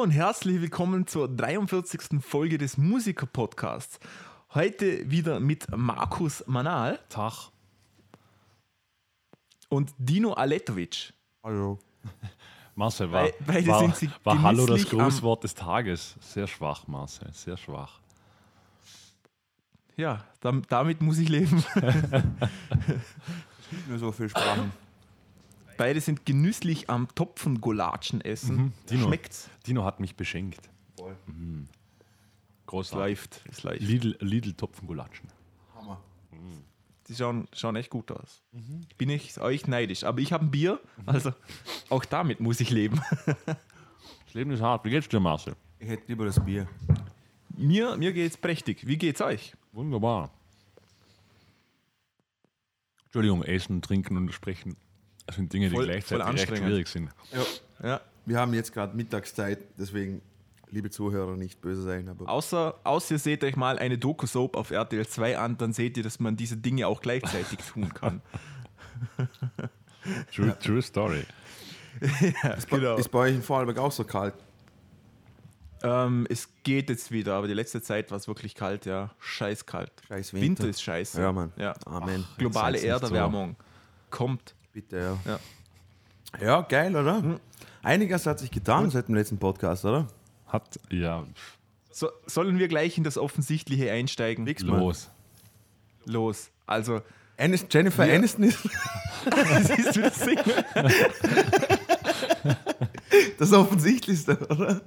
Hallo und herzlich willkommen zur 43. Folge des Musiker-Podcasts. Heute wieder mit Markus Manal Tag. und Dino Aletovic. Hallo. Marcel, war, Bei- beide war, sind sie war Hallo das Grußwort des Tages. Sehr schwach, Marcel, sehr schwach. Ja, dam- damit muss ich leben. Nicht mehr so viel Sprachen. Beide sind genüsslich am Topfengolatschen essen. Mhm. Dino. Schmeckt's? Dino hat mich beschenkt. Voll. Mhm. Großartig. läuft. Es läuft. Lidl, Lidl Topfengulatschen. Hammer. Die schauen, schauen echt gut aus. Mhm. Bin ich euch neidisch. Aber ich habe ein Bier, also auch damit muss ich leben. Das Leben ist hart. Wie geht's dir, Marcel? Ich hätte lieber das Bier. Mir, mir geht's prächtig. Wie geht's euch? Wunderbar. Entschuldigung, Essen, Trinken und Sprechen. Das sind Dinge, die Voll- gleichzeitig voll recht anstrengend. schwierig sind. Ja. Wir haben jetzt gerade Mittagszeit, deswegen, liebe Zuhörer, nicht böse sein. Aber Außer, außer ihr seht euch mal eine Doku-Soap auf RTL 2 an, dann seht ihr, dass man diese Dinge auch gleichzeitig tun kann. True, true Story. genau. ist bei euch in Vorarlberg auch so kalt? Ähm, es geht jetzt wieder, aber die letzte Zeit war es wirklich kalt, ja. Scheiß kalt. Scheiß Winter. Winter. ist scheiße. Ja, Mann. Ja. Amen. Globale Jetzt sag's nicht so. Erderwärmung kommt. Bitte, ja. Ja. Ja, geil, oder? Einiges hat sich getan seit dem letzten Podcast, oder? Hat, ja, So, sollen wir gleich in das Offensichtliche einsteigen? Fix mal. los. Los. Also, Anis Jennifer Ja. Aniston ist siehst du das Single? das Offensichtlichste, oder?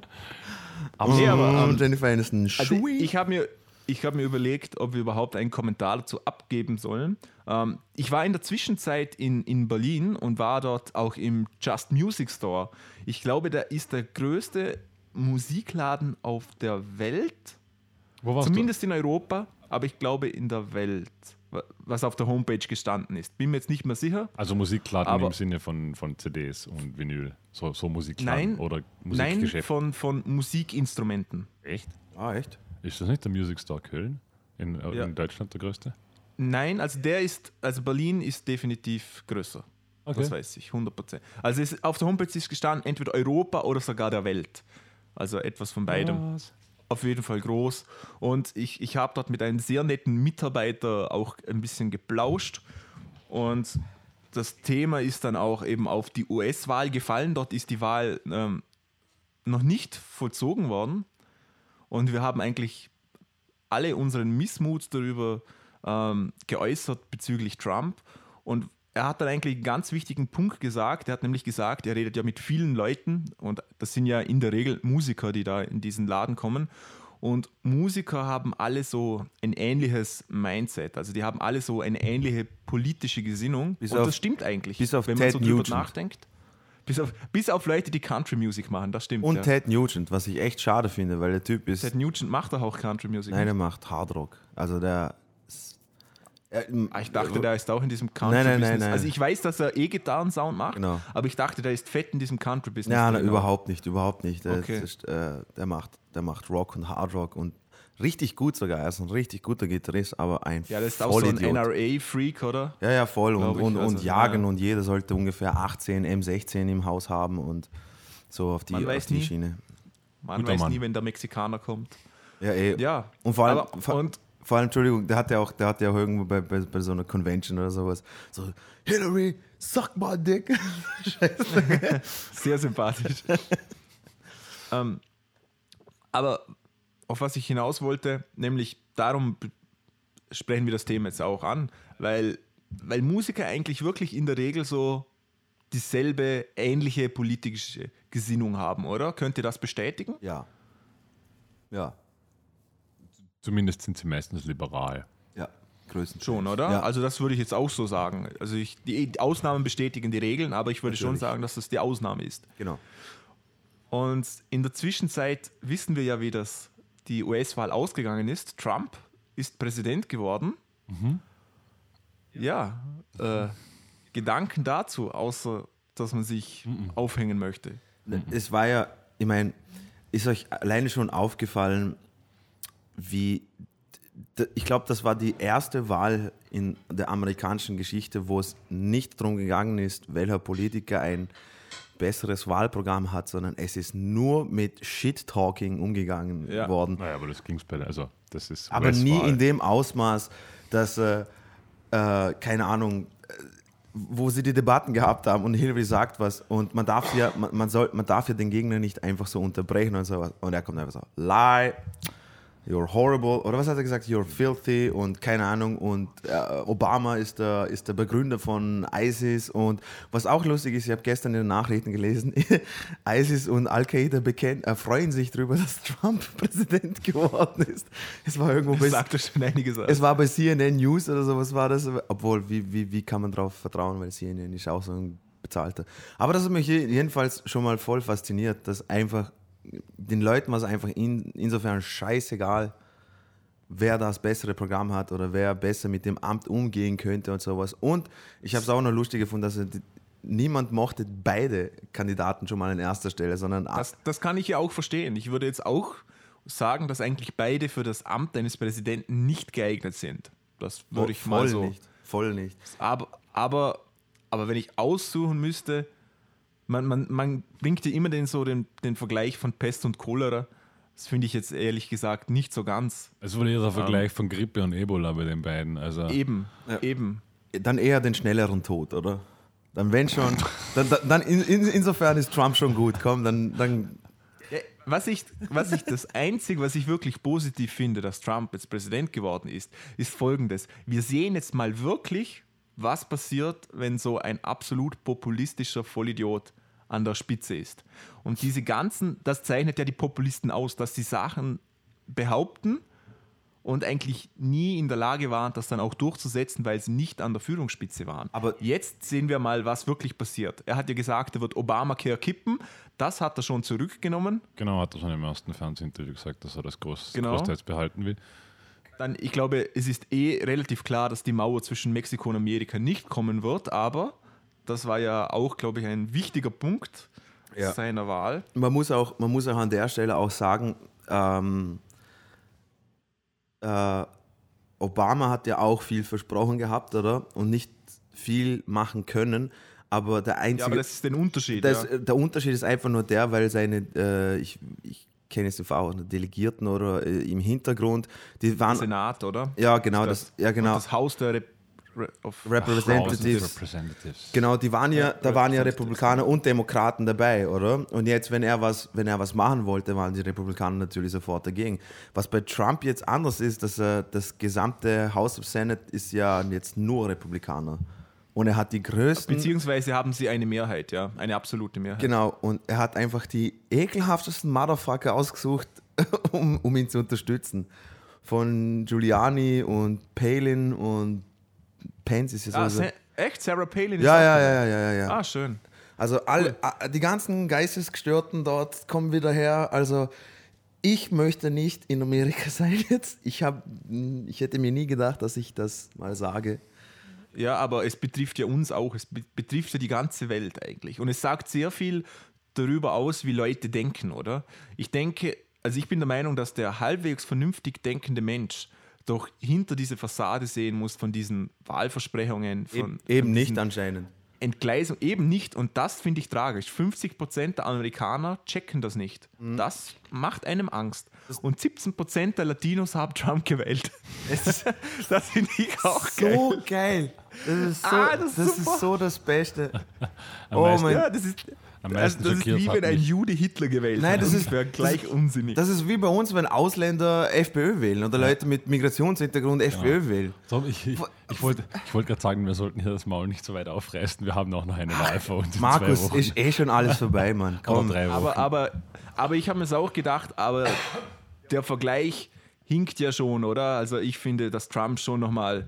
Aber Nee, aber, ähm, Jennifer Aniston. Also ich habe mir, ich hab mir überlegt, ob wir überhaupt einen Kommentar dazu abgeben sollen. Ähm, ich war in der Zwischenzeit in, in Berlin und war dort auch im Just Music Store. Ich glaube, der ist der größte Musikladen auf der Welt, wo warst zumindest in Europa, aber ich glaube in der Welt, wa- was auf der Homepage gestanden ist. Bin mir jetzt nicht mehr sicher. du? Also Musikladen Aber- im Sinne von, von CDs und Vinyl. So, so Musikladen Nein, oder Nein, Musikgeschäft. von, von Musikinstrumenten. Echt? Ah, echt? Ist das nicht der Music Store Köln? In, äh, Ja. in Deutschland der größte? Nein, also der ist, also Berlin ist definitiv größer. Das weiß ich, 100%. Also es, auf der Homepage ist gestanden, entweder Europa oder sogar der Welt. Also etwas von beidem. Was? Auf jeden Fall groß. Und ich, ich habe dort mit einem sehr netten Mitarbeiter auch ein bisschen geplauscht. Und das Thema ist dann auch eben auf die US-Wahl gefallen. Dort ist die Wahl ähm, noch nicht vollzogen worden. Und wir haben eigentlich alle unseren Missmut darüber ähm, geäußert bezüglich Trump. Und er hat dann eigentlich einen ganz wichtigen Punkt gesagt. Er hat nämlich gesagt, er redet ja mit vielen Leuten und das sind ja in der Regel Musiker, die da in diesen Laden kommen. Und Musiker haben alle so ein ähnliches Mindset. Also die haben alle so eine ähnliche politische Gesinnung. Bis und auf- das stimmt eigentlich. bis auf wenn man Ted so drüber Nugent. nachdenkt. Bis auf, bis auf Leute, die Country Music machen, das stimmt. Und ja. Ted Nugent, was ich echt schade finde, weil der Typ ist. Ted Nugent macht doch auch Country Music. Nein, der macht Hardrock. Also der. Er, Ah, ich dachte, der ist auch in diesem Country Nein, nein, nein, nein. Also ich weiß, dass er E-Gitarren-Sound macht, Genau. aber ich dachte, der ist fett in diesem Country Business. Ja, na, drin. überhaupt nicht, überhaupt nicht. Der, Okay. ist, äh, der, macht, der macht Rock und Hardrock und richtig gut sogar. Er ist ein richtig guter Gitarrist, aber ein Ja, das ist auch so ein. NRA-Freak, oder? Ja, ja, voll. Und, Glaub ich, und, und also, jagen ja. und jeder sollte ungefähr 18 M16 im Haus haben und so auf die, Man auf die nie. Schiene. Man Guter weiß Mann. nie, wenn der Mexikaner kommt. Ja, eh. Ja. Und vor allem, aber, vor, und vor allem, Entschuldigung, der hat ja auch, der hat ja auch irgendwo bei, bei, bei so einer Convention oder sowas so, Hillary, suck my dick. sehr sympathisch. ähm, aber auf was ich hinaus wollte, nämlich darum sprechen wir das Thema jetzt auch an, weil, weil Musiker eigentlich wirklich in der Regel so dieselbe ähnliche politische Gesinnung haben, oder? Könnt ihr das bestätigen? Ja. Ja. Zumindest sind sie meistens liberal. Ja. Größtenteils. Schon, oder? Ja. Also das würde ich jetzt auch so sagen. Also ich, die, Ausnahmen bestätigen die Regeln, aber ich würde schon Natürlich. sagen, dass das die Ausnahme ist. Genau. Und in der Zwischenzeit wissen wir ja, wie das die US-Wahl ausgegangen ist. Trump ist Präsident geworden. Ja, äh, Gedanken dazu, außer dass man sich aufhängen möchte. Es war ja, ich meine, ist euch alleine schon aufgefallen, wie, ich glaube, das war die erste Wahl in der amerikanischen Geschichte, wo es nicht darum gegangen ist, welcher Politiker ein besseres Wahlprogramm hat, sondern es ist nur mit Shit-Talking umgegangen Ja. worden. Naja, aber das ging bei der, also das ist Aber nie US-Wahl. in dem Ausmaß, dass, äh, äh, keine Ahnung, äh, wo sie die Debatten gehabt haben und Hillary sagt was und man darf ja, man, man, soll, man darf ja den Gegner nicht einfach so unterbrechen und so und er kommt einfach so, lie, you're horrible oder was hat er gesagt, you're filthy und keine Ahnung und äh, Obama ist der, ist der Begründer von ISIS und was auch lustig ist, ich habe gestern in den Nachrichten gelesen, ISIS und Al-Qaida äh, freuen sich darüber, dass Trump Präsident geworden ist. Es war irgendwo Das bei, schon einiges aus. es war bei CNN News oder sowas war das, obwohl, wie, wie, wie kann man darauf vertrauen, weil CNN ist auch so ein bezahlter. Aber das hat mich je- jedenfalls schon mal voll fasziniert, dass einfach den Leuten war es einfach in, insofern scheißegal, wer das bessere Programm hat oder wer besser mit dem Amt umgehen könnte und sowas. Und ich habe es auch noch lustig gefunden, dass niemand mochte beide Kandidaten schon mal an erster Stelle, sondern Das, das kann ich ja auch verstehen. Ich würde jetzt auch sagen, dass eigentlich beide für das Amt eines Präsidenten nicht geeignet sind. Das würde ich mal voll so. nicht. Voll nicht. Aber, aber, aber wenn ich aussuchen müsste, man, man, man bringt ja immer den, so den, den Vergleich von Pest und Cholera. Das finde ich jetzt ehrlich gesagt nicht so ganz. Es wurde jetzt ein Vergleich von Grippe und Ebola bei den beiden. Also Eben, Ja. eben. Dann eher den schnelleren Tod, oder? Dann wenn schon, dann, dann, in, in, insofern ist Trump schon gut, komm, dann, dann Was ich, was ich das Einzige, was ich wirklich positiv finde, dass Trump jetzt Präsident geworden ist, ist folgendes. Wir sehen jetzt mal wirklich, was passiert, wenn so ein absolut populistischer Vollidiot an der Spitze ist. Und diese ganzen, das zeichnet ja die Populisten aus, dass sie Sachen behaupten und eigentlich nie in der Lage waren, das dann auch durchzusetzen, weil sie nicht an der Führungsspitze waren. Aber- jetzt sehen wir mal, was wirklich passiert. Er hat ja gesagt, er wird Obamacare kippen. Das hat er schon zurückgenommen. genau, hat er schon im ersten Fernsehinterview gesagt, dass er das groß, Genau. großteils behalten will. Dann, ich glaube, es ist eh relativ klar, dass die Mauer zwischen Mexiko und Amerika nicht kommen wird, aber das war ja auch, glaube ich, ein wichtiger Punkt Ja. seiner Wahl. man muss auch, man muss auch an der Stelle auch sagen, ähm, äh, Obama hat ja auch viel versprochen gehabt, oder? Und nicht viel machen können. Aber der Ja, einzige. aber das ist ein Unterschied. Das, ja. Der Unterschied ist einfach nur der, weil seine, äh, ich, ich kenne jetzt auch Delegierten oder äh, im Hintergrund, die waren. Senat, oder? Ja, genau, das, ja, genau. Das Haus der Rep Re of Representatives. Representatives. Genau, die waren ja, da waren ja. Republikaner und Demokraten dabei, oder? Und jetzt, wenn er was, wenn er was machen wollte, waren die Republikaner natürlich sofort dagegen. Was bei Trump jetzt anders ist, dass er das gesamte House of Senate ist ja jetzt nur Republikaner. Und er hat die größten. Beziehungsweise haben sie eine Mehrheit, ja, eine absolute Mehrheit. Genau, und er hat einfach die ekelhaftesten Motherfucker ausgesucht, um, um ihn zu unterstützen. Von Giuliani und Palin und Pence ist ja Ah, sowieso. Echt? Sarah Palin ist Ja, ja, ja, ja, ja, ja. Ah, schön. Also all, a- die ganzen Geistesgestörten dort kommen wieder her. Also ich möchte nicht in Amerika sein jetzt. Ich, hab, ich hätte mir nie gedacht, dass ich das mal sage. Ja, aber es betrifft ja uns auch. Es be- betrifft ja die ganze Welt eigentlich. Und es sagt sehr viel darüber aus, wie Leute denken, oder? Ich denke, also ich bin der Meinung, dass der halbwegs vernünftig denkende Mensch doch hinter diese Fassade sehen muss von diesen Wahlversprechungen, von, Eben, eben von nicht anscheinend. Entgleisung, eben nicht. Und das finde ich tragisch. 50% der Amerikaner checken das nicht. Mhm. Das macht einem Angst. Und 17% der Latinos haben Trump gewählt. das finde ich auch geil. So geil. Das ist so Ah, das das ist ist super. so das Beste. Oh mein Ja, das ist, Am also meisten das ist schockiert wie hat wenn ein mich- Jude Hitler gewählt Nein, das ist- wäre gleich das unsinnig. Das ist wie bei uns, wenn Ausländer FPÖ wählen oder Leute mit Migrationshintergrund FPÖ wählen. So, ich ich, ich wollte ich wollt gerade sagen, wir sollten hier das Maul nicht so weit aufreißen. Wir haben auch noch eine Wahl vor uns. Markus, ist eh schon alles vorbei, Mann. Aber Komm. drei Wochen. aber, aber, aber ich habe mir es auch gedacht, aber der Vergleich hinkt ja schon, oder? Also ich finde, dass Trump schon nochmal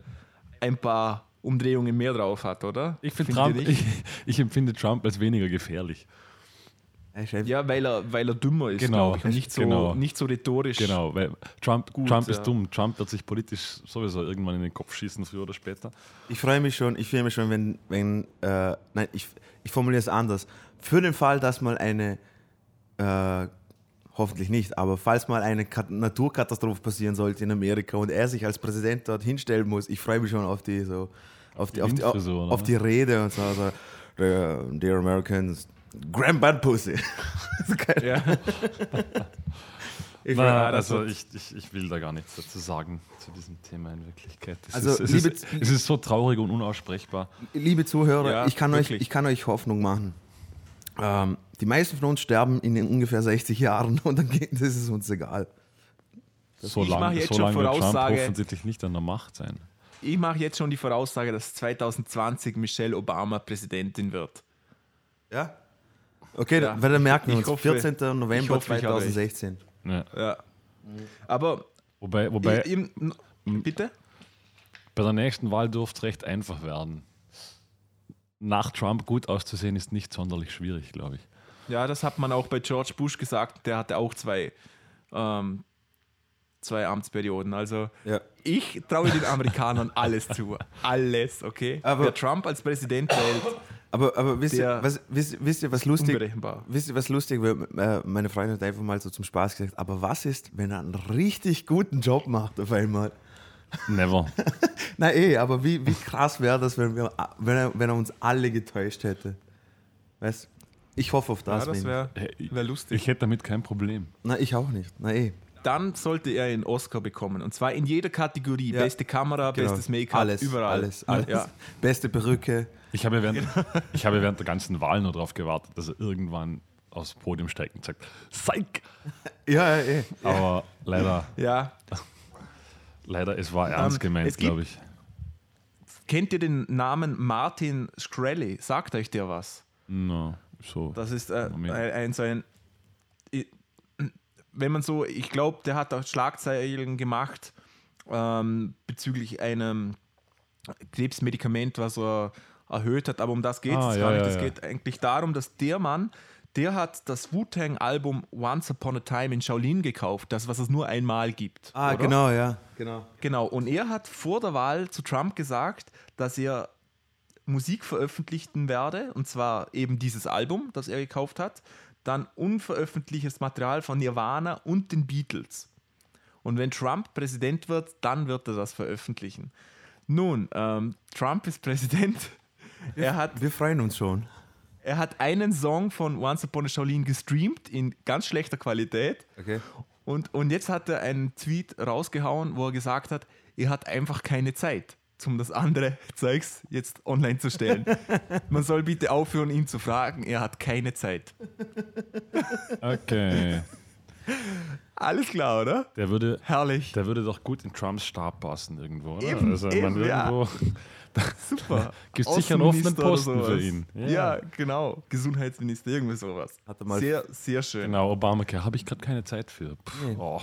ein paar Umdrehungen mehr drauf hat, oder? ich, find Trump, ich, ich empfinde Trump als weniger gefährlich. Ja, weil er, weil er dümmer ist, Genau, glaube ich, und nicht so, genau. nicht so rhetorisch. Genau, weil Trump, Gut, Trump ja. ist dumm. Trump wird sich politisch sowieso irgendwann in den Kopf schießen, früher oder später. Ich freue mich schon, ich freue mich schon, wenn, wenn äh, nein, ich, ich formuliere es anders. Für den Fall, dass mal eine, äh, hoffentlich nicht, aber falls mal eine Kat Naturkatastrophe passieren sollte in Amerika und er sich als Präsident dort hinstellen muss, ich freue mich schon auf die, so, auf die, auf die, auf, auf die Rede und so. Also, dear, dear Americans, Grand Bad Pussy. Ja. Ich Na, also das- ich, ich, ich will da gar nichts dazu sagen zu diesem Thema in Wirklichkeit. Es, Also, ist, es, liebe ist, es ist so traurig und unaussprechbar. Liebe Zuhörer, Ja, ich, kann euch, ich kann euch Hoffnung machen. Ähm, die meisten von uns sterben in den ungefähr 60 Jahren und dann geht, das ist uns egal. So ich mache lange jetzt so schon lang wird Trump Voraussage- offensichtlich nicht an der Macht sein. Ich mache jetzt schon die Voraussage, dass 2020 Michelle Obama Präsidentin wird. Ja? Okay, Ja. weil dann merken wir Ich uns. hoffe- 14. ich November hoffe, ich habe recht. 2016. Ja. Ja. Aber Wobei, wobei ich, im- bitte? bei der nächsten Wahl dürfte es recht einfach werden. Nach Trump gut auszusehen ist nicht sonderlich schwierig, glaube ich. Ja, das hat man auch bei George Bush gesagt. Der hatte auch zwei, ähm, zwei Amtsperioden. Also Ja. ich traue den Amerikanern alles zu. Alles, okay? Aber- Wer Trump als Präsident wählt, Aber, aber wisst, ihr, was, wisst, wisst ihr, was lustig. Wisst ihr, was lustig wird? Äh, Meine Freundin hat einfach mal so zum Spaß gesagt, aber was ist, wenn er einen richtig guten Job macht auf einmal? Never. Na eh, aber wie, wie krass wäre das, wenn, wir, wenn, er, wenn er uns alle getäuscht hätte? Weißt Ich hoffe auf das. ja, das wäre Ich, wär lustig. ich hätte damit kein Problem. Na, ich auch nicht. Na eh. Dann sollte er einen Oscar bekommen. Und zwar in jeder Kategorie. Ja. Beste Kamera, Genau. bestes Make-up, alles, überall. Alles, alles. Ja. Beste Perücke. Ich habe, während, ich habe während der ganzen Wahl nur darauf gewartet, dass er irgendwann aufs Podium steigt und sagt, Psych! Ja, ja, eh. Aber leider, ja. leider, es war ernst Ähm, gemeint, gibt- glaube ich. Kennt ihr den Namen Martin Shkreli? Sagt euch der was? No, so. Das ist äh, ein, ein so ein. Wenn man so, ich glaube, der hat auch Schlagzeilen gemacht ähm, bezüglich einem Krebsmedikament, was er erhöht hat, aber um das geht es Ah, gar ja, nicht. ja, Es ja. geht eigentlich darum, dass der Mann, der hat das Wu-Tang-Album Once Upon a Time in Shaolin gekauft, das, was es nur einmal gibt. Ah, oder? genau, ja. Genau. Genau, und er hat vor der Wahl zu Trump gesagt, dass er Musik veröffentlichen werde, und zwar eben dieses Album, das er gekauft hat, dann unveröffentlichtes Material von Nirvana und den Beatles. Und wenn Trump Präsident wird, dann wird er das veröffentlichen. Nun, ähm, Trump ist Präsident. Er hat, Wir freuen uns schon. er hat einen Song von Once Upon a Shaolin gestreamt in ganz schlechter Qualität. Okay. Und, und jetzt hat er einen Tweet rausgehauen, wo er gesagt hat, er hat einfach keine Zeit, um das andere Zeugs jetzt online zu stellen. Man soll bitte aufhören, ihn zu fragen, er hat keine Zeit. Okay. Alles klar, oder? Der würde, Herrlich. der würde doch gut in Trumps Stab passen irgendwo, oder? Eben, also eben, man ja. irgendwo Super. Gibt sicher einen offenen Posten für ihn. Ja. genau. Gesundheitsminister, irgendwie sowas. Hat er mal- sehr, sehr schön. Genau, Obamacare habe ich gerade keine Zeit für. Pff, oh.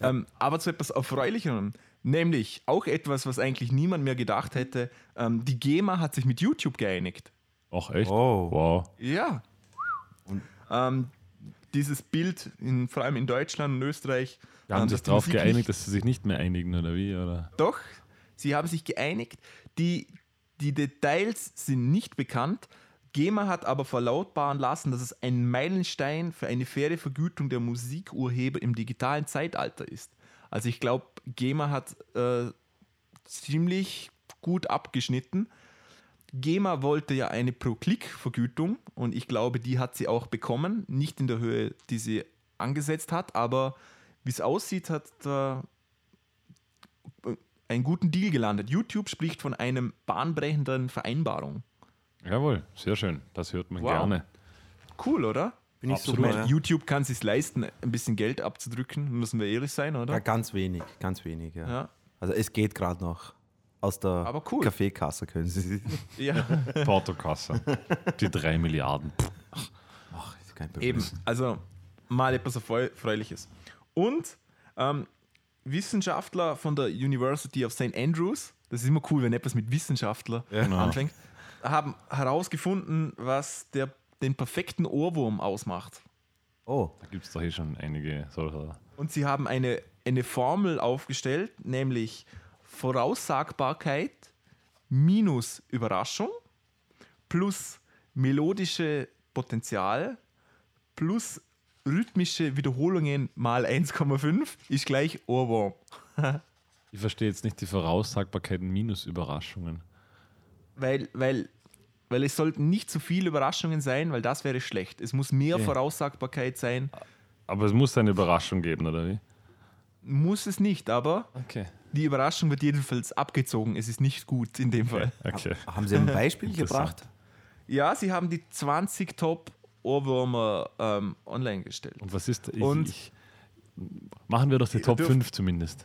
Ähm, aber zu etwas Erfreulicherem. Nämlich auch etwas, was eigentlich niemand mehr gedacht hätte. Ähm, die GEMA hat sich mit YouTube geeinigt. Ach echt? Oh. Wow. Ja. Ähm, dieses Bild, in, vor allem in Deutschland und Österreich. Wir haben ähm, sich darauf geeinigt, nicht- dass sie sich nicht mehr einigen, oder wie? Oder? Doch, sie haben sich geeinigt. Die, die Details sind nicht bekannt. GEMA hat aber verlautbaren lassen, dass es ein Meilenstein für eine faire Vergütung der Musikurheber im digitalen Zeitalter ist. Also ich glaube, GEMA hat äh, ziemlich gut abgeschnitten. GEMA wollte ja eine Pro-Klick-Vergütung und ich glaube, die hat sie auch bekommen. Nicht in der Höhe, die sie angesetzt hat, aber wie es aussieht, hat da einen guten Deal gelandet. YouTube spricht von einem bahnbrechenden Vereinbarung. Jawohl, sehr schön. Das hört man Wow. gerne. Cool, oder? Bin ich Absolut. meine, Ja. YouTube kann es sich leisten, ein bisschen Geld abzudrücken, müssen wir ehrlich sein, Ja, oder? ganz wenig, ganz wenig, ja. Ja. Also es geht gerade noch. Aus der Aber cool. Kaffeekasse können Sie. ja. Portokasse. Die drei Milliarden. Ach, ist kein Problem. Eben, also mal etwas Erfreuliches. Und ähm, Wissenschaftler von der University of St. Andrews, das ist immer cool, wenn etwas mit Wissenschaftler Genau. anfängt, haben herausgefunden, was der, den perfekten Ohrwurm ausmacht. Oh, Da gibt es doch eh schon einige solcher. Und sie haben eine, eine Formel aufgestellt, nämlich Voraussagbarkeit minus Überraschung plus melodische Potenzial plus rhythmische Wiederholungen mal 1,5 ist gleich Ohrwurm. Ich verstehe jetzt nicht die Voraussagbarkeiten minus Überraschungen. Weil, weil, weil es sollten nicht zu viele Überraschungen sein, weil das wäre schlecht. Es muss mehr Ja. Voraussagbarkeit sein. Aber es muss eine Überraschung geben, oder wie? Muss es nicht, aber Okay. die Überraschung wird jedenfalls abgezogen. Es ist nicht gut in dem Fall. Okay. Haben Sie ein Beispiel gebracht? Ja, sie haben die 20 Top-Ohrwürmer ähm, online gestellt. Und was ist. Ich, Und- ich, machen wir doch die Top dürft- 5 zumindest.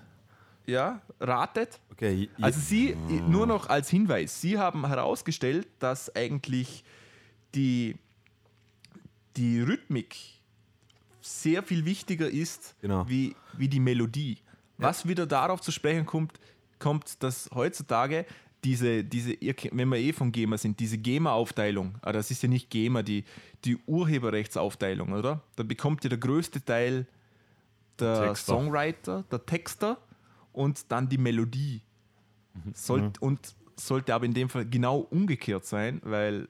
Ja, ratet. Okay, Also Sie, nur noch als Hinweis, Sie haben herausgestellt, dass eigentlich die, die Rhythmik sehr viel wichtiger ist Genau. wie, wie die Melodie. Was wieder darauf zu sprechen kommt, kommt, dass heutzutage diese, diese, ihr wenn wir eh von GEMA sind, diese GEMA-Aufteilung, ah, das ist ja nicht GEMA, die, die Urheberrechtsaufteilung, oder? Da bekommt ja der größte Teil der Texter. Songwriter, der Texter und dann die Melodie. Sollt, Und sollte aber in dem Fall genau umgekehrt sein, weil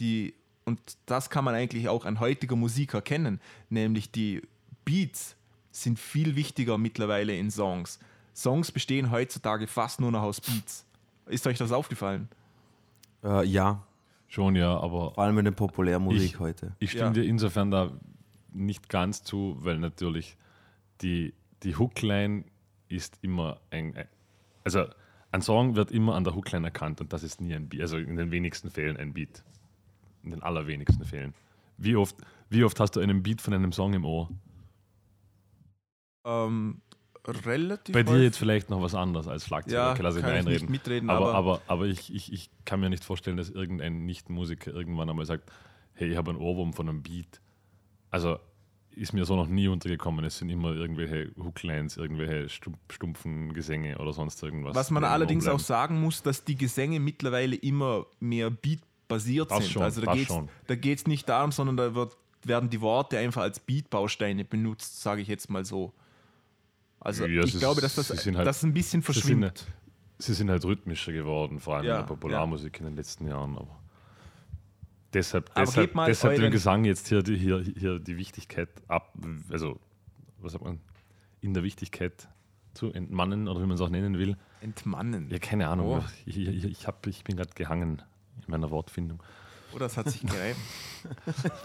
die, und das kann man eigentlich auch an heutiger Musik erkennen, nämlich die Beats sind viel wichtiger mittlerweile in Songs. Songs bestehen heutzutage fast nur noch aus Beats. Ist euch das aufgefallen? äh, ja, Schon, ja, aber vor allem in der Populärmusik Ich- heute. ich stimme Ja. dir insofern da nicht ganz zu, weil natürlich die, die Hookline ist immer ein. Also ein Song wird immer an der Hookline erkannt und das ist nie ein Beat. Also in den wenigsten Fällen ein Beat. In den allerwenigsten Fällen. Wie oft, wie oft hast du einen Beat von einem Song im Ohr? Ähm, relativ Bei dir jetzt vielleicht noch was anderes als Schlagzeuger. ja, okay, lass ich kann mir ich nicht einreden. mitreden, Aber, aber, aber, aber ich, ich, ich kann mir nicht vorstellen, dass irgendein Nicht-Musiker irgendwann einmal sagt, hey, ich habe einen Ohrwurm von einem Beat. Also ist mir so noch nie untergekommen. Es sind immer irgendwelche Hooklines, irgendwelche stumpf, stumpfen Gesänge oder sonst irgendwas. Was man allerdings auch sagen muss, dass die Gesänge mittlerweile immer mehr Beat-basiert Das sind. schon, also da geht es da geht's nicht darum, sondern da wird, werden die Worte einfach als Beat-Bausteine benutzt, sage ich jetzt mal so. Also Ja, ich glaube, dass das, halt- das ein bisschen sie sind-. Sie sind halt rhythmischer geworden, vor allem Ja, in der Popularmusik in den letzten Jahren. Aber deshalb, Aber deshalb, deshalb dem Gesang jetzt hier die, hier, hier die Wichtigkeit ab, also was sagt man, in der Wichtigkeit zu entmannen oder wie man es auch nennen will. Entmannen. Ja, keine Ahnung. Oh. Ich, ich, ich, hab, ich bin gerade gehangen in meiner Wortfindung. Oh, das hat sich gereimt.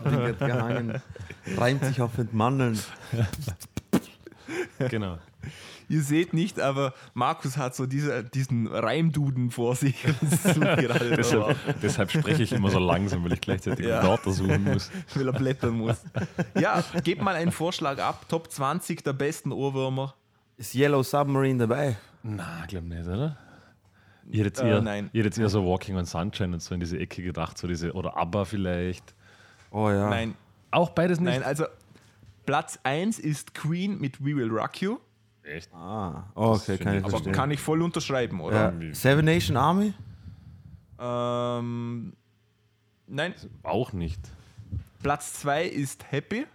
Ding hat gehangen. Reimt sich auf Entmannen. genau. Ihr seht nicht, aber Markus hat so diese, diesen Reimduden vor sich. und sucht gerade, Deshalb, deshalb spreche ich immer so langsam, weil ich gleichzeitig Ja. Wörter suchen muss. weil er blättern muss. Ja, gebt mal einen Vorschlag ab. Top 20 der besten Ohrwürmer. Ist Yellow Submarine dabei? Na, glaub nicht, oder? Ihr hättet Äh, eher, nein. ihr hättet eher so Walking on Sunshine und so in diese Ecke gedacht, so diese, oder ABBA vielleicht. Oh ja. Nein, Auch beides nicht. nein, also Platz 1 ist Queen mit We Will Rock You. Echt? Ah, okay, kann ich ich Aber kann ich voll unterschreiben, oder? ja. Seven Nation Army? Ähm, nein, Auch nicht. Platz 2 ist Happy.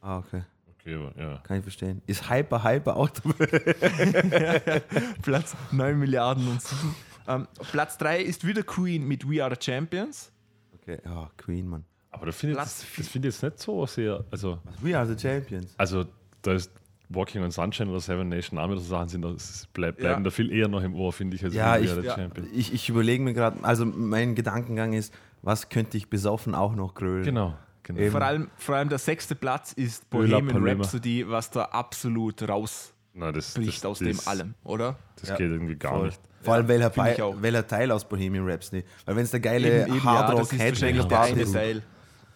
Ah, okay. Okay, aber ja. Kann ich verstehen. Ist Hyper Hyper auch dabei? Platz 9 Milliarden und 7. Ähm, Platz 3 ist wieder Queen mit We Are the Champions. Okay, ja, Queen, Mann. Aber das finde ich, finde ich jetzt nicht so sehr. Also, We are the Champions. also da ist Walking on Sunshine oder Seven Nation Army oder so Sachen sind, das bleib, Ja. bleiben da viel eher noch im Ohr, finde ich, als Ja, ich- ja. Champion. Ich, ich überlege mir gerade, also mein Gedankengang ist, was könnte ich besoffen auch noch grölen? Genau. genau. Eben. Vor allem, vor allem der sechste Platz ist Bohemian. Rhapsody, was da absolut rausbricht Nein, das, das, aus das, dem allem, oder? Das Ja, geht irgendwie gar Voll. nicht. Vor allem welcher, auch. welcher Teil aus Bohemian Rhapsody? Weil wenn es der geile Eben, eben, ja, Hardrock das ist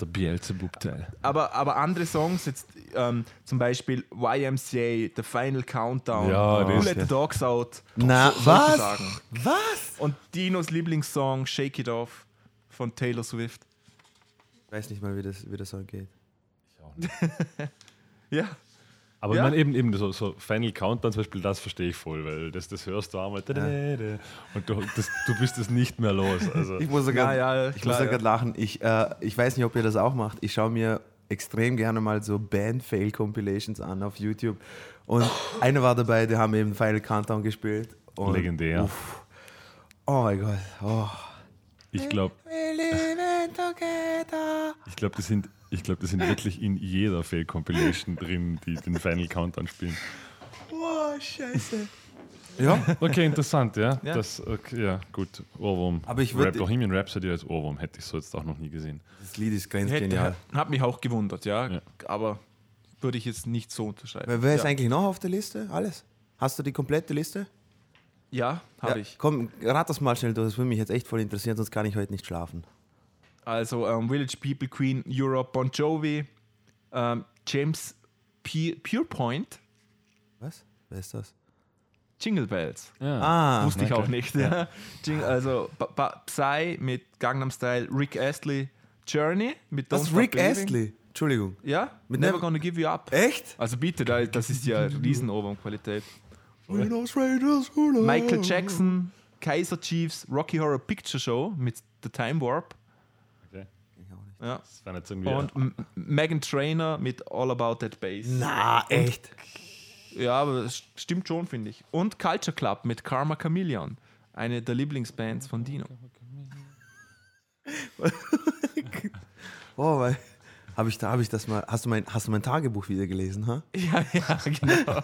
der. Der Beelzebub-Teil. Aber, aber andere Songs, jetzt ähm, zum Beispiel YMCA, The Final Countdown, Ja, Who Let the Dogs Out Na, solche was? Was? und Dinos Lieblingssong Shake It Off von Taylor Swift. Ich weiß nicht mal, wie das, wie das so geht. Ja, Aber Ja. ich meine eben, eben so, so Final Countdown zum Beispiel, das verstehe ich voll, weil das, das hörst du einmal und du, das, du bist es nicht mehr los. Also, Ich muss sogar, Ja, ja, ich klar, muss ja. lachen. Ich, äh, ich weiß nicht, ob ihr das auch macht. Ich schaue mir extrem gerne mal so Band-Fail-Compilations an auf YouTube. Und eine war dabei, die haben eben Final Countdown gespielt. Und, Legendär. Uff. Oh mein Gott. Oh. ich glaube, ich glaube, die sind, ich glaube, die sind wirklich in jeder Fail Compilation drin, die den Final Countdown spielen. Boah, scheiße. Ja, Okay, interessant, ja. Ja. Das, okay, ja, gut. Ohrwurm. Aber ich würd- Rap, Bohemian Rhapsody als Ohrwurm hätte ich so jetzt auch noch nie gesehen. das Lied ist Hätte, grenzgenial. hat mich auch gewundert, ja. Ja. Aber würde ich jetzt nicht so unterscheiden. Wer, wer ist ja. eigentlich noch auf der Liste? Alles? Hast du die komplette Liste? Ja, habe ja. ich. Komm, rat das mal schnell durch, das würde mich jetzt echt voll interessieren, sonst kann ich heute nicht schlafen. Also ähm, Village People, Queen, Europe, Bon Jovi, ähm, James P Purepoint, Was? Wer ist das? Jingle Bells. Ja. Ah, Wusste ich auch nicht. Ja. Also Ba- Ba- Psy mit Gangnam Style, Rick Astley, Journey mit das Don't ist Stop Rick Believing. Astley. Entschuldigung. Ja, Mit Never Never- Gonna Give You Up. Echt? Also bitte, da- das ist ja Riesenoberqualität. Michael Michael Jackson, Kaiser Chiefs, Rocky Horror Picture Show mit The Time Warp. Ja. Das war nicht irgendwie. Und M- Megan Trainer mit All About That Bass. Na, echt? Ja, aber das stimmt schon, finde ich. Und Culture Club mit Karma Chameleon. Eine der Lieblingsbands von Dino. Oh, weil. Habe ich, da, hab ich das mal. Hast du, mein, hast du mein Tagebuch wieder gelesen, ha? Ja, ja, genau.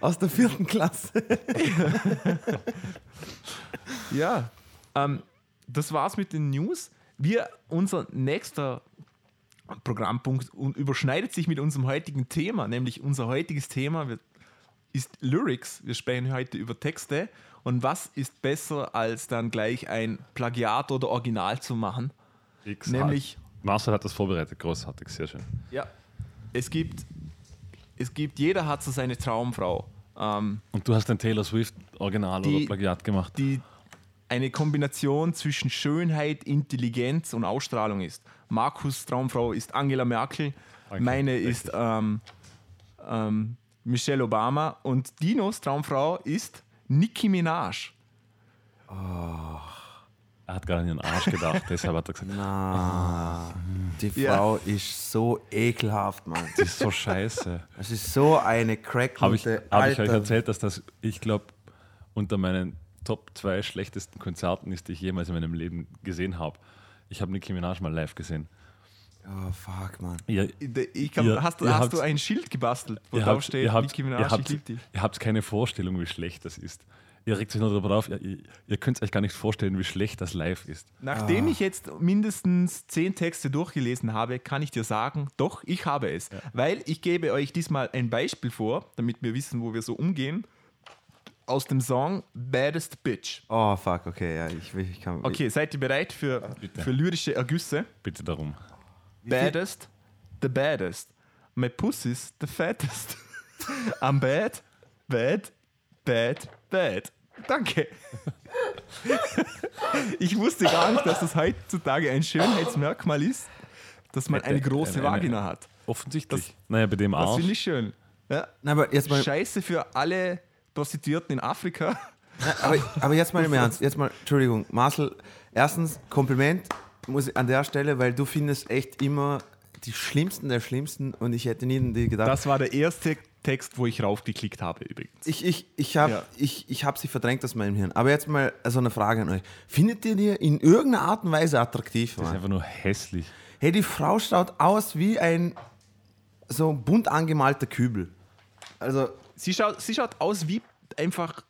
Aus der vierten Klasse. Ja, ähm, das war's mit den News. Wir, unser nächster Programmpunkt un- überschneidet sich mit unserem heutigen Thema, nämlich unser heutiges Thema ist Lyrics. Wir sprechen heute über Texte. Und was ist besser, als dann gleich ein Plagiat oder Original zu machen? X nämlich- Hat. Marcel hat das vorbereitet, großartig, sehr schön. Ja. Es gibt, es gibt, jeder hat so seine Traumfrau. Ähm, Und du hast ein Taylor Swift Original Die- oder Plagiat gemacht. die eine Kombination zwischen Schönheit, Intelligenz und Ausstrahlung ist. Markus' Traumfrau ist Angela Merkel, Danke, meine richtig. ist ähm, ähm, Michelle Obama und Dinos Traumfrau ist Nicki Minaj. Er hat gerade an ihren Arsch gedacht, deshalb hat er gesagt, Na, die Ja. Frau ist so ekelhaft, Mann. das ist so scheiße. Das ist so eine crackgute, Habe ich, hab ich euch erzählt, dass das, ich glaube, unter meinen Top 2 schlechtesten Konzerten ist, die ich jemals in meinem Leben gesehen habe. Ich habe Nicki Minaj mal live gesehen. Oh, fuck, Mann. Ihr, Ich hab, Ihr- hast hast du ein Schild gebastelt, wo drauf habt, steht, ihr habt, Nicki Minaj, ihr ich habt, lieb dich. ihr habt keine Vorstellung, wie schlecht das ist. Ihr regt sich nur darüber auf, ihr, ihr, könnt euch gar nicht vorstellen, wie schlecht das live ist. Nachdem Ah. ich jetzt mindestens zehn Texte durchgelesen habe, kann ich dir sagen, doch, ich habe es. Weil ich gebe euch diesmal ein Beispiel vor, damit wir wissen, wo wir so umgehen. Aus dem Song Baddest Bitch. Oh, fuck, okay, ja, ich, ich kann. Okay, seid ihr bereit für, Bitte. für lyrische Ergüsse? Bitte darum. Baddest, the baddest. My pussy's the fattest. I'm bad, bad, bad, bad. Danke. Ich wusste gar nicht, dass das heutzutage ein Schönheitsmerkmal ist, dass man eine große Vagina hat. Offensichtlich. naja, bei dem Das Arsch. finde ich schön. Ja. Na, aber jetzt mal, Scheiße für alle Prostituierten in Afrika. aber, aber jetzt mal im Ernst. Jetzt mal, Entschuldigung, Marcel, erstens Kompliment muss ich an der Stelle, weil du findest echt immer die schlimmsten der schlimmsten und ich hätte nie an die gedacht. Das war der erste Text, wo ich raufgeklickt habe übrigens. Ich, ich, ich habe Ja. ich, ich hab sie verdrängt aus meinem Hirn. Aber jetzt mal so eine Frage an euch. Findet ihr die in irgendeiner Art und Weise attraktiv? Das ist Mann? einfach nur hässlich. Hey, die Frau schaut aus wie ein so bunt angemalter Kübel. Also, Sie schaut, sie schaut aus wie einfach,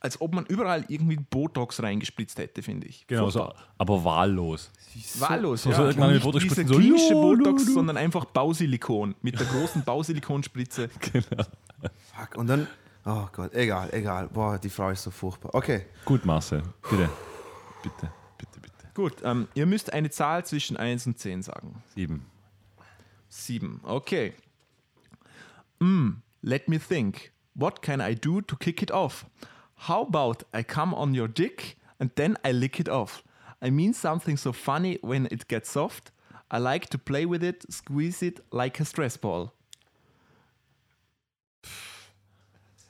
als ob man überall irgendwie Botox reingespritzt hätte, finde ich. Genau, so, aber wahllos. Wahllos, so- ja. so irgendwann mit Nicht Botox diese so, klinische ja, Botox, du, du. sondern einfach Bausilikon. Mit der großen Bausilikonspritze. Genau. fuck. Und dann, oh Gott, egal, egal. Boah, die Frau ist so furchtbar. Okay. Gut, Marcel. Bitte. Bitte, bitte, bitte. Gut, ähm, ihr müsst eine Zahl zwischen 1 und 10 sagen. Sieben. 7. Okay. Mm, let me think. What can I do to kick it off? How about I come on your dick and then I lick it off? I mean something so funny when it gets soft. I like to play with it, squeeze it like a stress ball.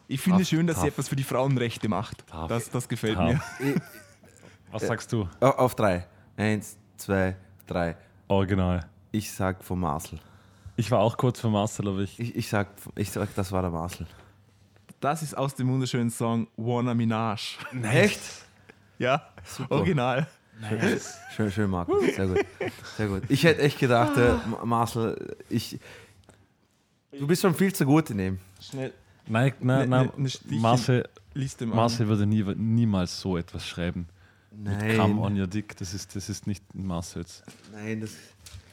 Ich finde Tough, schön, dass sie tough. etwas für die Frauenrechte macht. Tough, Das, das gefällt tough. mir. Was sagst du? Au- Auf drei. Eins, zwei, drei. Original. Ich sag von Marcel. Ich war auch kurz für Marcel, aber ich. Ich, ich, sag, ich sag, das war der Marcel. Das ist aus dem wunderschönen Song Wanna Minaj. Echt? Ja, original. Schön, schön, Marco. Sehr gut. Sehr gut. Ich hätte echt gedacht, äh, Ma- Marcel, ich. Du bist schon viel zu gut in dem. Schnell. Nein, nein, Ne- nein. ne- ne Stichchen- Marcel. Marcel würde nie, niemals so etwas schreiben. Mit Come on Nein, your dick, das ist, das ist nicht Marcels. nein das,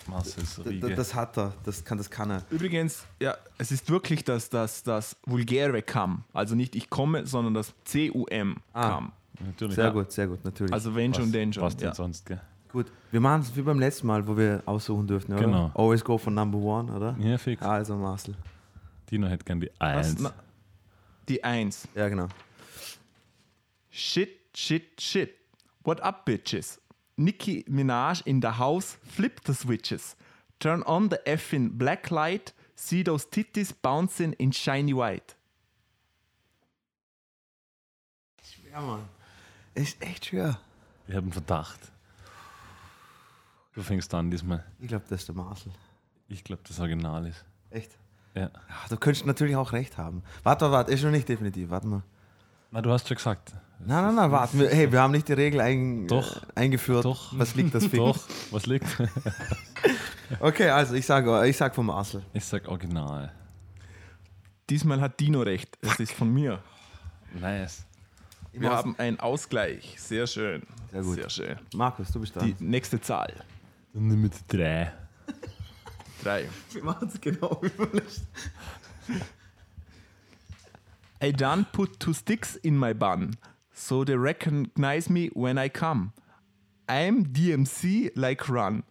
Marcels das, Riege. das hat er. Das kann, das kann er. Übrigens, ja, es ist wirklich das, das, das vulgäre Come. Also nicht ich komme, sondern das C-U-M Ah. Come. Natürlich. Sehr Ja. gut, sehr gut, natürlich. Also wenn Was, schon, denn schon. was denn Ja. sonst, gell? gut, wir machen es wie beim letzten Mal, wo wir aussuchen dürfen, oder? Genau. Always go for number one, oder? Ja, fix. Also Marcel. Dino hätte gern die Was? Eins. Na, die Eins. Ja, genau. Shit, shit, shit. What up, bitches? Nicki Minaj in the house, flip the switches. Turn on the effing black light, see those titties bouncing in shiny white. Ja, Mann. Ist echt schwer. Ich habe einen Verdacht. Du fängst an diesmal. Ich glaube, das ist der Marcel. Ich glaube, das Original ist. Echt? Ja. Ja, du könntest natürlich auch recht haben. Warte, warte, ist noch nicht definitiv. Warte mal. Na, du hast schon gesagt. Nein, nein, nein, warte. Wir, hey, wir haben nicht die Regel ein, Doch. eingeführt. Doch. Was liegt das Fick? Doch, was liegt? Okay, also ich sage ich sag von Marcel. Ich sag Original. Diesmal hat Dino recht. Es ist von mir. Nice. Wir haben einen Ausgleich. Sehr schön. Sehr gut. Sehr schön. Markus, du bist dran. Die nächste Zahl. Dann nimm mit drei. Drei. wir machen es genau wie. I done put two sticks in my bun, so they recognize me when I come. I'm DMC like run.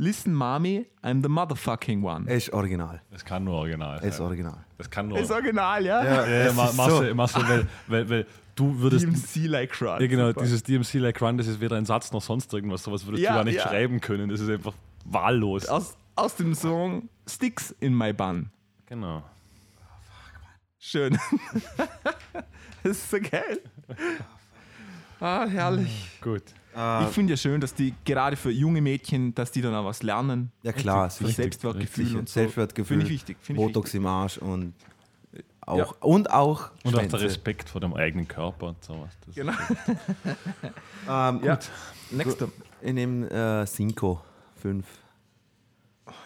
Listen, mommy, I'm the motherfucking one. Ist original. Das kann nur Original ist sein. original. Das kann nur. Ist original, ja? ja, ja, es ist Marcel, so. Marcel weil, weil, weil du würdest. DMC like run. Ja, genau, Super. dieses DMC Like Run, das ist weder ein Satz noch sonst irgendwas. Sowas würdest Ja, du gar nicht ja. schreiben können. Das ist einfach wahllos. aus, aus dem Song Sticks in my bun. Genau. Schön. das ist so geil. Ah, herrlich. Gut. Ich finde ja schön, dass die gerade für junge Mädchen, dass die dann auch was lernen. Ja klar, sicher. Selbstwertgefühl Sicher. und so. Selbstwertgefühl. Finde ich wichtig. Finde ich Botox im Arsch und auch, Ja. und auch Und auch Schwänze. der Respekt vor dem eigenen Körper und sowas. Das Genau. Ähm, Ja. Gut, Nächster. ich nehme äh, Cinco. Fünf.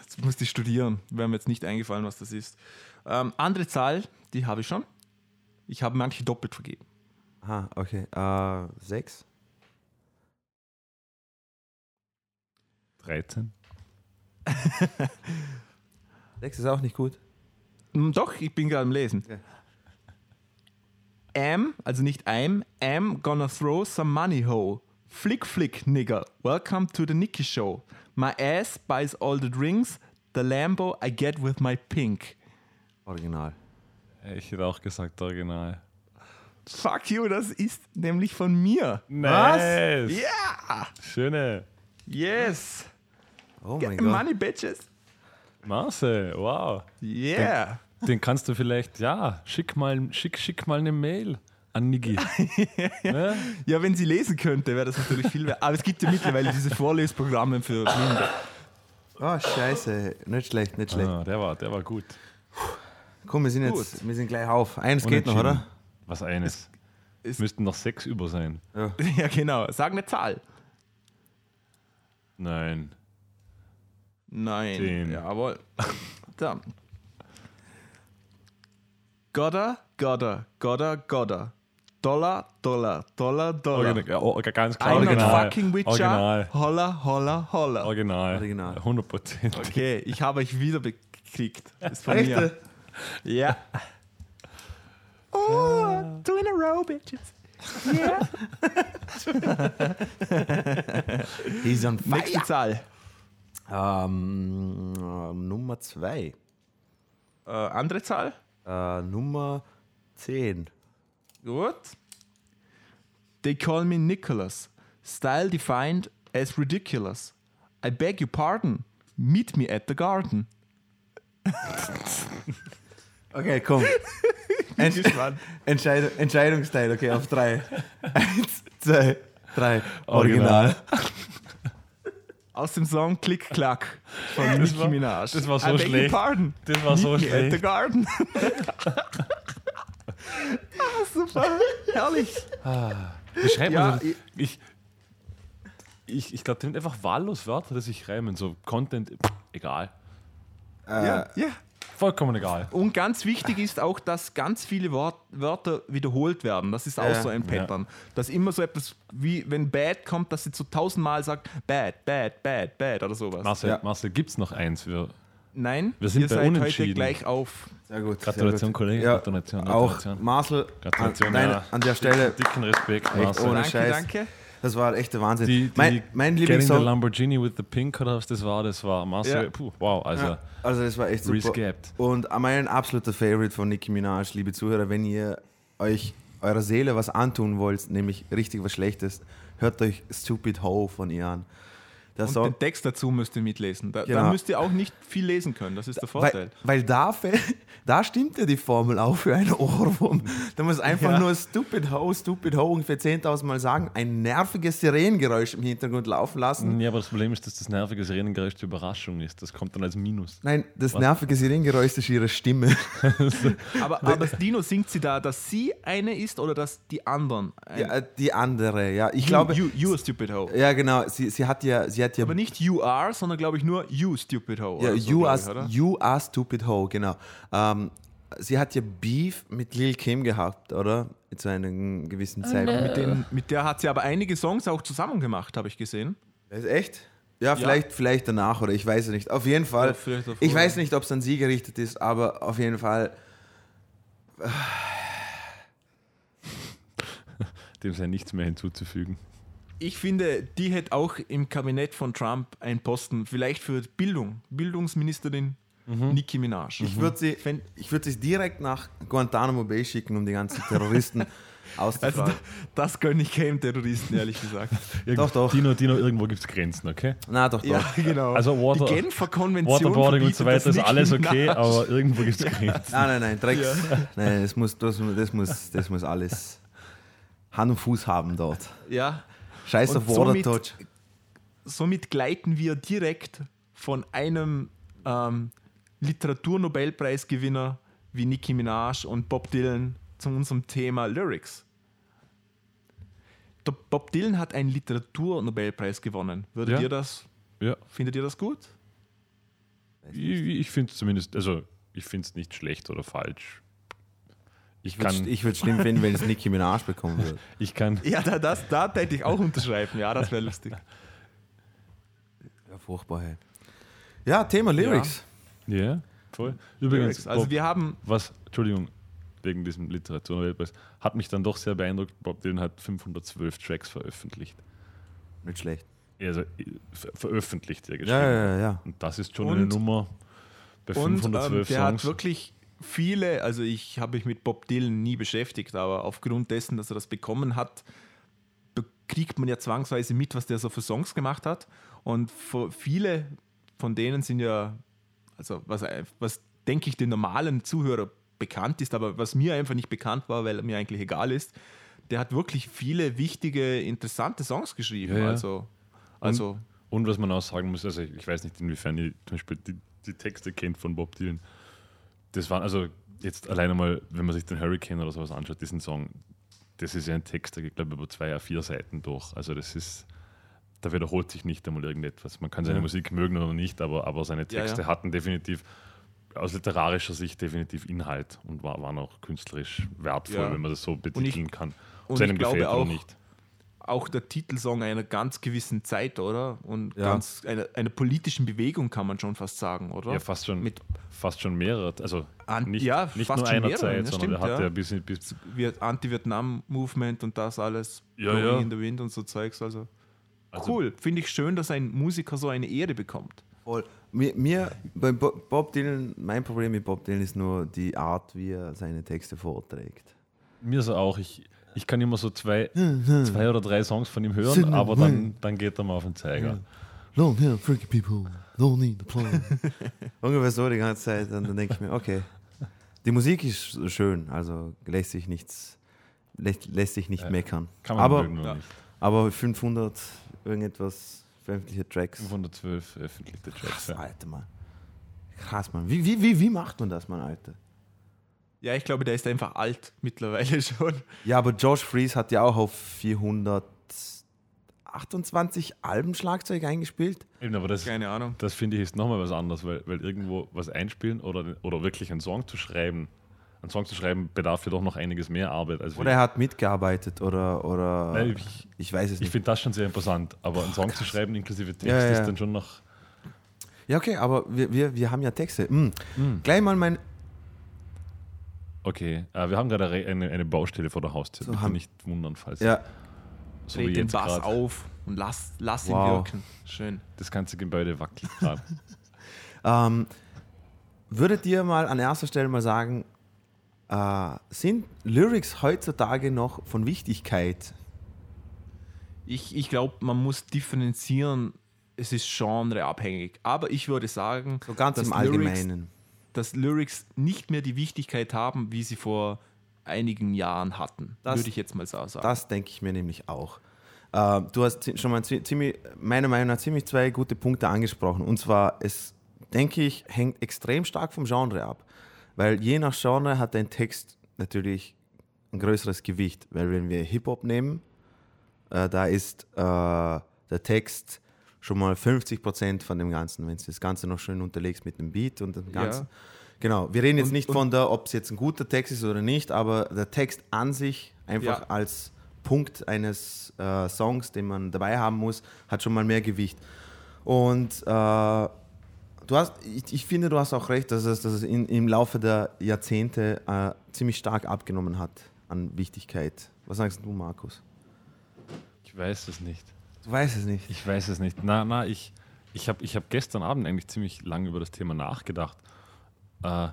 Jetzt musste ich studieren. Wäre mir jetzt nicht eingefallen, was das ist. Ähm, andere Zahl, die habe ich schon. Ich habe manche doppelt vergeben. Aha, okay. Äh, sechs. 13. Sechs ist auch nicht gut. Hm, Doch, ich bin gerade am Lesen. Okay. Am, also nicht I'm, am gonna throw some money ho. Flick, flick, nigger. Welcome to the Nicky Show. My ass buys all the drinks. The Lambo I get with my pink. Original. Ich hätte auch gesagt Original. Fuck you, das ist nämlich von mir. Nice. Ja! Schöne. Yes! Oh Get mein Gott. money, bitches! Marcel, wow. Yeah! Den kannst du vielleicht, ja, schick mal, schick, schick mal eine Mail an Niki. ja? Ja, wenn sie lesen könnte, wäre das natürlich viel wert. Aber es gibt ja mittlerweile diese Vorlesprogramme für Blinde. Oh, scheiße. Nicht schlecht, nicht schlecht. Ah, der, war, der war gut. Komm, wir sind jetzt, Gut. wir sind gleich auf. Eins geht noch, oder? Was eines. es- Müssten noch sechs über sein. Ja, genau. Sag eine Zahl. Nein. Nein. Zehn. Jawohl. Da. Gotta, gotta, gotta, gotta. Dollar, Dollar, Dollar, Dollar. Original, ja, oh, ganz klar. I'm Original. fucking Witcher. Original. Holla, holla, holla. Original. Original. 100 Prozent. Okay, ich habe euch wieder gekriegt. Ist von mir. Ja. Oh, two in a row, bitches. Yeah. He's on Nächste fire. Zahl. Ähm, äh, Nummer zwei. Äh, andere Zahl. Äh, Nummer zehn. Gut. They call me Nicholas. Style defined as ridiculous. I beg your pardon. Meet me at the garden. Okay, komm. Ent gespannt. Entscheidung, Entscheidungsteil, okay, auf drei. Eins, zwei, drei. Original. Original. Aus dem Song Click Clack von Das Nicki war- Minaj. das war so I schlecht. Pardon. Das war so Meet me at the schlecht. garden. ah, super. Herrlich. Schreibt Ja, das? Ich, ich, ich glaube, der nimmt einfach wahllos Wörter, die sich reimen. So Content, egal. Äh, Ja, ja. Vollkommen egal. Und ganz wichtig ist auch, dass ganz viele Wort, Wörter wiederholt werden. Das ist auch Ja. so ein Pattern. Dass immer so etwas wie, wenn bad kommt, dass sie so tausendmal sagt, bad, bad, bad, bad oder sowas. Marcel, Ja. Marcel gibt es noch eins? Wir, Nein, Wir sind ihr bei seid heute Unentschieden. gleich auf. Sehr gut. Gratulation, sehr gut. Kollege, Ja, Gratulation, Auch Gratulation. Marcel, Gratulation, an, nein, ja. an der Stelle, Dicken Respekt, Marcel. ohne Danke, Scheiß. danke. Das war echt der Wahnsinn. Die, die mein, mein Getting the Lieblingssong. Lamborghini with the Pink oder was das war, das war Marcel. Ja. Puh, wow, also Ja, also das war echt super. Und mein absoluter Favorite von Nicki Minaj, liebe Zuhörer, wenn ihr euch eurer Seele was antun wollt, nämlich richtig was Schlechtes, hört euch Stupid Ho von ihr an. Der Und Song, den Text dazu müsst ihr mitlesen. Da, Genau. da müsst ihr auch nicht viel lesen können. Das ist der Vorteil. weil, weil da, da stimmt ja die Formel auch für einen Ohrwurm. Da muss einfach Ja. nur Stupid Ho, Stupid Ho ungefähr 10.000 Mal sagen, ein nerviges Sirenengeräusch im Hintergrund laufen lassen. Ja, aber das Problem ist, dass das nervige Sirenengeräusch die Überraschung ist. Das kommt dann als Minus. Nein, das nervige Sirenengeräusch ist ihre Stimme. Aber, aber Dino singt sie da, dass sie eine ist oder dass die anderen? Ja, äh, die andere, ja. Ich you, glaube, you, you a stupid hoe. ja genau, sie, sie hat ja, sie hat ja Aber nicht you are, sondern glaube ich nur you stupid hoe. Ja, so, you, are, ich, oder? you are stupid ho, genau. Ähm, sie hat ja Beef mit Lil Kim gehabt, oder? Zu einem gewissen Zeitpunkt. Mit, den, mit der hat sie aber einige Songs auch zusammen gemacht, habe ich gesehen. Ist echt? Ja, vielleicht, vielleicht danach oder ich weiß es nicht. Auf jeden Fall. Ja, ich weiß ja. nicht, ob es an sie gerichtet ist, aber auf jeden Fall. Dem sei nichts mehr hinzuzufügen. Ich finde, die hätte auch im Kabinett von Trump einen Posten, vielleicht für Bildung, Bildungsministerin Nicki Minaj. Ich würde sie, ich würd sie direkt nach Guantanamo Bay schicken, um die ganzen Terroristen Also auszufragen. da- das gönne ich keinem Terroristen, ehrlich gesagt. Doch, doch. Dino, Dino, irgendwo gibt es Grenzen, okay? Na doch, doch. ja, genau. Also Water, die Genfer Konvention Waterboarding und so weiter ist das alles okay, Minaj. aber irgendwo gibt es Grenzen. Nein, nein, nein, Drecks. Nein, das muss, das, das, muss, das muss alles Hand und Fuß haben dort. Ja, Scheiß auf Water somit- Touch. somit gleiten wir direkt von einem ähm, Literaturnobelpreisgewinner wie Nicki Minaj und Bob Dylan zu unserem Thema Lyrics. Der Bob Dylan hat einen Literaturnobelpreis gewonnen. Würdet Ja. ihr das, Ja, findet ihr das gut? ich, ich finde es zumindest, also ich finde es nicht schlecht oder falsch. Ich würde ich würd schlimm finden, wenn es Nicki Minaj bekommen würde. ich kann, Ja, da, das, da hätte ich auch unterschreiben. Ja, das wäre lustig. Ja, furchtbar, hey. Ja, Thema Lyrics. ja, voll. Übrigens, Lyrics. Also Bob, wir haben was, Entschuldigung, wegen diesem Literaturnobelpreis, hat mich dann doch sehr beeindruckt. Bob Dylan hat 512 Tracks veröffentlicht. Nicht schlecht. Also äh, ver veröffentlicht, ja, geschrieben. Ja, ja, ja, ja. Und das ist schon Und- eine Nummer bei Und ähm, 512 der Songs. hat wirklich viele, also ich habe mich mit Bob Dylan nie beschäftigt, aber aufgrund dessen, dass er das bekommen hat, kriegt man ja zwangsweise mit, was der so für Songs gemacht hat. Und viele von denen sind ja, also was, was denke ich den normalen Zuhörer bekannt ist, aber was mir einfach nicht bekannt war, weil mir eigentlich egal ist, der hat wirklich viele wichtige, interessante Songs geschrieben. Ja, ja. Also, also Und was man auch sagen muss, also ich weiß nicht, inwiefern ihr zum Beispiel die, die Texte kennt von Bob Dylan. Das waren also jetzt alleine mal, wenn man sich den Hurricane oder sowas anschaut, diesen Song, das ist ja ein Text, der geht, glaube ich, über zwei, vier Seiten durch. Also das ist, da wiederholt sich nicht einmal irgendetwas. Man kann seine Ja. Musik mögen oder nicht, aber, aber seine Ja, Texte ja. hatten definitiv aus literarischer Sicht definitiv Inhalt und war, waren auch künstlerisch wertvoll, Ja. wenn man das so betiteln kann. und Ob einem ich glaube gefällt auch- oder nicht. Auch der Titelsong einer ganz gewissen Zeit, oder? Und Ja. ganz einer, einer politischen Bewegung kann man schon fast sagen, oder? Ja, fast schon, Mit fast schon mehrere. Also An- nicht, ja, nicht fast nur schon einer mehrere, Zeit, ja, sondern stimmt, er hat ja. ja bis, bis wie Anti-Vietnam-Movement und das alles. Ja, ja. in the Wind und so Zeugs. Also, Also- cool. Finde ich schön, dass ein Musiker so eine Ehre bekommt. Voll. Mir, mir bei Bo- Bob Dylan, mein Problem mit Bob Dylan ist nur die Art, wie er seine Texte vorträgt. mir so auch. Ich, ich kann immer so zwei, zwei oder drei Songs von ihm hören, aber dann, dann geht er mal auf den Zeiger. Long hair, freaky people, don't need a plan. Ungefähr so die ganze Zeit. Und dann denke ich mir, okay. Die Musik ist schön, also lässt sich nichts, lässt, lässt sich nicht Ja. meckern. Kann man aber, mögen ja. nicht. aber 500 irgendetwas veröffentlichte Tracks. 512 veröffentlichte Tracks. Krass, Ja. Alter, Mann. Krass, Mann. Wie, wie, wie, wie macht man das, Mann, Alter? Ja, ich glaube, der ist einfach alt mittlerweile schon. Ja, aber Josh Fries hat ja auch auf 480 28 Alben Schlagzeug eingespielt? Eben, aber das, Keine Ahnung. das finde ich ist nochmal was anderes, weil, weil irgendwo was einspielen oder, oder wirklich einen Song zu schreiben, einen Song zu schreiben bedarf ja doch noch einiges mehr Arbeit. Als Oder er hat mitgearbeitet oder, oder Nein, ich- ich weiß es ich nicht. finde das schon sehr imposant, aber einen Song zu schreiben inklusive Text Ja, ja, ja. ist dann schon noch. Ja, okay, aber wir, wir, wir haben ja Texte. Hm. Gleich mal mein. Okay, äh, wir haben gerade eine, eine, Baustelle vor der Haustür. So Bitte haben- nicht wundern, falls Ja, so wie Dreh den Bass grad auf und lass, lass ihn Wow. wirken. Schön. das ganze Gebäude wackelt gerade. ähm, würdet ihr mal an erster Stelle mal sagen, äh, sind Lyrics heutzutage noch von Wichtigkeit? Ich, ich glaube, man muss differenzieren. Es ist genreabhängig. Aber ich würde sagen, So ganz im Lyrics, Allgemeinen. Dass Lyrics nicht mehr die Wichtigkeit haben, wie sie vor einigen Jahren hatten. Das- würde ich jetzt mal so sagen. Das denke ich mir nämlich auch. Äh, du hast schon mal zi- ziemlich, meiner Meinung nach ziemlich zwei gute Punkte angesprochen. Und zwar, es, denke ich, hängt extrem stark vom Genre ab. Weil je nach Genre hat ein Text natürlich ein größeres Gewicht. Weil wenn wir Hip-Hop nehmen, äh, da ist äh, der Text schon mal 50% von dem Ganzen, wenn du das Ganze noch schön unterlegst mit dem Beat und dem Ja. Ganzen. Genau, wir reden jetzt Und- nicht von der, ob es jetzt ein guter Text ist oder nicht, aber der Text an sich einfach Ja. als Punkt eines äh, Songs, den man dabei haben muss, hat schon mal mehr Gewicht. Und äh, du hast, ich, ich finde, du hast auch recht, dass es, dass es in, im Laufe der Jahrzehnte äh, ziemlich stark abgenommen hat an Wichtigkeit. Was sagst du, Markus? Ich weiß es nicht. Du weißt es nicht. Ich weiß es nicht. Na, na, ich, ich habe ich hab gestern Abend eigentlich ziemlich lange über das Thema nachgedacht. Äh,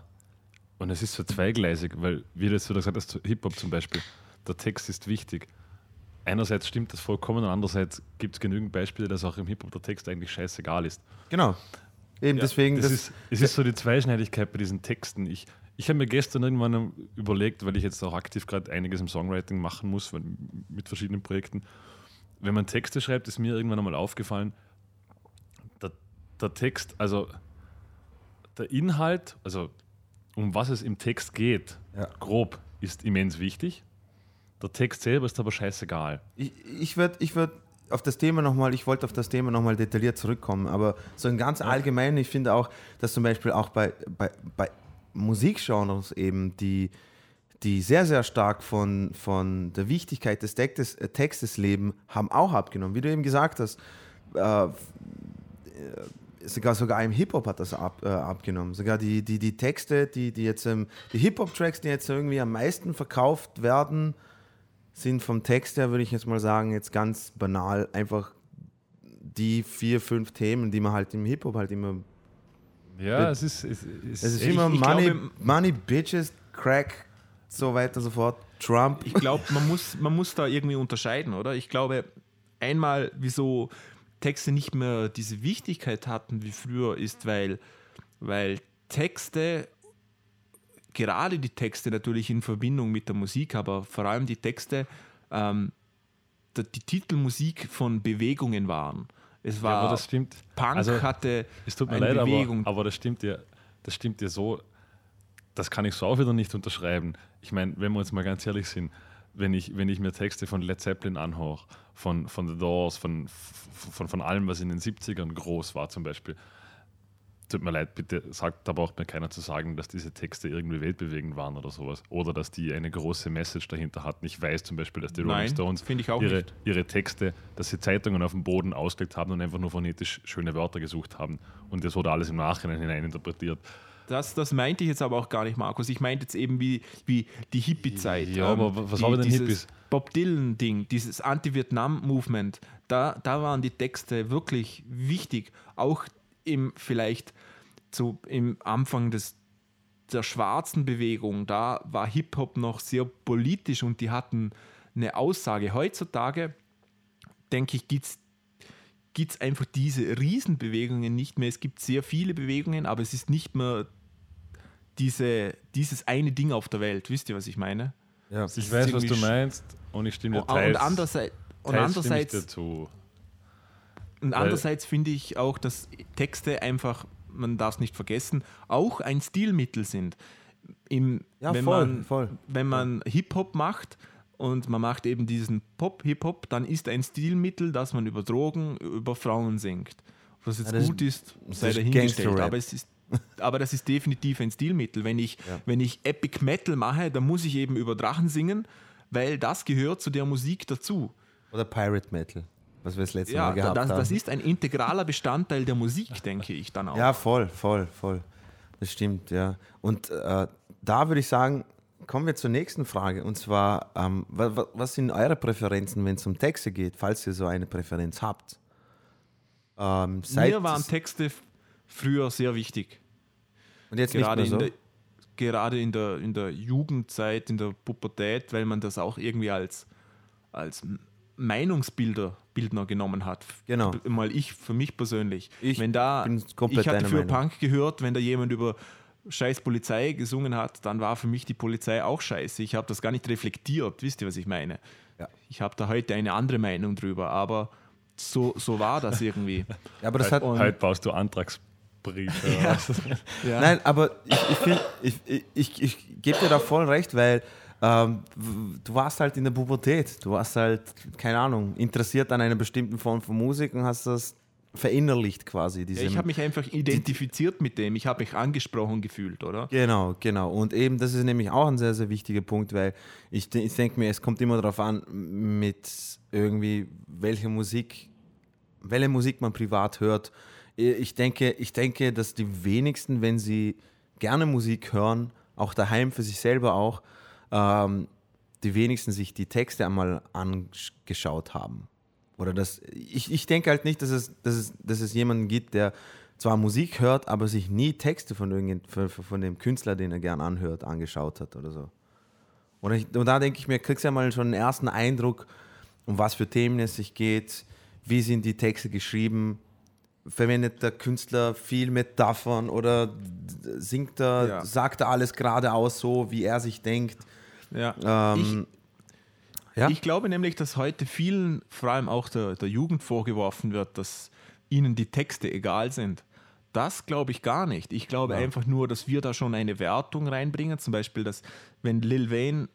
und es ist so zweigleisig, weil, wie du jetzt wieder gesagt hast, Hip-Hop zum Beispiel, der Text ist wichtig. Einerseits stimmt das vollkommen, und andererseits gibt es genügend Beispiele, dass auch im Hip-Hop der Text eigentlich scheißegal ist. Genau. Eben Ja, deswegen, Das das, ist, es ist so die Zweischneidigkeit bei diesen Texten. Ich, ich habe mir gestern irgendwann überlegt, weil ich jetzt auch aktiv gerade einiges im Songwriting machen muss, mit verschiedenen Projekten. Wenn man Texte schreibt, ist mir irgendwann einmal aufgefallen, der, der Text, also der Inhalt, also um was es im Text geht, Ja. grob, ist immens wichtig. Der Text selber ist aber scheißegal. Ich, ich würde ich würd auf das Thema nochmal, ich wollte auf das Thema nochmal detailliert zurückkommen, aber so ein ganz allgemein, ich finde auch, dass zum Beispiel auch bei, bei, bei Musikgenres eben, die, die sehr, sehr stark von, von der Wichtigkeit des Textes, äh, Textes leben, haben auch abgenommen. Wie du eben gesagt hast, äh, sogar, sogar im Hip-Hop hat das ab, äh, abgenommen. Sogar die, die, die Texte, die, die jetzt, ähm, die Hip-Hop-Tracks, die jetzt irgendwie am meisten verkauft werden, sind vom Text her, würde ich jetzt mal sagen, jetzt ganz banal einfach die vier, fünf Themen, die man halt im Hip-Hop halt immer. Ja, es ist. Es, Es ist Ich- immer Money, glaube- Money, Bitches, Crack, so weiter und so fort. Trump. Ich glaube, man muss, man muss da irgendwie unterscheiden, oder? Ich glaube, einmal, wieso Texte nicht mehr diese Wichtigkeit hatten wie früher, ist, weil, weil Texte, gerade die Texte natürlich in Verbindung mit der Musik, aber vor allem die Texte, ähm, die, die Titelmusik von Bewegungen waren. Es ja, war aber das stimmt. Punk Also, hatte Es tut mir eine leid, aber, Bewegung. aber das stimmt dir, das stimmt dir so, das kann ich so auch wieder nicht unterschreiben. Ich meine, wenn wir uns mal ganz ehrlich sind, wenn ich, wenn ich mir Texte von Led Zeppelin anhöre, von, von The Doors, von, von, von allem, was in den 70ern groß war zum Beispiel, tut mir leid, bitte sagt, da braucht mir keiner zu sagen, dass diese Texte irgendwie weltbewegend waren oder sowas. Oder dass die eine große Message dahinter hatten. Ich weiß zum Beispiel, dass die Rolling Nein, Stones ihre, ihre Texte, dass sie Zeitungen auf dem Boden ausgelegt haben und einfach nur phonetisch schöne Wörter gesucht haben. Und das wurde alles im Nachhinein hineininterpretiert. Das, das meinte ich jetzt aber auch gar nicht, Markus. Ich meinte jetzt eben wie, wie die Hippie-Zeit. Ähm, Ja, aber was die, war denn Hippies? Bob Dylan-Ding, dieses Anti-Vietnam-Movement, da, da waren die Texte wirklich wichtig. Auch im vielleicht so im Anfang des, der schwarzen Bewegung, da war Hip-Hop noch sehr politisch und die hatten eine Aussage. Heutzutage, denke ich, gibt es gibt es einfach diese Riesenbewegungen nicht mehr. Es gibt sehr viele Bewegungen, aber es ist nicht mehr diese, dieses eine Ding auf der Welt. Wisst ihr, was ich meine? Ja. Es Ich weiß, was du meinst und ich stimme dir Und, teils, und andererseits, und teils stimme ich andererseits, dir zu. und andererseits finde ich auch, dass Texte einfach, man darf es nicht vergessen, auch ein Stilmittel sind. Im, Ja, wenn voll, man, voll. Wenn man Hip-Hop macht und man macht eben diesen Pop, Hip-Hop, dann ist ein Stilmittel, dass man über Drogen, über Frauen singt. Ob das jetzt Ja, das gut ist, das sei ist dahingestellt. Aber, es ist, aber das ist definitiv ein Stilmittel. Wenn ich, Ja. wenn ich Epic Metal mache, dann muss ich eben über Drachen singen, weil das gehört zu der Musik dazu. Oder Pirate Metal, was wir das letzte Ja, Mal gehabt das, haben. das ist ein integraler Bestandteil der Musik, denke ich dann auch. Ja, voll, voll, voll. Das stimmt, ja. Und äh, da würde ich sagen, kommen wir zur nächsten Frage. Und zwar, ähm, wa, wa, was sind eure Präferenzen, wenn es um Texte geht, falls ihr so eine Präferenz habt? Ähm, Mir waren Texte früher sehr wichtig. und jetzt Gerade, nicht in mehr der, gerade in, der, in der Jugendzeit, in der Pubertät, weil man das auch irgendwie als, als Meinungsbilder Bildner genommen hat. Genau. Mal ich, für mich persönlich. Ich wenn da, bin komplett ich hatte früher. Punk gehört, wenn da jemand über scheiß Polizei gesungen hat, dann war für mich die Polizei auch scheiße. Ich habe das gar nicht reflektiert, wisst ihr, was ich meine? Ja. Ich habe da heute eine andere Meinung drüber, aber so, so war das irgendwie. Ja, aber das hat, Heute baust du Antragsbriefe. Oder was? Ja. Nein, aber ich, ich, find, ich, ich, ich, ich gebe dir da voll recht, weil ähm, du warst halt in der Pubertät. Du warst halt, keine Ahnung, interessiert an einer bestimmten Form von Musik und hast das verinnerlicht quasi. Diese, Ja, ich habe mich einfach identifiziert mit dem, ich habe mich angesprochen gefühlt, oder? Genau, genau. Und eben, das ist nämlich auch ein sehr, sehr wichtiger Punkt, weil ich, ich denke mir, es kommt immer darauf an, mit irgendwie, welche Musik, welche Musik man privat hört. Ich denke, ich denke, dass die wenigsten, wenn sie gerne Musik hören, auch daheim für sich selber auch, ähm, die wenigsten sich die Texte einmal angeschaut haben. Oder das, ich, ich denke halt nicht, dass es, dass, es, dass es jemanden gibt, der zwar Musik hört, aber sich nie Texte von, irgend, von, von dem Künstler, den er gern anhört, angeschaut hat oder so. Oder ich, und da denke ich mir, kriegst ja mal schon einen ersten Eindruck, um was für Themen es sich geht, wie sind die Texte geschrieben, verwendet der Künstler viel Metaphern oder singt er, Ja. sagt er alles geradeaus so, wie er sich denkt. Ja. Ähm, ja? Ich glaube nämlich, dass heute vielen, vor allem auch der, der Jugend vorgeworfen wird, dass ihnen die Texte egal sind. Das glaube ich gar nicht. Ich glaube einfach nur, dass wir da schon eine Wertung reinbringen. Zum Beispiel, dass wenn Lil Wayne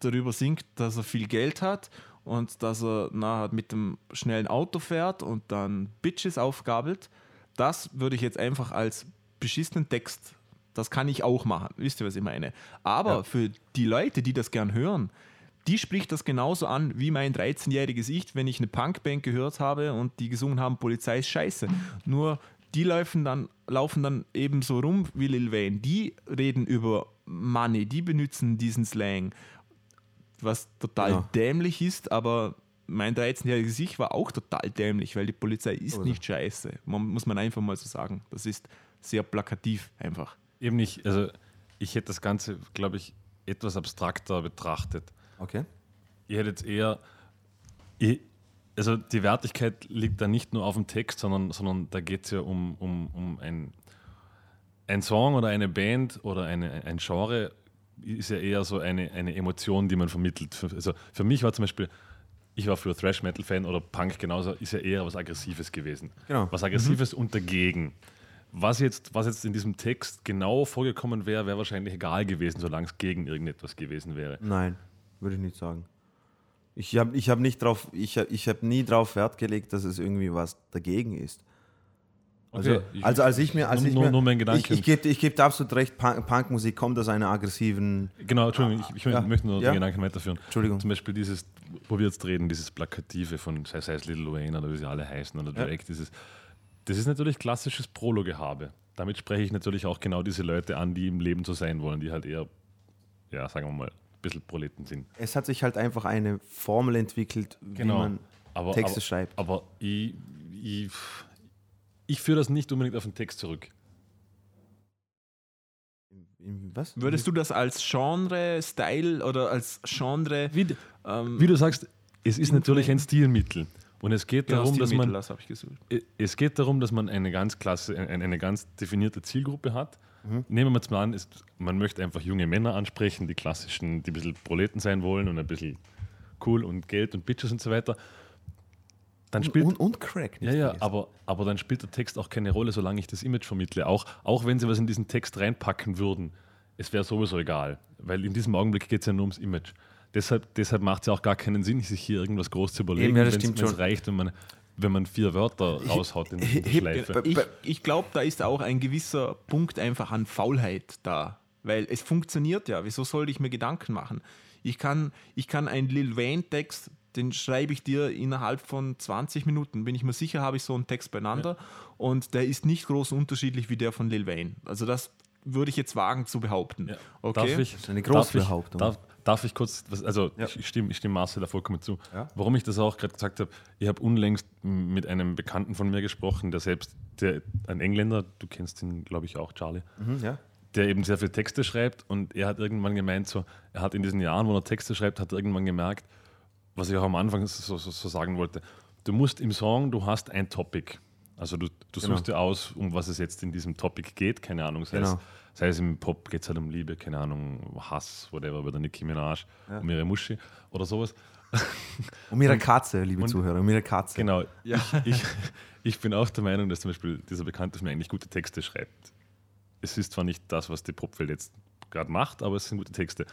darüber singt, dass er viel Geld hat und dass er nachher mit dem schnellen Auto fährt und dann Bitches aufgabelt, das würde ich jetzt einfach als beschissenen Text, das kann ich auch machen. Wisst ihr, was ich meine? Aber Ja. für die Leute, die das gern hören, die spricht das genauso an wie mein 13-jähriges Ich, wenn ich eine Punkband gehört habe und die gesungen haben, Polizei ist scheiße. Nur die laufen dann, laufen dann eben so rum wie Lil Wayne. Die reden über Money, die benutzen diesen Slang, was total Ja. dämlich ist, aber mein 13-jähriges Ich war auch total dämlich, weil die Polizei ist Also. nicht scheiße. Man, muss man einfach mal so sagen. Das ist sehr plakativ einfach. Eben nicht, also ich hätte das Ganze, glaube ich, etwas abstrakter betrachtet. Okay. Ich hätte jetzt eher, ich, also die Wertigkeit liegt da nicht nur auf dem Text, sondern, sondern da geht es ja um, um, um ein, ein Song oder eine Band oder eine, ein Genre ist ja eher so eine, eine Emotion, die man vermittelt. Für, also für mich war zum Beispiel, ich war früher Thrash-Metal-Fan oder Punk genauso, ist ja eher was Aggressives gewesen. Genau. Was Aggressives und dagegen. Was jetzt, was jetzt in diesem Text genau vorgekommen wäre, wäre wahrscheinlich egal gewesen, solange es gegen irgendetwas gewesen wäre. Nein, würde ich nicht sagen. Ich habe ich hab nicht drauf, ich hab, ich hab nie darauf Wert gelegt, dass es irgendwie was dagegen ist. Also, Okay, ich- also als ich mir, als nur- ich nur- mir, nur mein ich, Gedanke. ich gebe ich geb dir absolut recht, Punk, Punkmusik kommt aus einer aggressiven, Genau, Entschuldigung, ich, ich Ja. möchte nur Ja. den Gedanken weiterführen. Entschuldigung. Zum Beispiel dieses, wo wir jetzt reden, dieses Plakative von, sei, sei es Little Wayne oder wie sie alle heißen oder Ja. Drake, dieses, das ist natürlich klassisches Prolo-Gehabe. Damit spreche ich natürlich auch genau diese Leute an, die im Leben so sein wollen, die halt eher, ja, sagen wir mal, ein bisschen Proleten sind. es hat sich halt einfach eine Formel entwickelt, wie Genau. man Aber, Texte aber, schreibt. Aber ich, ich, ich führe das nicht unbedingt auf den Text zurück. Was? Würdest du das als Genre, Style oder als Genre Wie, ähm, wie du sagst, es ist natürlich ein Stilmittel. Und es geht genau, darum, dass man das habe ich gesucht. es geht darum, dass man eine ganz klasse, eine, eine ganz definierte Zielgruppe hat. Nehmen wir jetzt mal an, ist, man möchte einfach junge Männer ansprechen, die klassischen, die ein bisschen Proleten sein wollen und ein bisschen cool und Geld und Bitches und so weiter. Dann spielt, und, und Crack. nicht ja, ja, vergessen. aber, aber dann spielt der Text auch keine Rolle, solange ich das Image vermittle. Auch, auch wenn sie was in diesen Text reinpacken würden, es wäre sowieso egal, weil in diesem Augenblick geht es ja nur ums Image. deshalb, deshalb macht es ja auch gar keinen Sinn, sich hier irgendwas groß zu überlegen, ja, das wenn stimmt es schon. reicht, wenn man, wenn man vier Wörter raushaut in, in der Schleife. Ich, ich glaube, da ist auch ein gewisser Punkt einfach an Faulheit da. Weil es funktioniert ja. Wieso sollte ich mir Gedanken machen? Ich kann, ich kann einen Lil Wayne-Text, den schreibe ich dir innerhalb von 20 Minuten. Bin ich mir sicher, habe ich so einen Text beieinander. Und der ist nicht groß unterschiedlich wie der von Lil Wayne. Also das würde ich jetzt wagen zu behaupten. Ja. Okay? Darf ich, ist eine darf große ich, Behauptung. Darf, darf ich kurz, was, also Ja. ich, ich stimme, ich stimme Marcel da vollkommen zu. Ja. Warum ich das auch gerade gesagt habe, ich habe unlängst mit einem Bekannten von mir gesprochen, der selbst, der, ein Engländer, du kennst ihn, glaube ich, auch, Charlie, Mhm, ja. der eben sehr viele Texte schreibt und er hat irgendwann gemeint, so, er hat in diesen Jahren, wo er Texte schreibt, hat er irgendwann gemerkt, was ich auch am Anfang so, so, so sagen wollte, du musst im Song, du hast ein Topic. Also du, du Genau. suchst dir aus, um was es jetzt in diesem Topic geht, keine Ahnung, sei, Genau. es, sei es im Pop geht es halt um Liebe, keine Ahnung, Hass, whatever, über Nicki Minaj, um ihre Muschi oder sowas. Um ihre Katze, liebe Zuhörer, um ihre Katze. Genau. Ich, ich, ich bin auch der Meinung, dass zum Beispiel dieser Bekannte mir eigentlich gute Texte schreibt. Es ist zwar nicht das, was die Popwelt jetzt gerade macht, aber es sind gute Texte.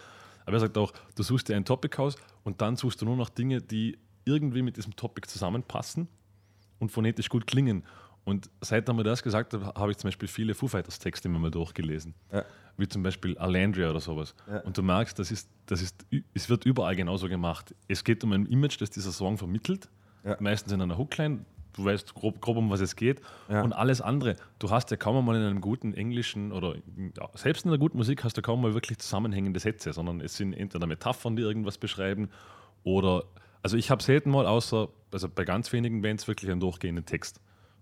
Aber er sagt auch, du suchst dir ein Topic aus und dann suchst du nur noch Dinge, die irgendwie mit diesem Topic zusammenpassen und phonetisch gut klingen. Und seit er mir das gesagt hat, habe ich zum Beispiel viele Foo Fighters Texte mir mal durchgelesen. Ja. Wie zum Beispiel Alandria oder sowas. Ja. Und du merkst, das ist, das ist, es wird überall genauso gemacht. Es geht um ein Image, das dieser Song vermittelt. Ja. Meistens in einer Hookline. Du weißt grob, grob um was es geht. Ja. Und alles andere. Du hast ja kaum einmal in einem guten englischen oder ja, selbst in einer guten Musik hast du kaum mal wirklich zusammenhängende Sätze, sondern es sind entweder Metaphern, die irgendwas beschreiben oder, also ich habe selten mal außer, also bei ganz wenigen Bands wirklich einen durchgehenden Text,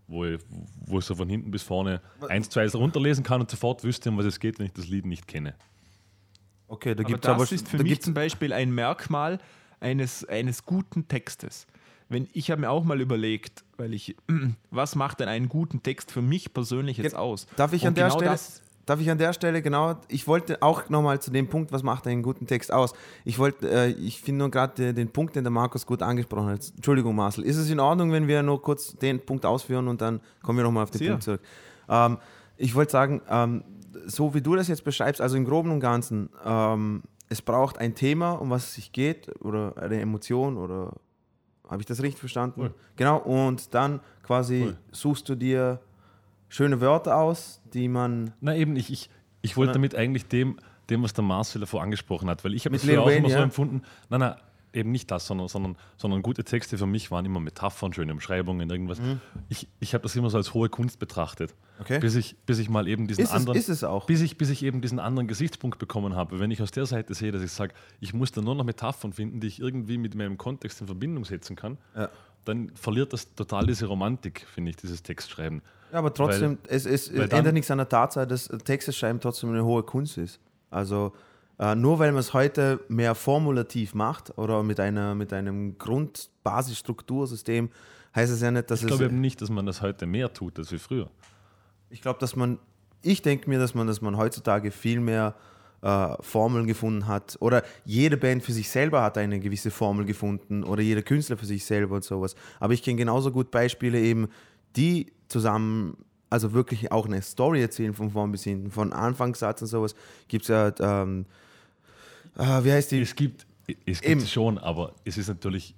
wo ich, wo ich so von hinten bis vorne eins, zwei runterlesen kann und sofort wüsste, um was es geht, wenn ich das Lied nicht kenne. Okay, da Aber gibt es das aber, ist für da mich gibt's, zum Beispiel ein Merkmal eines, eines guten Textes. Wenn ich habe mir auch mal überlegt, weil ich, was macht denn einen guten Text für mich persönlich jetzt aus? Darf ich Und an der genau Stelle, das- darf ich an der Stelle genau, ich wollte auch nochmal zu dem Punkt, was macht einen guten Text aus? Ich wollte, äh, ich finde nur gerade den, den Punkt, den der Markus gut angesprochen hat. Entschuldigung, Marcel. Ist es in Ordnung, wenn wir nur kurz den Punkt ausführen und dann kommen wir nochmal auf den Sicher. Punkt zurück? Ähm, ich wollte sagen, ähm, so wie du das jetzt beschreibst, also im Groben und Ganzen, ähm, es braucht ein Thema, um was es sich geht, oder eine Emotion, oder habe ich das richtig verstanden? Cool. Genau, und dann quasi Cool. suchst du dir schöne Wörter aus, die man Na eben, ich, ich, ich wollte damit eigentlich dem, dem, was der Marcel davor angesprochen hat, weil ich habe das früher auch immer so ja. empfunden, nein, nein, eben nicht das, sondern, sondern, sondern gute Texte für mich waren immer Metaphern, schöne Umschreibungen, irgendwas. Ich, ich habe das immer so als hohe Kunst betrachtet, Mhm. Okay. bis, ich, bis ich mal eben diesen Ist es- anderen... ist es auch. Bis ich, bis ich eben diesen anderen Gesichtspunkt bekommen habe. Wenn ich aus der Seite sehe, dass ich sage, ich muss da nur noch Metaphern finden, die ich irgendwie mit meinem Kontext in Verbindung setzen kann, Ja. dann verliert das total diese Romantik, finde ich, dieses Textschreiben. Ja, aber trotzdem, es, es, weil es dann- ändert nichts an der Tatsache, dass Texte schreiben trotzdem eine hohe Kunst ist. Also äh, nur weil man es heute mehr formulativ macht oder mit, einer, mit einem Grundbasisstruktursystem, heißt es ja nicht, dass Ich es. glaube eben nicht, dass man das heute mehr tut als wie früher. Ich glaube, dass man, ich denke mir, dass man, dass man heutzutage viel mehr äh, Formeln gefunden hat oder jede Band für sich selber hat eine gewisse Formel gefunden oder jeder Künstler für sich selber und sowas. Aber ich kenne genauso gut Beispiele eben, die zusammen, also wirklich auch eine Story erzählen von vorn bis hinten, von Anfangssatz und sowas. Gibt es ja, ähm, äh, wie heißt die? Es gibt es Eben. gibt schon, aber es ist natürlich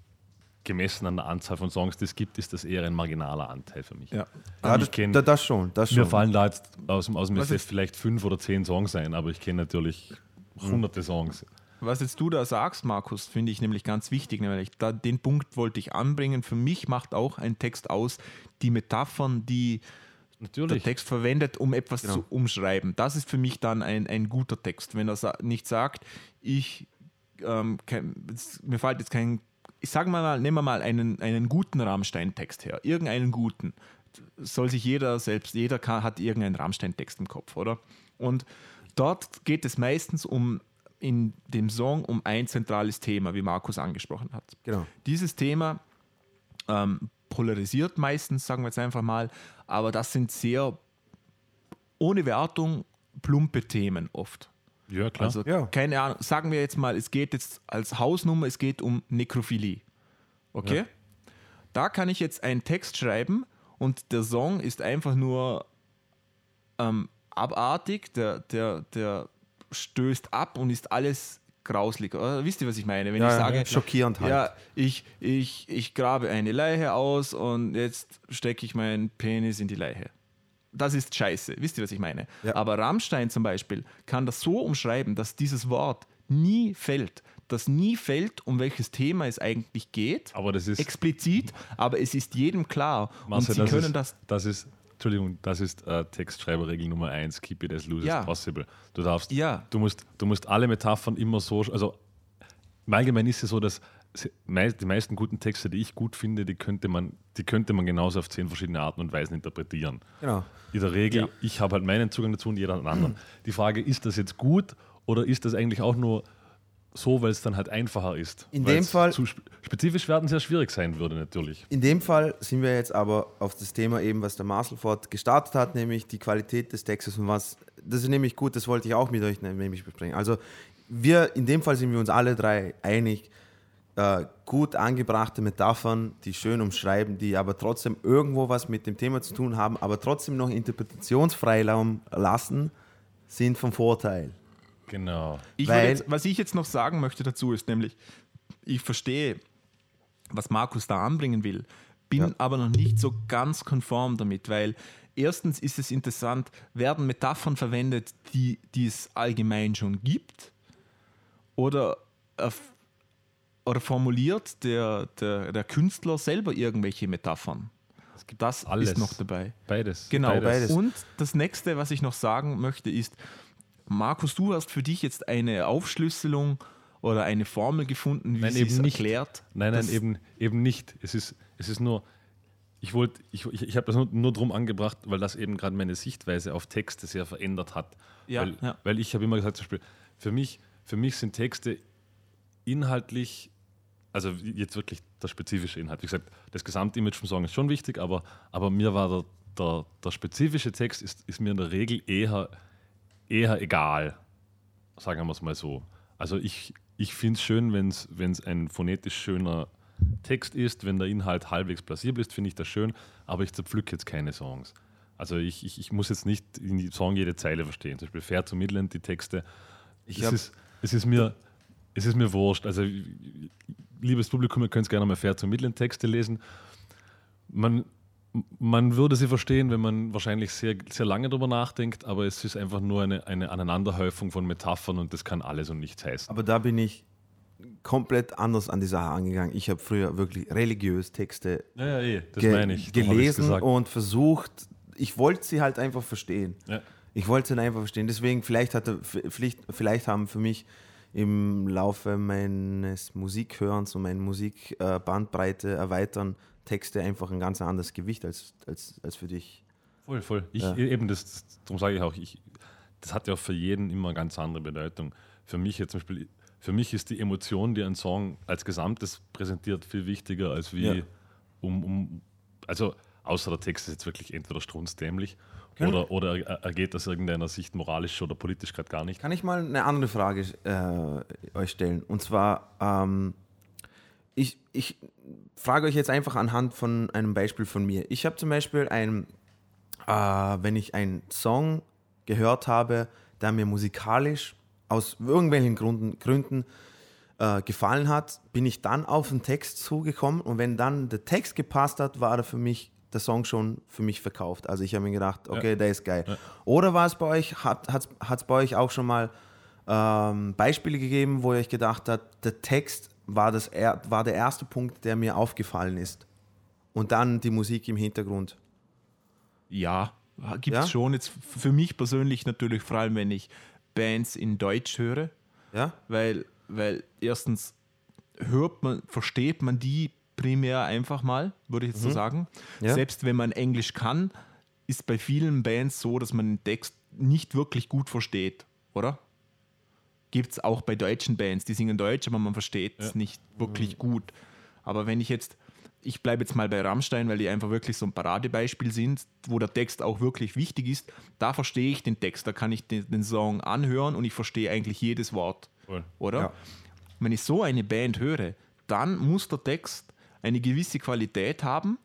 gemessen an der Anzahl von Songs, die es gibt, ist das eher ein marginaler Anteil für mich. Ja. Ja, ich das, kenn- da, das schon, das Mir schon. fallen da jetzt aus, dem- aus dem SF vielleicht fünf oder zehn Songs ein, aber ich kenne natürlich hunderte Songs. Was jetzt du da sagst, Markus, finde ich nämlich ganz wichtig. Nämlich da, den Punkt wollte ich anbringen. Für mich macht auch ein Text aus die Metaphern, die der Natürlich. Text verwendet, um etwas Genau. zu umschreiben. Das ist für mich dann ein, ein guter Text. Wenn er sa nicht sagt, ich, ähm, kein, mir fällt jetzt kein, ich sage mal, nehmen wir mal einen, einen guten Rammstein-Text her. Irgendeinen guten. Soll sich jeder selbst, jeder kann, hat irgendeinen Rammstein-Text im Kopf, oder? Und dort geht es meistens um in dem Song um ein zentrales Thema, wie Markus angesprochen hat. Genau. Dieses Thema ähm, polarisiert meistens, sagen wir jetzt einfach mal, aber das sind sehr ohne Wertung plumpe Themen oft. Ja, klar. Also Ja. keine Ahnung, sagen wir jetzt mal, es geht jetzt als Hausnummer, es geht um Nekrophilie. Okay? Ja. Da kann ich jetzt einen Text schreiben und der Song ist einfach nur ähm, abartig, der, der, der stößt ab und ist alles grauslig. Oder? Wisst ihr, was ich meine? Wenn Ja, ich sage, ja, schockierend halt. Ja, ich, ich, ich grabe eine Leiche aus und jetzt stecke ich meinen Penis in die Leiche. Das ist scheiße. Wisst ihr, was ich meine? Ja. Aber Rammstein zum Beispiel kann das so umschreiben, dass dieses Wort nie fällt. Dass nie fällt, um welches Thema es eigentlich geht. Aber das ist, Explizit, aber es ist jedem klar. Marcel, und sie das können ist, das das ist, Entschuldigung, das ist äh, Textschreiberregel Nummer eins, keep it as loose Ja. as possible. Du darfst, Ja. du musst, du musst alle Metaphern immer so, also im Allgemeinen ist es so, dass die meisten guten Texte, die ich gut finde, die könnte man, die könnte man genauso auf zehn verschiedene Arten und Weisen interpretieren. Genau. In der Regel, Ja. ich habe halt meinen Zugang dazu und jeder einen anderen. Die Frage, ist das jetzt gut oder ist das eigentlich auch nur so, weil es dann halt einfacher ist? In dem Fall- Zu spe- spezifisch werden sehr schwierig sein würde, natürlich. In dem Fall sind wir jetzt aber auf das Thema eben, was der Marcel Ford gestartet hat, nämlich die Qualität des Textes und was, das ist nämlich gut, das wollte ich auch mit euch nämlich besprechen. Also wir, in dem Fall sind wir uns alle drei einig, äh, gut angebrachte Metaphern, die schön umschreiben, die aber trotzdem irgendwo was mit dem Thema zu tun haben, aber trotzdem noch Interpretationsfreiraum lassen, sind vom Vorteil. Genau. Ich jetzt, was ich jetzt noch sagen möchte dazu ist nämlich, ich verstehe, was Markus da anbringen will, bin Ja. aber noch nicht so ganz konform damit, weil erstens ist es interessant, werden Metaphern verwendet, die, die es allgemein schon gibt oder, erf- oder formuliert der, der, der Künstler selber irgendwelche Metaphern. Das alles. ist noch dabei. Beides. Genau. beides. Und das nächste, was ich noch sagen möchte, ist, Markus, du hast für dich jetzt eine Aufschlüsselung oder eine Formel gefunden, wie Nein, sie eben es nicht. erklärt. Nein, nein, eben, eben nicht. Es ist, es ist nur, ich wollte, ich, ich, ich habe das nur, nur drum angebracht, weil das eben gerade meine Sichtweise auf Texte sehr verändert hat. Ja, weil, ja. weil ich habe immer gesagt, zum Beispiel, für mich, für mich sind Texte inhaltlich, also jetzt wirklich der spezifische Inhalt. Wie gesagt, das Gesamtimage vom Song ist schon wichtig, aber, aber mir war der, der, der spezifische Text ist, ist mir in der Regel eher, eher egal, sagen wir es mal so. Also ich, ich finde es schön, wenn es ein phonetisch schöner Text ist, wenn der Inhalt halbwegs plausibel ist, finde ich das schön, aber ich zerpflücke jetzt keine Songs. Also ich, ich, ich muss jetzt nicht in die Song jede Zeile verstehen. Zum Beispiel Fair to Midland, die Texte. Ich es, ist, es, ist mir, es ist mir wurscht. Also liebes Publikum, ihr könnt gerne mal Fair to Midland Texte lesen. Man, man würde sie verstehen, wenn man wahrscheinlich sehr, sehr lange darüber nachdenkt, aber es ist einfach nur eine, eine Aneinanderhäufung von Metaphern und das kann alles und nichts heißen. Aber da bin ich komplett anders an die Sache angegangen. Ich habe früher wirklich religiös Texte Ja, ja, eh, ge gelesen und versucht, ich wollte sie halt einfach verstehen. Ja. Ich wollte sie einfach verstehen. Deswegen, vielleicht, hatte, vielleicht, vielleicht haben für mich im Laufe meines Musikhörens und meine Musikbandbreite erweitern Texte einfach ein ganz anderes Gewicht als, als, als für dich. Voll, voll. Ich, Ja. Eben, das, darum sage ich auch, ich, das hat ja auch für jeden immer eine ganz andere Bedeutung. Für mich jetzt zum Beispiel, für mich ist die Emotion, die ein Song als Gesamtes präsentiert, viel wichtiger als wie Ja. um, um, also außer der Text ist jetzt wirklich entweder strunzdämlich Genau. oder, oder er, er geht aus irgendeiner Sicht moralisch oder politisch gerade gar nicht. Kann ich mal eine andere Frage äh, euch stellen? Und zwar, ähm, ich, ich frage euch jetzt einfach anhand von einem Beispiel von mir. Ich habe zum Beispiel ein, äh, wenn ich einen Song gehört habe, der mir musikalisch aus irgendwelchen Gründen, Gründen äh, gefallen hat, bin ich dann auf den Text zugekommen und wenn dann der Text gepasst hat, war er für mich der Song schon für mich verkauft. Also ich habe mir gedacht, okay, der ist geil. Oder war es bei euch, hat es bei euch auch schon mal ähm, Beispiele gegeben, wo ihr euch gedacht habt, der Text war, das, war der erste Punkt, der mir aufgefallen ist. Und dann die Musik im Hintergrund. Ja, gibt es Ja? schon. Jetzt für mich persönlich natürlich, vor allem wenn ich Bands in Deutsch höre, Ja? weil, weil erstens hört man, versteht man die primär einfach mal, würde ich jetzt so sagen. Mhm. Ja. Selbst wenn man Englisch kann, ist bei vielen Bands so, dass man den Text nicht wirklich gut versteht, oder? Gibt es auch bei deutschen Bands, die singen Deutsch, aber man versteht es nicht wirklich gut. Aber wenn ich jetzt, ich bleibe jetzt mal bei Rammstein, weil die einfach wirklich so ein Paradebeispiel sind, wo der Text auch wirklich wichtig ist, da verstehe ich den Text, da kann ich den, den Song anhören und ich verstehe eigentlich jedes Wort, Voll. oder? Ja. Wenn ich so eine Band höre, dann muss der Text eine gewisse Qualität haben,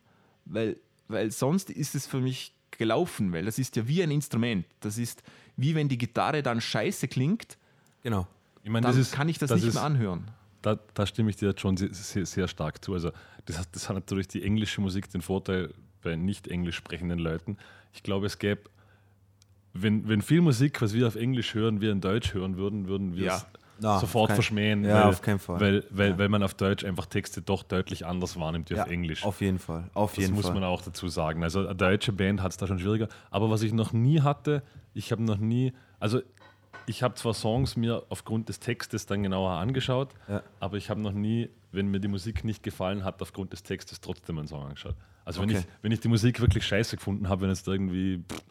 weil, weil sonst ist es für mich gelaufen, weil das ist ja wie ein Instrument. Das ist wie wenn die Gitarre dann scheiße klingt, Genau. Ich meine, dann das ist- kann ich das, das nicht ist- mehr anhören. Da, da stimme ich dir jetzt schon sehr, sehr, sehr stark zu. Also das hat, das hat natürlich die englische Musik den Vorteil bei nicht englisch sprechenden Leuten. Ich glaube, es gäbe, wenn, wenn viel Musik, was wir auf Englisch hören, wir in Deutsch hören würden, würden wir Ja. es Na, sofort kein- verschmähen. Ja, weil, auf keinen Fall. Weil, weil, weil man auf Deutsch einfach Texte doch deutlich anders wahrnimmt wie Ja, auf Englisch. Auf jeden Fall. Auf Das jeden muss Fall. man auch dazu sagen. Also eine deutsche Band hat es da schon schwieriger. Aber was ich noch nie hatte, ich habe noch nie, also ich habe zwar Songs mir aufgrund des Textes dann genauer angeschaut, Ja. aber ich habe noch nie, wenn mir die Musik nicht gefallen hat, aufgrund des Textes trotzdem einen Song angeschaut. Also wenn, Okay. ich, wenn ich die Musik wirklich scheiße gefunden habe, wenn jetzt irgendwie pff,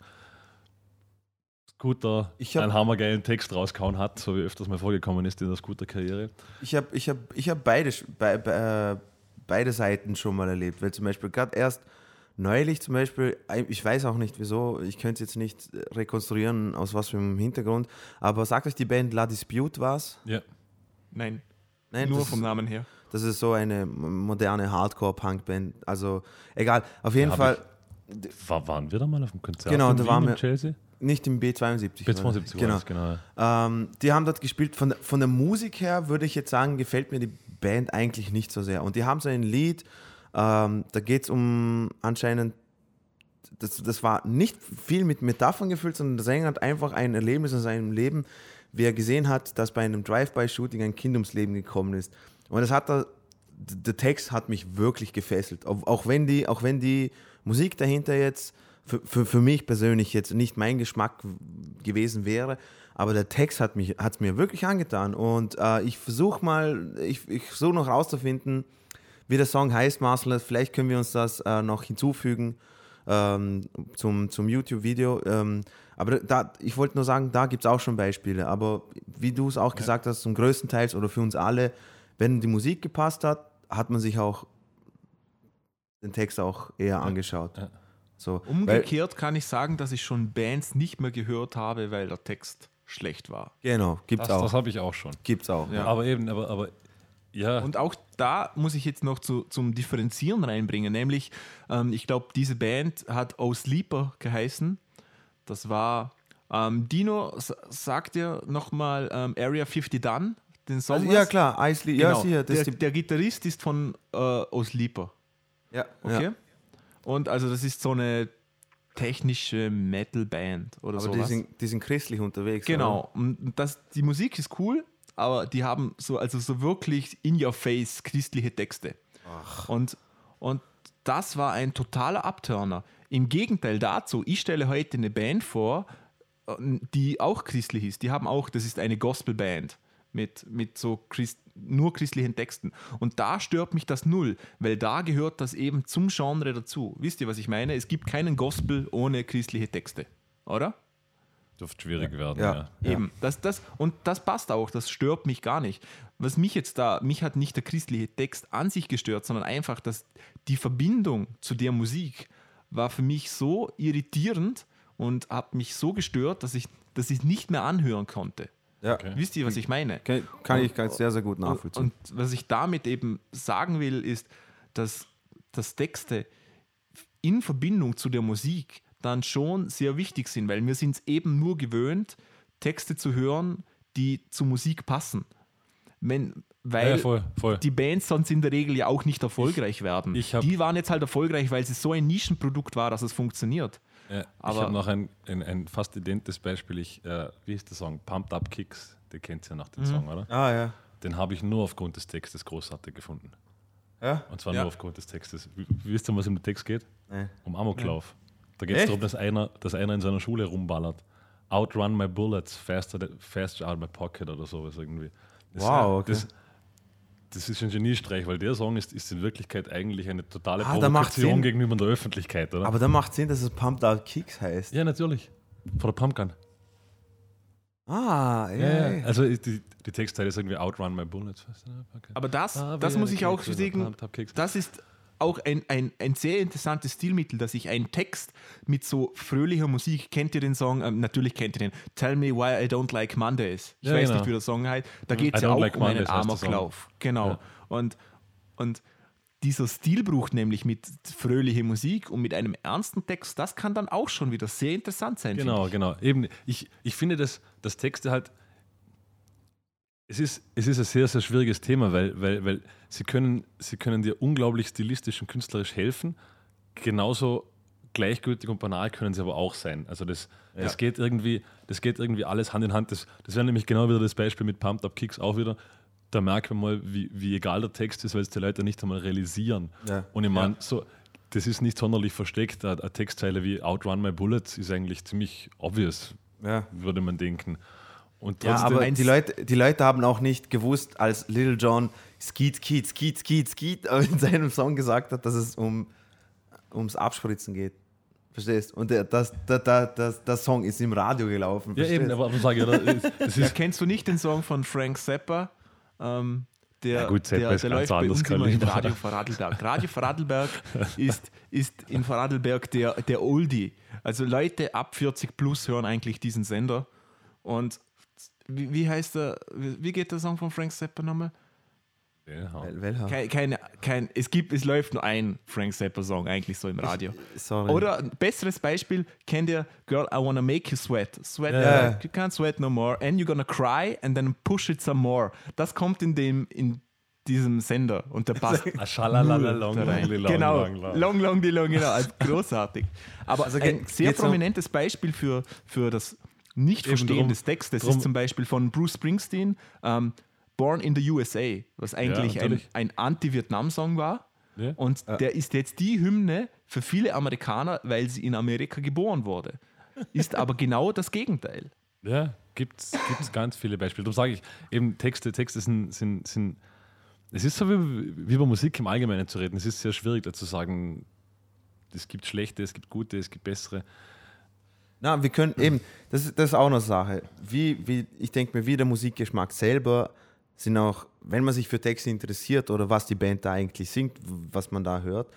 Scooter Ich hab- einen hammergeilen Text rausgehauen hat, so wie öfters mal vorgekommen ist in der Scooter-Karriere. Ich habe ich hab, ich hab beide, bei, bei, äh, beide Seiten schon mal erlebt. Weil zum Beispiel gerade erst neulich zum Beispiel, ich weiß auch nicht wieso, ich könnte es jetzt nicht rekonstruieren, aus was für einem Hintergrund, aber sagt euch die Band La Dispute was? Ja. Nein, Nein, nur vom Namen her. Das ist so eine moderne Hardcore-Punk-Band. Also egal, auf jeden hab Fall War, waren wir da mal auf dem Konzert Genau, in da waren in wir- Chelsea? nicht im B72. war das. B72 war genau. das, genau. Ähm, die haben dort gespielt. Von, der- von der Musik her würde ich jetzt sagen, gefällt mir die Band eigentlich nicht so sehr. Und die haben so ein Lied, ähm, da geht es um anscheinend, das, das war nicht viel mit Metaphern gefüllt, sondern der Sänger hat einfach ein Erlebnis in seinem Leben, wie er gesehen hat, dass bei einem Drive-By-Shooting ein Kind ums Leben gekommen ist. Und das hat er, der Text hat mich wirklich gefesselt. Auch, wenn, die, auch wenn die Musik dahinter jetzt für, für, für mich persönlich jetzt nicht mein Geschmack gewesen wäre, aber der Text hat hat's mir wirklich angetan. Und äh, ich versuche mal, ich, ich versuche noch rauszufinden, wie der Song heißt, Marcel. Vielleicht können wir uns das äh, noch hinzufügen ähm, zum, zum YouTube-Video. Ähm, aber da, ich wollte nur sagen, da gibt es auch schon Beispiele. Aber wie du es auch gesagt hast, zum größten Teil oder für uns alle, wenn die Musik gepasst hat, hat man sich auch den Text auch eher angeschaut. Ja. So, weil, Umgekehrt kann ich sagen, dass ich schon Bands nicht mehr gehört habe, weil der Text schlecht war. genau, gibt's Das, auch. das habe ich auch schon. gibt's auch. Ja. Aber eben, aber, aber ja, Und auch da muss ich jetzt noch zu, zum Differenzieren reinbringen, nämlich ähm, ich glaube, diese Band hat Oh Sleeper geheißen. Das war ähm, Dino, sagt dir nochmal ähm, Area 50 Done, den Song? Also, ja, klar, Isley, ja, Genau. sicher. Das der, der Gitarrist ist von äh, Oh Sleeper. ja, Okay? Ja. Und also das ist so eine technische Metal-Band oder Aber sowas. die sind, die sind christlich unterwegs. Genau. Und das, die Musik ist cool, aber die haben so, also so wirklich in your face christliche Texte. Und, und das war ein totaler Abturner. Im Gegenteil dazu, ich stelle heute eine Band vor, äh, die auch christlich ist. Die haben auch, das ist eine Gospelband mit, mit so Christ, nur christlichen Texten. Und da stört mich das null, weil da gehört das eben zum Genre dazu. Wisst ihr, was ich meine? Es gibt keinen Gospel ohne christliche Texte, oder? Dürfte schwierig werden. Ja. Ja. Eben, das, das, und das passt auch, das stört mich gar nicht. Was mich jetzt da, mich hat nicht der christliche Text an sich gestört, sondern einfach, dass die Verbindung zu der Musik war für mich so irritierend und hat mich so gestört, dass ich dass ich nicht mehr anhören konnte. Ja. Okay. Wisst ihr, was ich meine? Kann, kann ich ganz sehr, sehr gut nachvollziehen. Und, und was ich damit eben sagen will, ist, dass, dass Texte in Verbindung zu der Musik dann schon sehr wichtig sind, weil wir sind es eben nur gewöhnt, Texte zu hören, die zur Musik passen. Wenn, weil Ja, voll, voll. die Bands sonst in der Regel ja auch nicht erfolgreich werden. ich die waren jetzt halt erfolgreich, weil es so ein Nischenprodukt war, dass es funktioniert. Ja, ich Aber- habe noch ein, ein, ein fast identes Beispiel. Ich, äh, wie ist der Song? Pumped Up Kicks. Den kennt ihr ja nach Mhm. dem Song, oder? ah, ja. Den habe ich nur aufgrund des Textes großartig gefunden. Ja? Und zwar Ja. nur aufgrund des Textes. Wie- Wisst ihr, was im Text geht? Nee. Um Amoklauf. Da geht es darum, dass einer, dass einer in seiner Schule rumballert. Outrun my bullets, faster, faster out my pocket oder sowas irgendwie. Das, Wow, okay. Das, das ist ein Geniestreich, weil der Song ist, ist in Wirklichkeit eigentlich eine totale Ah, Provokation gegenüber der Öffentlichkeit, oder? Aber da macht Sinn, dass es Pumped Out Kicks heißt. ja, natürlich. Von der Pumpgun. Ah, ja. Ja. Also die, die Textteile ist irgendwie Outrun my bullets. faster than my pocket. Aber das, Ah, das muss ich auch sagen, das ist auch ein, ein, ein sehr interessantes Stilmittel, dass ich einen Text mit so fröhlicher Musik, kennt ihr den Song? Ähm, natürlich kennt ihr den. Tell me why I don't like Mondays. Ich Ja, weiß genau. nicht, wie der Song heißt. Da geht es ja auch like um einen Mondays Song. Amoklauf. Genau. Ja. Und, und dieser Stilbruch nämlich mit fröhlicher Musik und mit einem ernsten Text, das kann dann auch schon wieder sehr interessant sein. Genau, genau. Eben, ich, ich finde, dass, dass Texte halt Es ist, es ist ein sehr, sehr schwieriges Thema, weil, weil, weil sie, können, sie können dir unglaublich stilistisch und künstlerisch helfen. Genauso gleichgültig und banal können sie aber auch sein. Also das, das, geht, irgendwie, das geht irgendwie alles Hand in Hand. Das, das wäre nämlich genau wieder das Beispiel mit Pumped Up Kicks auch wieder. Da merkt man mal, wie, wie egal der Text ist, weil es die Leute nicht einmal realisieren. Ja. Und ich meine, so, das ist nicht sonderlich versteckt. Eine, Textzeile wie Outrun My Bullets ist eigentlich ziemlich obvious, Ja. würde man denken. Und Ja, aber die Leute, die Leute haben auch nicht gewusst, als Little John Skeet, Skeet, Skeet, Skeet, Skeet in seinem Song gesagt hat, dass es um, ums Abspritzen geht. Verstehst? Und der, das, der, der, das, der Song ist im Radio gelaufen. ja, eben, verstehst? aber, aber sage ich, das Ja, ist, kennst du nicht den Song von Frank Zappa? Ähm, der, Ja gut, Zappa der, ist der ganz läuft bei anderes uns immer in Kaliber. Radio Vorarlberg. Radio Vorarlberg ist, ist in Vorarlberg der, der Oldie. Also Leute ab 40 plus hören eigentlich diesen Sender. Und wie, wie heißt der, wie geht der Song von Frank Zappa nochmal? ja. Wel- Welcher? Kein, keine, kein, es, gibt, es läuft nur ein Frank Zappa-Song eigentlich so im Radio. Sorry. Oder ein besseres Beispiel, kennt ihr Girl, I Wanna Make You Sweat. Sweat, Ja. you can't sweat no more and you're gonna cry and then push it some more. Das kommt in dem, in diesem Sender und der passt Ah, long, genau, long, long. long, long, die long, genau, also großartig. Aber Also ein sehr um- prominentes Beispiel für, für das Nicht-Verstehen drum- des Textes drum- ist zum Beispiel von Bruce Springsteen, ähm, Born in the USA, was eigentlich ein, natürlich. ein Anti-Vietnam-Song war. Ja. Und der ist jetzt die Hymne für viele Amerikaner, weil sie in Amerika geboren wurde. Ist aber genau das Gegenteil. Ja, gibt es ganz viele Beispiele. Darum sage ich, eben Texte, Texte sind, sind, sind es ist so wie, wie über Musik im Allgemeinen zu reden. Es ist sehr schwierig, da zu sagen, es gibt schlechte, es gibt gute, es gibt bessere. Na, wir können eben, das, ist- das ist auch eine Sache. Wie, wie, ich denke mir, wie der Musikgeschmack selber sind auch, wenn man sich für Texte interessiert oder was die Band da eigentlich singt, was man da hört.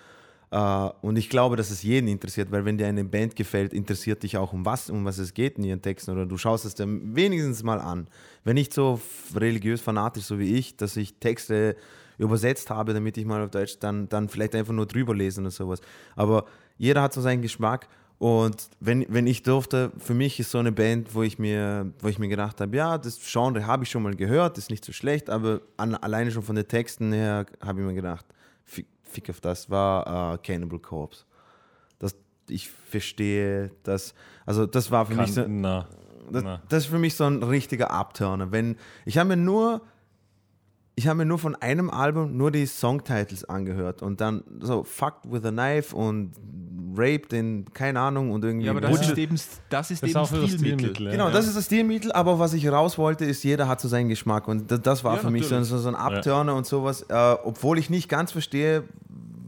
Äh, und ich glaube, dass es jeden interessiert, weil wenn dir eine Band gefällt, interessiert dich auch um was, um was es geht in ihren Texten oder du schaust es dir wenigstens mal an. Wenn nicht so religiös fanatisch so wie ich, dass ich Texte übersetzt habe, damit ich mal auf Deutsch dann, dann vielleicht einfach nur drüber lesen oder sowas. Aber jeder hat so seinen Geschmack und wenn, wenn ich durfte, für mich ist so eine Band, wo ich mir, wo ich mir gedacht habe, ja, das Genre habe ich schon mal gehört, ist nicht so schlecht, aber an, alleine schon von den Texten her habe ich mir gedacht, fick, fick auf das, war äh, Cannibal Corpse. Das, ich verstehe das, also das war für mich so, Kann, na, das, na. das ist für mich so ein richtiger Abturner. Wenn, ich habe mir nur, ich habe mir nur von einem Album nur die Songtitles angehört und dann so Fucked with a Knife und Raped in, keine Ahnung, und irgendwie. Ja, aber das ist eben, das ist Das eben auch wieder Stilmittel. Stilmittel. ja. Genau, das ist das Stilmittel, aber was ich raus wollte, ist, jeder hat so seinen Geschmack und das, das war Ja, für mich so, natürlich. so, ein Abturner und sowas, äh, obwohl ich nicht ganz verstehe,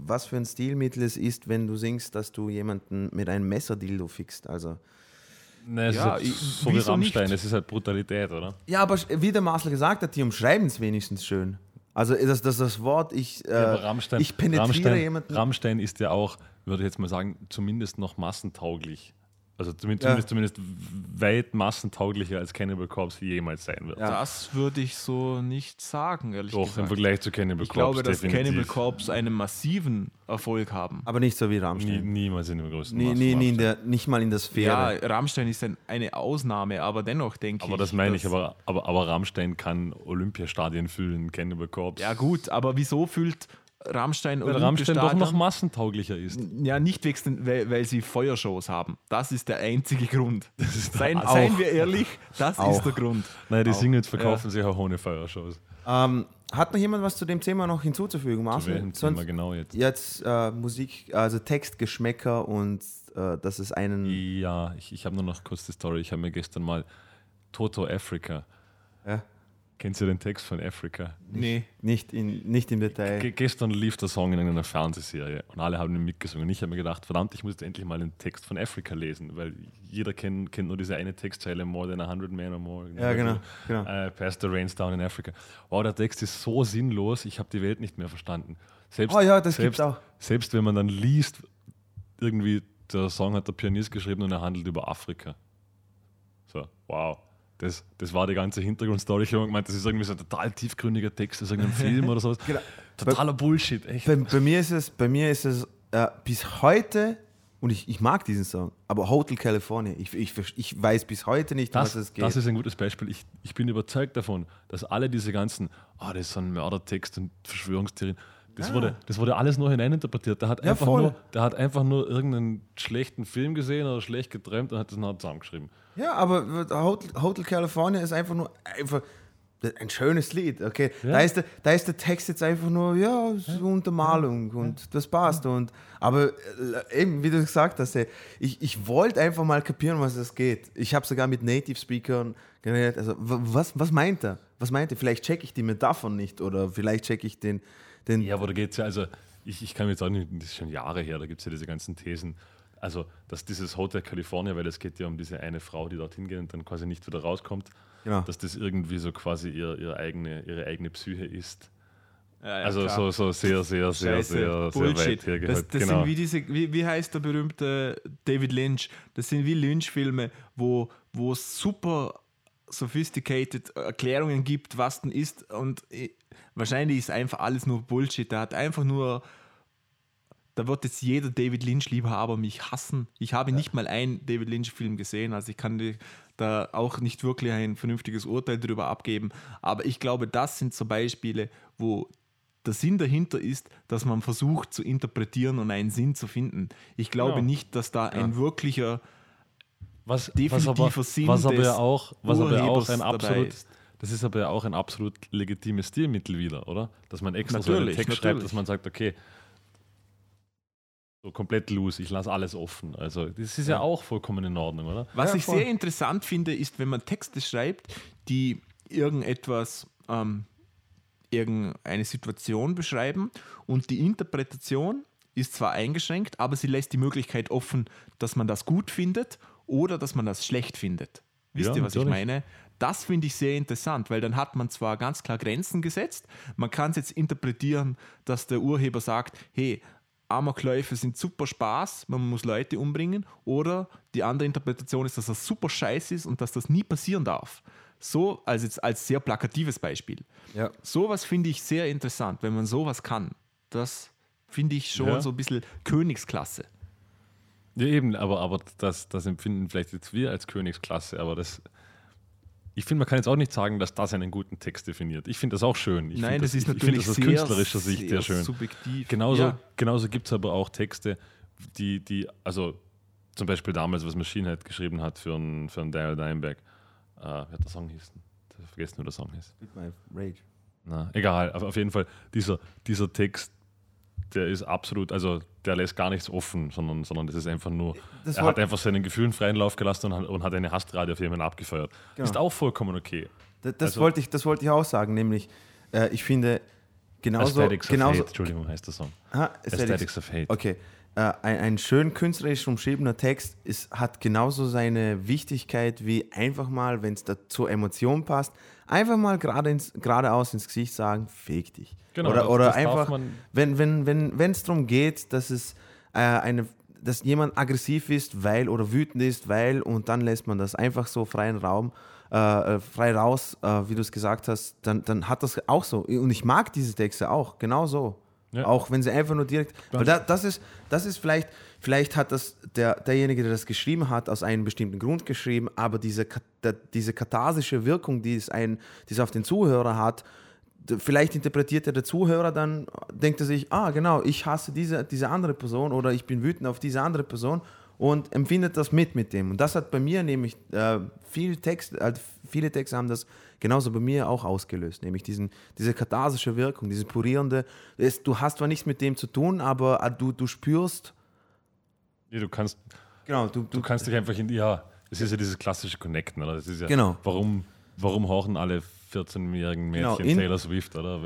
was für ein Stilmittel es ist, wenn du singst, dass du jemanden mit einem Messerdildo fixt, also. Nein, es Ja, ist halt so wie Rammstein, nicht? es ist halt Brutalität, oder? Ja, aber wie der Marcel gesagt hat, die umschreiben es wenigstens schön. Also das, das, das Wort, ich, äh, Aber Rammstein, ich penetriere Rammstein, jemanden. Rammstein ist ja auch, würde ich jetzt mal sagen, zumindest noch massentauglich. Also zumindest, Ja. zumindest, weit massentauglicher als Cannibal Corpse jemals sein wird. Ja. Das würde ich so nicht sagen, ehrlich Doch, im gesagt. Vergleich zu Cannibal Ich Corpse glaube, dass definitiv. Cannibal Corpse einen massiven Erfolg haben. aber nicht so wie Nie, Rammstein. niemals in dem größten Nie, nie, nie der, nicht mal in der Ja, Sphäre. Rammstein ist ein, eine Ausnahme, aber dennoch denke ich. Aber das meine ich, aber, aber, aber Rammstein kann Olympiastadien füllen, Cannibal Corpse. Ja, gut, aber wieso fühlt Rammstein Weil Rammstein doch noch massentauglicher ist. Ja, nicht wegen, weil, weil sie Feuershows haben. Das ist der einzige Grund. Seien, Auch. seien wir ehrlich, das Auch. ist der Grund. Nein, die Singles verkaufen sich auch ohne Feuershows. Ähm, hat noch jemand was zu dem Thema noch hinzuzufügen, Zu Marcel? welchem Sonst Thema genau jetzt? jetzt äh, Musik, also Textgeschmäcker und äh, dass es einen. Ja, ich, ich habe nur noch kurz die Story. Ich habe mir gestern mal Toto Africa. Ja, Kennst du den Text von Africa? Nee. nicht, in, nicht im Detail. Ge gestern lief der Song in einer Fernsehserie und alle haben ihn mitgesungen. Und ich habe mir gedacht, verdammt, ich muss jetzt endlich mal den Text von Africa lesen, weil jeder kennt, kennt nur diese eine Textzeile, More than a hundred men or more. Ja, genau, genau. Äh, Past the rains down in Africa. Wow, der Text ist so sinnlos, ich habe die Welt nicht mehr verstanden. Selbst, Oh ja, das selbst, gibt's auch. Selbst wenn man dann liest, irgendwie, der Song hat der Pianist geschrieben und er handelt über Afrika. So, wow. Das, das war die ganze Hintergrundstory. Ich habe gemeint, das ist irgendwie so ein total tiefgründiger Text aus irgendeinem Film oder sowas. Genau. Totaler Bullshit, echt. Bei, bei mir ist es, bei mir ist es äh, bis heute Und ich, ich mag diesen Song. Aber Hotel California, ich, ich, ich weiß bis heute nicht, Das, was es geht. das ist ein gutes Beispiel. Ich, ich bin überzeugt davon, dass alle diese ganzen, ah, das ist so ein Mördertext und Verschwörungstheorien, das, wurde, das wurde alles nur hineininterpretiert. Der hat, Ja, einfach voll. nur, der hat einfach nur irgendeinen schlechten Film gesehen oder schlecht geträumt und hat das nachher zusammengeschrieben. Ja, aber Hotel, Hotel California ist einfach nur einfach ein schönes Lied, okay? Ja. Da, ist der, da ist der Text jetzt einfach nur, ja, so Untermalung und das passt. Und, aber äh, eben, wie du gesagt hast, ey, ich, ich wollte einfach mal kapieren, was es geht. Ich habe sogar mit Native Speakern geredet. Also, wa- was, was meint er? Was meint er? Vielleicht checke ich die Metaphern nicht oder vielleicht checke ich den, den Ja, aber da geht es ja, also ich, ich kann mir jetzt auch nicht, das ist schon Jahre her, da gibt es ja diese ganzen Thesen. Also, dass dieses Hotel California, weil es geht ja um diese eine Frau, die dorthin geht und dann quasi nicht wieder rauskommt, Genau. dass das irgendwie so quasi ihr, ihr eigene, ihre eigene Psyche ist. Ja, ja, also klar. so, so sehr, sehr, sehr, Scheiße, sehr, sehr Bullshit. weit. Das, das genau. sind wie diese, wie, wie heißt der berühmte David Lynch? Das sind wie Lynch-Filme, wo, wo super sophisticated Erklärungen gibt, was denn ist. Und eh, wahrscheinlich ist einfach alles nur Bullshit. Da hat einfach nur. Da wird jetzt jeder David Lynch-Liebhaber mich hassen. Ich habe nicht mal einen David Lynch-Film gesehen, also ich kann da auch nicht wirklich ein vernünftiges Urteil darüber abgeben. Aber ich glaube, das sind so Beispiele, wo der Sinn dahinter ist, dass man versucht zu interpretieren und einen Sinn zu finden. Ich glaube Ja. nicht, dass da ein wirklicher was, was aber, was aber ja auch, was aber ja auch ein absolut, ist. das ist aber ja auch ein absolut legitimes Stilmittel wieder, oder? Dass man extra so einen Natürlich, Text schreibt, natürlich. dass man sagt, okay, so komplett loose, ich lasse alles offen. Also das ist ja, auch vollkommen in Ordnung, oder? Was Ja, ich voll. sehr interessant finde, ist, wenn man Texte schreibt, die irgendetwas, ähm, irgendeine Situation beschreiben und die Interpretation ist zwar eingeschränkt, aber sie lässt die Möglichkeit offen, dass man das gut findet oder dass man das schlecht findet. Wisst Ja, ihr, was natürlich. ich meine? Das finde ich sehr interessant, weil dann hat man zwar ganz klar Grenzen gesetzt, man kann es jetzt interpretieren, dass der Urheber sagt, hey, Amokläufe sind super Spaß, man muss Leute umbringen, oder die andere Interpretation ist, dass das super scheiß ist und dass das nie passieren darf. So, also jetzt als sehr plakatives Beispiel. Ja. Sowas finde ich sehr interessant, wenn man sowas kann. Das finde ich schon Ja. so ein bisschen Königsklasse. Ja, eben, aber, aber das, das empfinden vielleicht jetzt wir als Königsklasse, aber das. Ich finde, man kann jetzt auch nicht sagen, dass das einen guten Text definiert. Ich finde das auch schön. Ich Nein, finde das, ist ich, ich natürlich finde das aus sehr, künstlerischer Sicht sehr, sehr schön. subjektiv. Genauso, Ja. genauso gibt es aber auch Texte, die, die, also zum Beispiel damals, was Machine Head geschrieben hat für einen, für einen Dial Dimeback. Äh, wie hat der Song hieß? Ich vergessen, wie der Song hieß. Rage. Na, egal, aber auf jeden Fall, dieser, dieser Text, der ist absolut, also der lässt gar nichts offen, sondern, sondern das ist einfach nur, Das er hat einfach seinen Gefühlen freien Lauf gelassen und hat, und hat eine Hassrate auf jemanden abgefeuert. Genau. Ist auch vollkommen okay. Das, das, Also- wollte ich, das wollte ich auch sagen, nämlich äh, ich finde genauso. Aesthetics of genauso Hate, Entschuldigung, heißt der Song. Ah, Aesthetics of Hate. Okay. Äh, ein, ein schön künstlerisch umschriebener Text ist, hat genauso seine Wichtigkeit wie einfach mal, wenn es zur Emotion passt, einfach mal gerade ins, geradeaus ins Gesicht sagen, feg dich. Genau, oder oder einfach, wenn es wenn, wenn, darum geht, dass es äh, eine dass jemand aggressiv ist, weil oder wütend ist, weil und dann lässt man das einfach so freien Raum, äh, äh, frei raus, äh, wie du es gesagt hast, dann, dann hat das auch so. Und ich mag diese Texte auch, genau so. Ja. Auch wenn sie einfach nur direkt. Weil da, das, ist, das ist vielleicht, vielleicht hat das der, derjenige, der das geschrieben hat, aus einem bestimmten Grund geschrieben, aber diese, diese katharsische Wirkung, die es, ein, die es auf den Zuhörer hat, vielleicht interpretiert er der Zuhörer dann, denkt er sich, ah, genau, ich hasse diese, diese andere Person oder ich bin wütend auf diese andere Person und empfindet das mit mit dem. Und das hat bei mir nämlich äh, viel Text, äh, viele Texte haben das genauso bei mir auch ausgelöst, nämlich diesen, diese katharsische Wirkung, diese purierende. Es, du hast zwar nichts mit dem zu tun, aber äh, du, du spürst, Nee, du kannst, genau, du, du kannst dich einfach in die, ja, es ist ja dieses klassische Connecten, oder? Das ist ja, Genau. warum, warum horchen alle 14-jährigen Mädchen Genau, in- Taylor Swift, oder?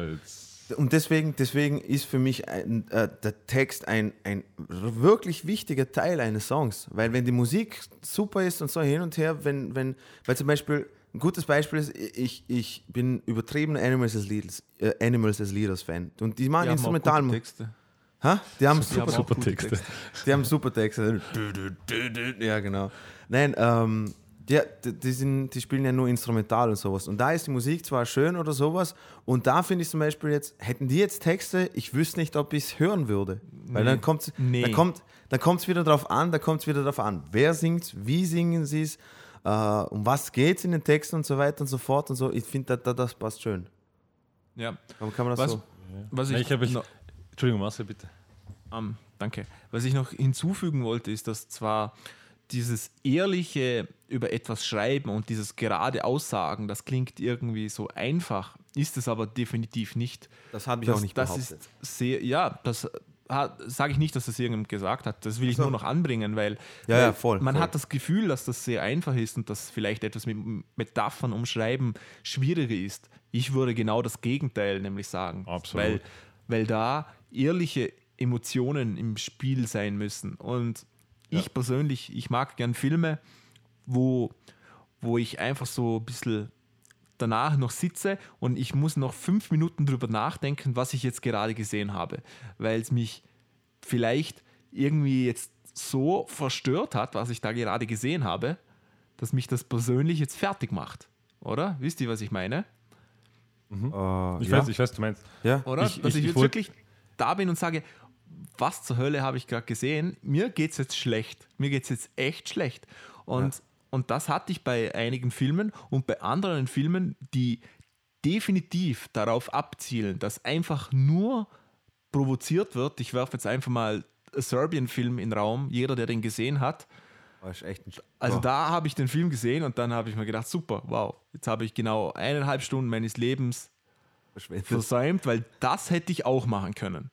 Und deswegen, deswegen ist für mich ein, äh, der Text ein, ein wirklich wichtiger Teil eines Songs. Weil wenn die Musik super ist und so hin und her, wenn, wenn, weil zum Beispiel, ein gutes Beispiel ist, ich, ich bin übertrieben Animals as Leaders, äh, Animals as Leaders Fan. Und die machen Die haben Instrumental. Texte. Ha? Die haben Die super, haben auch super gute Texte. die haben super Texte. Ja, genau. Nein, ähm, Die, die, die, sind, die spielen ja nur instrumental und sowas. Und da ist die Musik zwar schön oder sowas. Und da finde ich zum Beispiel jetzt, hätten die jetzt Texte, ich wüsste nicht, ob ich es hören würde. Weil Nee. dann kommt Nee. dann kommt dann kommt's wieder drauf an, da kommt es wieder drauf an. Wer singt, wie singen sie es, äh, um was geht es in den Texten und so weiter und so fort und so. Ich finde, da, da, das passt schön. Ja. Aber kann man das Was, so? was ich, ich habe ich, noch, Entschuldigung, Marcel, bitte. ähm, danke. Was ich noch hinzufügen wollte, ist, dass zwar dieses ehrliche über etwas schreiben und dieses gerade Aussagen, das klingt irgendwie so einfach, ist es aber definitiv nicht. Das habe ich das, auch nicht das behauptet. ist sehr, ja, das sage ich nicht, dass das irgendjemand gesagt hat. Das will ich So. nur noch anbringen, weil, Ja, weil ja, voll, man voll. hat das Gefühl, dass das sehr einfach ist und dass vielleicht etwas mit Metaphern umschreiben schwieriger ist. Ich würde genau das Gegenteil nämlich sagen. Absolut. Weil, weil da ehrliche Emotionen im Spiel sein müssen. Und ich persönlich, ich mag gern Filme, wo, wo ich einfach so ein bisschen danach noch sitze und ich muss noch fünf Minuten drüber nachdenken, was ich jetzt gerade gesehen habe, weil es mich vielleicht irgendwie jetzt so verstört hat, was ich da gerade gesehen habe, dass mich das persönlich jetzt fertig macht. Oder? Wisst ihr, was ich meine? Äh, Ich, ja. weiß, ich weiß, du meinst. ja. Oder? Ich- Dass ich, ich- jetzt wirklich da bin und sage, was zur Hölle habe ich gerade gesehen? Mir geht es jetzt schlecht. Mir geht es jetzt echt schlecht. Und, und das hatte ich bei einigen Filmen und bei anderen Filmen, die definitiv darauf abzielen, dass einfach nur provoziert wird. Ich werfe jetzt einfach mal einen Serbian-Film in den Raum, jeder, der den gesehen hat. Oh, Also Boah. da habe ich den Film gesehen und dann habe ich mir gedacht, super, wow, jetzt habe ich genau eineinhalb Stunden meines Lebens versäumt, weil das hätte ich auch machen können.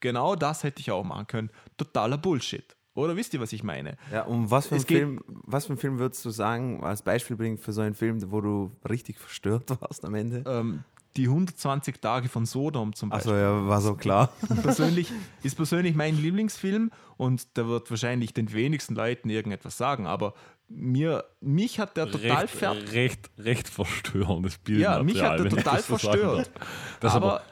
Genau das hätte ich auch machen können. Totaler Bullshit. Oder wisst ihr, was ich meine? Ja, und was für, ein Es geht- Film, was für einen Film würdest du sagen, als Beispiel bringen für so einen Film, wo du richtig verstört warst am Ende? Ähm, die 120 Tage von Sodom zum Beispiel. Achso, ja, war so klar. persönlich, ist persönlich mein Lieblingsfilm und der wird wahrscheinlich den wenigsten Leuten irgendetwas sagen, aber mir, mich hat der total recht, fertig. recht, recht verstörendes Bild. Ja, mich hat der total verstört. Das aber, aber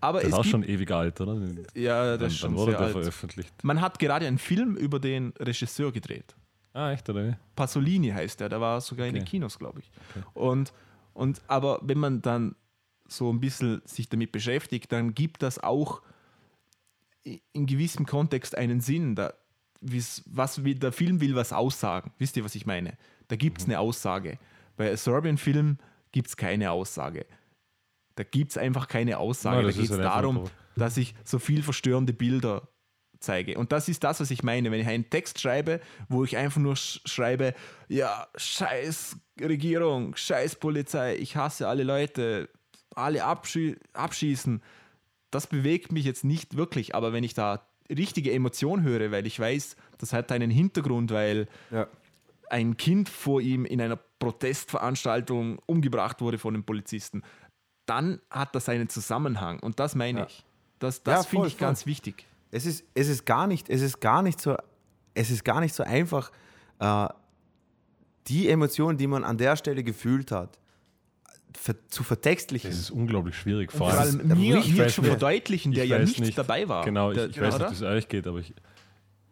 aber das ist auch gibt, schon ewig alt, oder? ja, das Dann, ist schon dann wurde sehr der alt. veröffentlicht. Man hat gerade einen Film über den Regisseur gedreht. Ah, echt, oder? Pasolini heißt der, der war sogar in den Okay. Kinos, glaube ich. Und, und aber wenn man dann so ein bisschen sich damit beschäftigt, dann gibt das auch in gewissem Kontext einen Sinn. Da, was will, der Film will was aussagen. Wisst ihr, was ich meine? Da gibt es Mhm. eine Aussage. Bei einem Serbian-Film gibt es keine Aussage. Da gibt es einfach keine Aussage. Ja, da geht es darum, so. dass ich so viel verstörende Bilder zeige. Und das ist das, was ich meine. Wenn ich einen Text schreibe, wo ich einfach nur sch schreibe, ja, scheiß Regierung, scheiß Polizei, ich hasse alle Leute, alle abschie abschießen, das bewegt mich jetzt nicht wirklich. Aber wenn ich da richtige Emotion höre, weil ich weiß, das hat einen Hintergrund, weil Ja. ein Kind vor ihm in einer Protestveranstaltung umgebracht wurde von den Polizisten, dann hat das einen Zusammenhang. Und das meine Ja. ich. Das, Ja, das finde voll, ich voll. ganz wichtig. Es ist, es ist gar nicht, es ist gar nicht so, es ist gar nicht so einfach, äh, die Emotionen, die man an der Stelle gefühlt hat, ver zu vertextlichen. Das ist unglaublich schwierig. Vor Vor allem, allem mir, zu nicht- verdeutlichen, der ich ja weiß nicht, dabei war. Genau, ich, der, ich weiß oder? nicht, wie es euch geht, aber ich,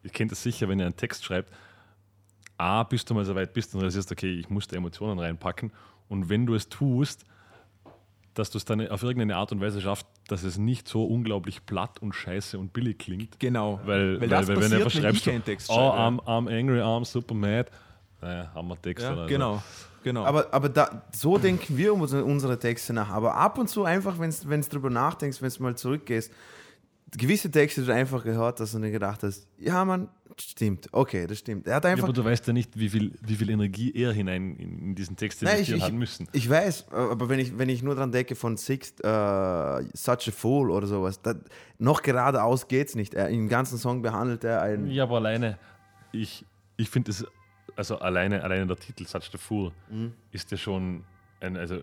ich kenne das sicher, wenn ihr einen Text schreibt. A, bist du mal so weit bist und realisierst, okay, ich muss da Emotionen reinpacken. Und wenn du es tust, dass du es dann auf irgendeine Art und Weise schaffst, dass es nicht so unglaublich platt und scheiße und billig klingt. Genau. Weil, weil, das weil, wenn du einfach schreibst, einen Text oh. I'm, I'm angry, I'm super mad, naja, haben wir Text. ja, oder so. genau, genau. Aber, aber da, so denken wir um unsere, unsere Texte nach. Aber ab und zu einfach, wenn du drüber nachdenkst, wenn du mal zurückgehst, gewisse Texte, die du einfach gehört hast und dir gedacht hast, ja, Mann, stimmt, okay, das stimmt. Er hat Ja, einfach. aber du weißt ja nicht, wie viel, wie viel Energie er hinein in, diesen Text investieren hat müssen. ich weiß, aber wenn ich, wenn ich nur dran denke von Sixt, äh, Such a Fool oder sowas, da, noch geradeaus geht's nicht. Er, Im ganzen Song behandelt er einen. Ja, aber alleine, ich, ich finde es, also alleine, alleine der Titel Such the Fool Mhm. ist ja schon ein, also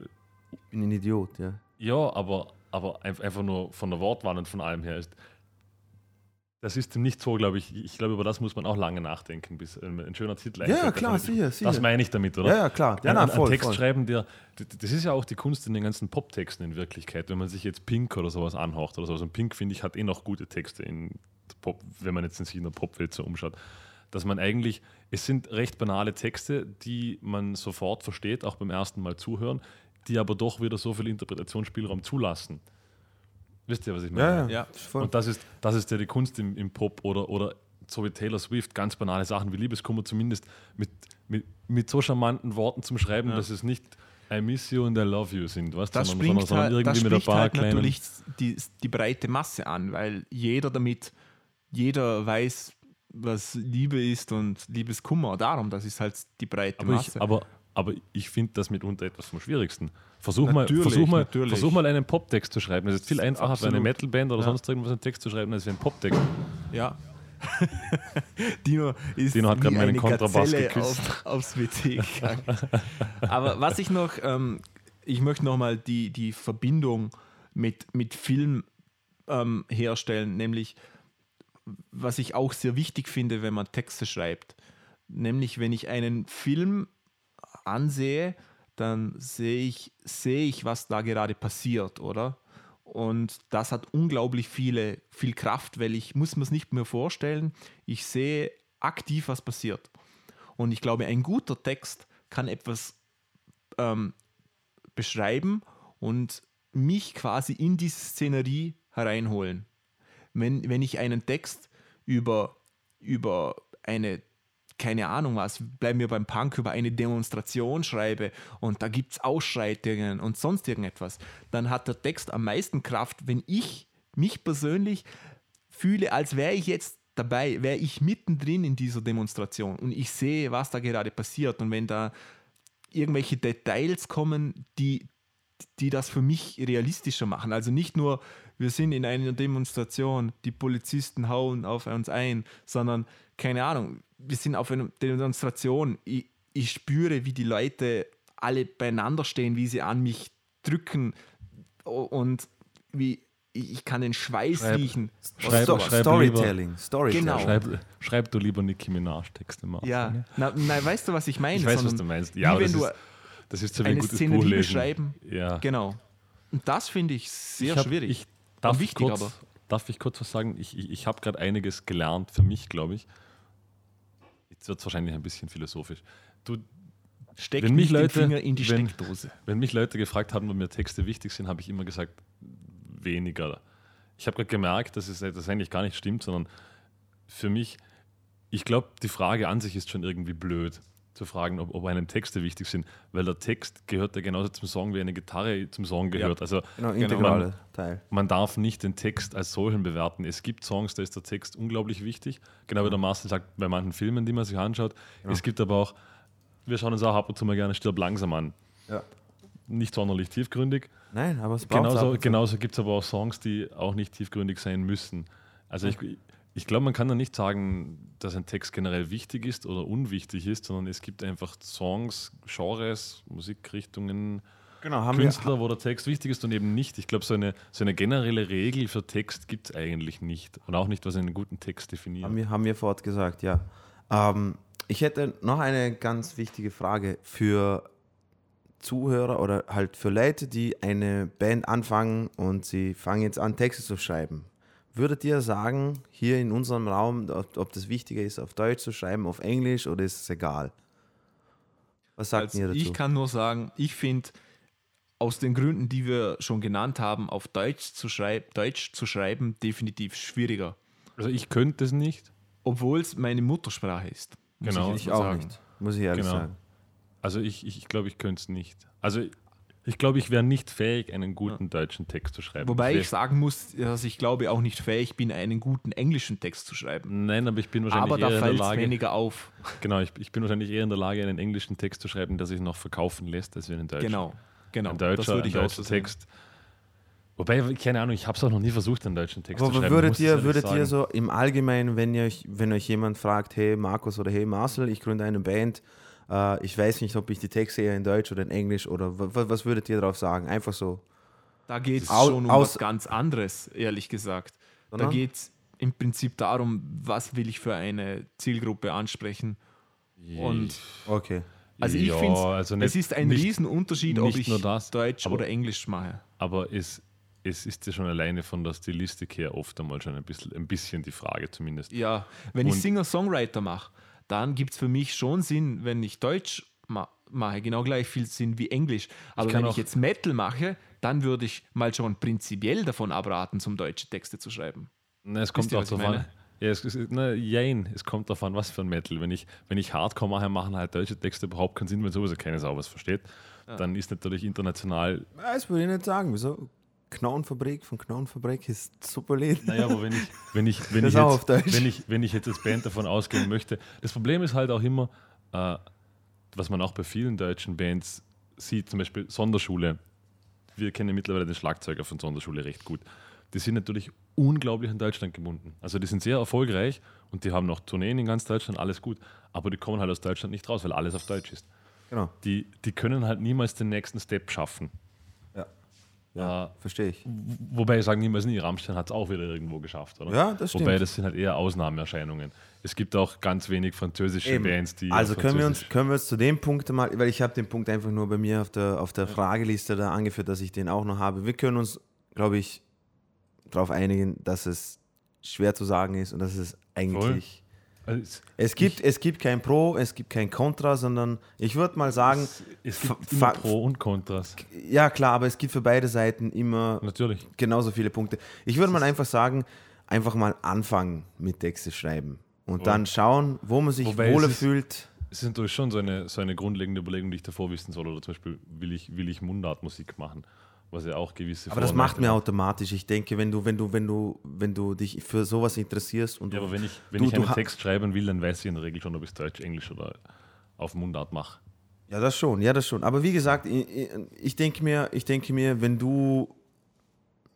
Ich bin ein Idiot, ja. ja, aber, aber einf- einfach nur von der Wortwahl und von allem her ist. Das ist nicht so, glaube ich. Ich glaube, über das muss man auch lange nachdenken, bis ein, schöner Titel Ja, einfällt. klar, Also, sicher, sicher. Das meine ich damit, oder? Ja, ja, klar. Ja, ein, na, ein, voll, ein Text voll. schreiben, der, das ist ja auch die Kunst in den ganzen Poptexten in Wirklichkeit. Wenn man sich jetzt Pink oder sowas anhaucht oder sowas. Und Pink, finde ich, hat eh noch gute Texte, in Pop, wenn man jetzt in sich in der Popwelt so umschaut. dass man eigentlich, es sind recht banale Texte, die man sofort versteht, auch beim ersten Mal zuhören, die aber doch wieder so viel Interpretationsspielraum zulassen. Wisst ihr, was ich meine? Ja, ja. Ja. Voll. Und das ist, das ist ja die Kunst im, im Pop oder, oder so wie Taylor Swift, ganz banale Sachen wie Liebeskummer zumindest mit, mit, mit so charmanten Worten zum Schreiben, dass es nicht I miss you and I love you sind, weißt, Das sondern, sondern, springt, sondern halt, das irgendwie mit ein spricht paar halt kleinen. natürlich die, die breite Masse an, weil jeder damit, jeder weiß, was Liebe ist und Liebeskummer. Darum, das ist halt die breite aber, Masse. ich, aber, aber ich finde das mitunter etwas vom Schwierigsten. Versuch mal, versuch, mal, natürlich. versuch mal einen Poptext zu schreiben. Es ist viel einfacher für eine. Metalband oder Ja. sonst irgendwas einen Text zu schreiben, als für einen Poptext. ja. Dino ist Dino hat gerade meinen eine Kontrabass Gazelle geküsst. Auf, aufs WC gegangen. Aber was ich noch, ähm, ich möchte nochmal die, die Verbindung mit, mit Film ähm, herstellen, nämlich was ich auch sehr wichtig finde, wenn man Texte schreibt. Nämlich, wenn ich einen Film ansehe, dann sehe ich, sehe ich, was da gerade passiert, oder? Und das hat unglaublich viele, viel Kraft, weil ich muss mir es nicht mehr vorstellen. Ich sehe aktiv, was passiert. Und ich glaube, ein guter Text kann etwas ähm, beschreiben und mich quasi in diese Szenerie hereinholen. Wenn, wenn ich einen Text über, über eine, keine Ahnung was, bleiben wir beim Punk, über eine Demonstration schreibe und da gibt es Ausschreitungen und sonst irgendetwas, dann hat der Text am meisten Kraft, wenn ich mich persönlich fühle, als wäre ich jetzt dabei, wäre ich mittendrin in dieser Demonstration und ich sehe, was da gerade passiert und wenn da irgendwelche Details kommen, die, die das für mich realistischer machen. Also nicht nur, wir sind in einer Demonstration, die Polizisten hauen auf uns ein, sondern, keine Ahnung, wir sind auf einer Demonstration, ich, ich spüre, wie die Leute alle beieinander stehen, wie sie an mich drücken und wie ich kann den Schweiß Schreib- riechen. schreib- Sto schreib Storytelling. Storytelling. Genau. Schreib, schreib du lieber Nicki Minaj-Texte mal. Ja, na, na, weißt du, was ich meine? Ich weiß, was Sondern du meinst. wie Ja, aber wenn das du ist, das ist so wie ein eine gutes Szenerie Buch lesen. beschreiben. Ja. Genau. Und das finde ich sehr Ich hab- schwierig. Ich, darf, Und wichtig, kurz, aber. darf ich kurz was sagen? Ich, ich, ich habe gerade einiges gelernt für mich, glaube ich. Jetzt wird es wahrscheinlich ein bisschen philosophisch. Du, Steckt Wenn mich Leute- in die wenn- Steckdose. wenn mich Leute gefragt haben, ob mir Texte wichtig sind, habe ich immer gesagt, weniger. Ich habe gerade gemerkt, dass es das eigentlich gar nicht stimmt, sondern für mich, ich glaube, die Frage an sich ist schon irgendwie blöd, zu fragen, ob, ob einem Texte wichtig sind, weil der Text gehört ja genauso zum Song, wie eine Gitarre zum Song gehört. Also Genau, Genau. integraler Teil. man darf nicht den Text als solchen bewerten. Es gibt Songs, da ist der Text unglaublich wichtig. Genau wie der Marcel sagt, bei manchen Filmen, die man sich anschaut. Es gibt aber auch, wir schauen uns auch ab und zu mal gerne Stirb langsam an. Ja. Nicht sonderlich tiefgründig. Nein, aber es braucht Genauso, genauso gibt es aber auch Songs, die auch nicht tiefgründig sein müssen. Also ich, ich glaube, man kann da nicht sagen, dass ein Text generell wichtig ist oder unwichtig ist, sondern es gibt einfach Songs, Genres, Musikrichtungen, Genau, Künstler, wo der Text wichtig ist und eben nicht. Ich glaube, so eine, so eine generelle Regel für Text gibt es eigentlich nicht. Und auch nicht, was einen guten Text definiert. Haben wir, haben wir vorhin gesagt, ja. Ähm, ich hätte noch eine ganz wichtige Frage für Zuhörer oder halt für Leute, die eine Band anfangen und sie fangen jetzt an, Texte zu schreiben. Würdet ihr sagen, hier in unserem Raum, ob, ob das wichtiger ist, auf Deutsch zu schreiben, auf Englisch oder ist es egal? Was sagt Also ihr dazu? ich kann nur sagen, ich finde aus den Gründen, die wir schon genannt haben, auf Deutsch zu, schreib Deutsch zu schreiben, definitiv schwieriger. Also ich könnte es nicht. Obwohl es meine Muttersprache ist. muss Genau. ich mal auch sagen. nicht, muss ich ehrlich Genau. sagen. Also ich, ich, ich glaube, ich könnte es nicht. Also ich glaube, ich wäre nicht fähig, einen guten deutschen Text zu schreiben. Wobei ich sagen muss, dass ich glaube auch nicht fähig bin, einen guten englischen Text zu schreiben. Nein, aber ich bin wahrscheinlich Aber da eher in der Lage. weniger auf. Genau, ich, ich bin wahrscheinlich eher in der Lage, einen englischen Text zu schreiben, der sich noch verkaufen lässt, als einen deutschen. Genau, genau. Ein deutscher, das würde ein ich auch deutscher so sehen. Text. Wobei, keine Ahnung, ich habe es auch noch nie versucht, einen deutschen Text Aber zu schreiben. würdet ihr, würdet ihr so im Allgemeinen, wenn, ihr euch, wenn euch jemand fragt, hey Markus oder hey Marcel, ich gründe eine Band, äh, ich weiß nicht, ob ich die Texte eher in Deutsch oder in Englisch oder was, würdet ihr darauf sagen? Einfach so. Da geht es schon um aus- was ganz anderes, ehrlich gesagt. Da geht es im Prinzip darum, was will ich für eine Zielgruppe ansprechen. Und Okay. also ich Ja, finde, also es ist ein nicht- Riesenunterschied, ob ich nur das, Deutsch aber- oder Englisch mache. Aber es, es ist ja schon alleine von der Stilistik her oft einmal schon ein bisschen, ein bisschen die Frage zumindest. Ja, wenn ich Und- Singer-Songwriter mache, dann gibt es für mich schon Sinn, wenn ich Deutsch ma mache, genau gleich viel Sinn wie Englisch. Aber kann wenn ich jetzt Metal mache, dann würde ich mal schon prinzipiell davon abraten, zum deutsche Texte zu schreiben. Na, es kommt ihr, auch was ich darauf an. meine? Ja, es, es, na, jein, es kommt darauf an, was für ein Metal. Wenn ich, wenn ich Hardcore mache, machen halt deutsche Texte überhaupt keinen Sinn, wenn sowieso keiner sauber was versteht. Dann ist natürlich international. Ja, Das würde ich nicht sagen. Wieso? Knauenfabrik von Knauenfabrik ist super Lied. Naja, aber wenn ich, wenn ich, wenn ich, jetzt, wenn, ich, wenn ich jetzt als Band davon ausgehen möchte, das Problem ist halt auch immer, äh, was man auch bei vielen deutschen Bands sieht, zum Beispiel Sonderschule. Wir kennen mittlerweile den Schlagzeuger von Sonderschule recht gut. Die sind natürlich unglaublich an Deutschland gebunden. Also die sind sehr erfolgreich und die haben noch Tourneen in ganz Deutschland, alles gut. Aber die kommen halt aus Deutschland nicht raus, weil alles auf Deutsch ist. Genau. Die, die können halt niemals den nächsten Step schaffen. Ja. Ja. Verstehe ich. Wobei ich sage niemals nie, Rammstein hat es auch wieder irgendwo geschafft, oder? Ja, das Wobei stimmt. das sind halt eher Ausnahmeerscheinungen. Es gibt auch ganz wenig französische Eben. Bands, die. Also können wir, uns, können wir uns zu dem Punkt mal, weil ich habe den Punkt einfach nur bei mir auf der, auf der Frageliste da angeführt, dass ich den auch noch habe. Wir können uns, glaube ich, darauf einigen, dass es schwer zu sagen ist und dass es eigentlich... Also es, Es gibt, es gibt kein Pro, es gibt kein Contra, sondern ich würde mal sagen, es fa- gibt immer Pro und Kontras. ja klar, aber es gibt für beide Seiten immer Natürlich. genauso viele Punkte. Ich würde mal einfach sagen, einfach mal anfangen mit Texte schreiben und dann schauen, wo man sich Wobei es wohler ist- fühlt. Es ist natürlich schon so eine, so eine grundlegende Überlegung, die ich davor wissen soll. Oder zum Beispiel, will ich, will ich Mundartmusik machen? Was ja auch gewisse Aber das macht mir automatisch. Ich denke, wenn du, wenn du, wenn du, wenn du dich für sowas interessierst und Ja, du, aber wenn ich, wenn du, ich einen du Text schreiben will, dann weiß ich in der Regel schon, ob ich es Deutsch, Englisch oder auf Mundart mache. Ja, das schon, ja, das schon. Aber wie gesagt, ich, ich denke mir, ich denke mir, wenn du,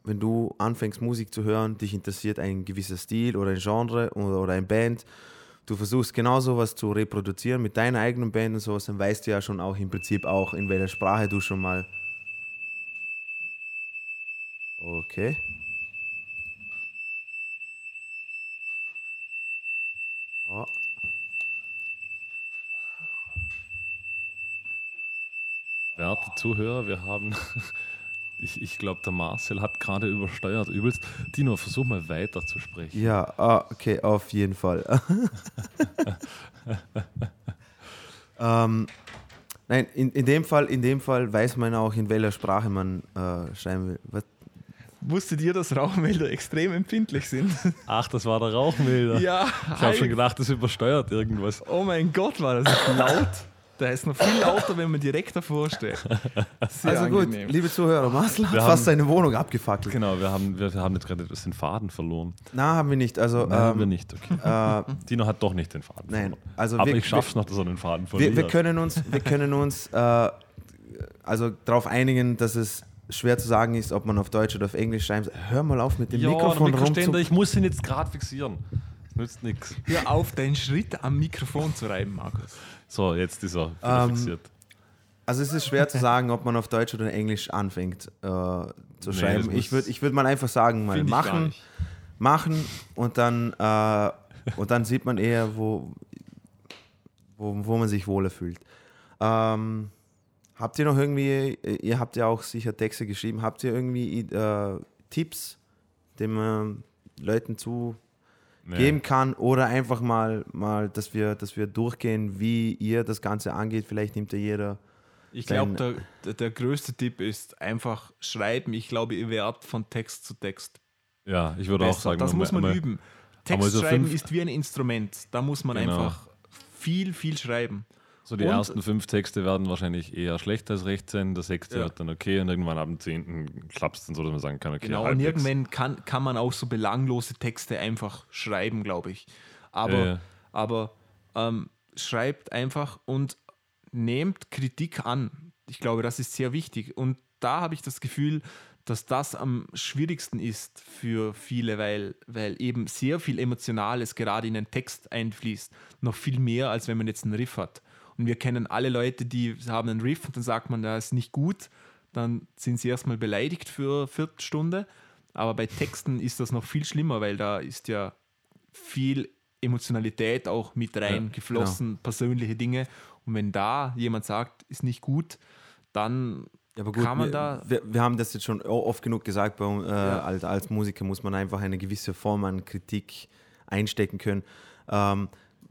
wenn du anfängst Musik zu hören, dich interessiert ein gewisser Stil oder ein Genre oder, oder ein Band, du versuchst genau sowas zu reproduzieren mit deiner eigenen Band und sowas, dann weißt du ja schon auch im Prinzip auch, in welcher Sprache du schon mal. Okay. Oh. Werte Zuhörer, wir haben, ich, ich glaube, der Marcel hat gerade übersteuert übelst. Dino, versuch mal weiter zu sprechen. Ja, ah, okay, auf jeden Fall. ähm, nein, in, in, dem Fall, in dem Fall weiß man auch, in welcher Sprache man äh, schreiben will. Was? Wusstet ihr, dass Rauchmelder extrem empfindlich sind? Ach, das war der Rauchmelder. ja, Ich habe schon gedacht, das übersteuert irgendwas. Oh mein Gott, war das laut. Der ist noch viel lauter, wenn man direkt davor steht. Sehr Also gut, angenehm. liebe Zuhörer, Marcel hat Wir fast haben- seine Wohnung abgefackelt. Genau, wir haben, wir haben jetzt gerade etwas den Faden verloren. Na, haben wir nicht. Also, Nein, haben wir ähm, nicht. Okay. äh, Dino hat doch nicht den Faden nein, verloren. also Aber wir, ich schaff's noch, dass er den Faden verliert. wir, wir können uns, wir können uns äh, also darauf einigen, dass es schwer zu sagen ist, ob man auf Deutsch oder auf Englisch schreibt. Hör mal auf mit dem ja, Mikrofon rum ich muss ihn jetzt gerade fixieren. Das nützt nichts. Hör auf, deinen Schritt am Mikrofon zu reiben, Markus. So, jetzt ist er Ähm, fixiert. Also es ist schwer zu sagen, ob man auf Deutsch oder Englisch anfängt äh, zu das schreiben. ich würde ich würd mal einfach sagen, mal machen, machen und dann, äh, und dann sieht man eher, wo, wo, wo man sich wohler fühlt. Ähm, habt ihr noch irgendwie, ihr habt ja auch sicher Texte geschrieben, habt ihr irgendwie äh, Tipps, die man Leuten zu Nee. geben kann oder einfach mal, mal dass, wir, dass wir durchgehen, wie ihr das Ganze angeht. Vielleicht nimmt ja jeder Ich glaube, der, der, größte Tipp ist einfach schreiben. Ich glaube, ihr werdet von Text zu Text Ja, ich würde auch sagen, das muss man einmal- üben. Text schreiben ist wie ein Instrument. Da muss man Genau. einfach viel, viel schreiben. So die Und- ersten fünf Texte werden wahrscheinlich eher schlecht als recht sein. Der sechste Ja. wird dann okay und irgendwann ab dem zehnten klappt es dann so, dass man sagen kann, okay, Genau, und halbwegs. irgendwann kann, kann man auch so belanglose Texte einfach schreiben, glaube ich. Aber, ja. aber ähm, schreibt einfach und nehmt Kritik an. Ich glaube, das ist sehr wichtig. Und da habe ich das Gefühl, dass das am schwierigsten ist für viele, weil, weil eben sehr viel Emotionales gerade in den Text einfließt. Noch viel mehr, als wenn man jetzt einen Riff hat. Und wir kennen alle Leute, die haben einen Riff und dann sagt man, der ist nicht gut. Dann sind sie erstmal beleidigt für eine Viertelstunde. Aber bei Texten ist das noch viel schlimmer, weil da ist ja viel Emotionalität auch mit rein Ja, geflossen, persönliche Dinge. Und wenn da jemand sagt, ist nicht gut, dann Ja, gut, Kann man wir, da- wir, wir haben das jetzt schon oft genug gesagt, bei, äh, als, als Musiker muss man einfach eine gewisse Form an Kritik einstecken können. Ähm,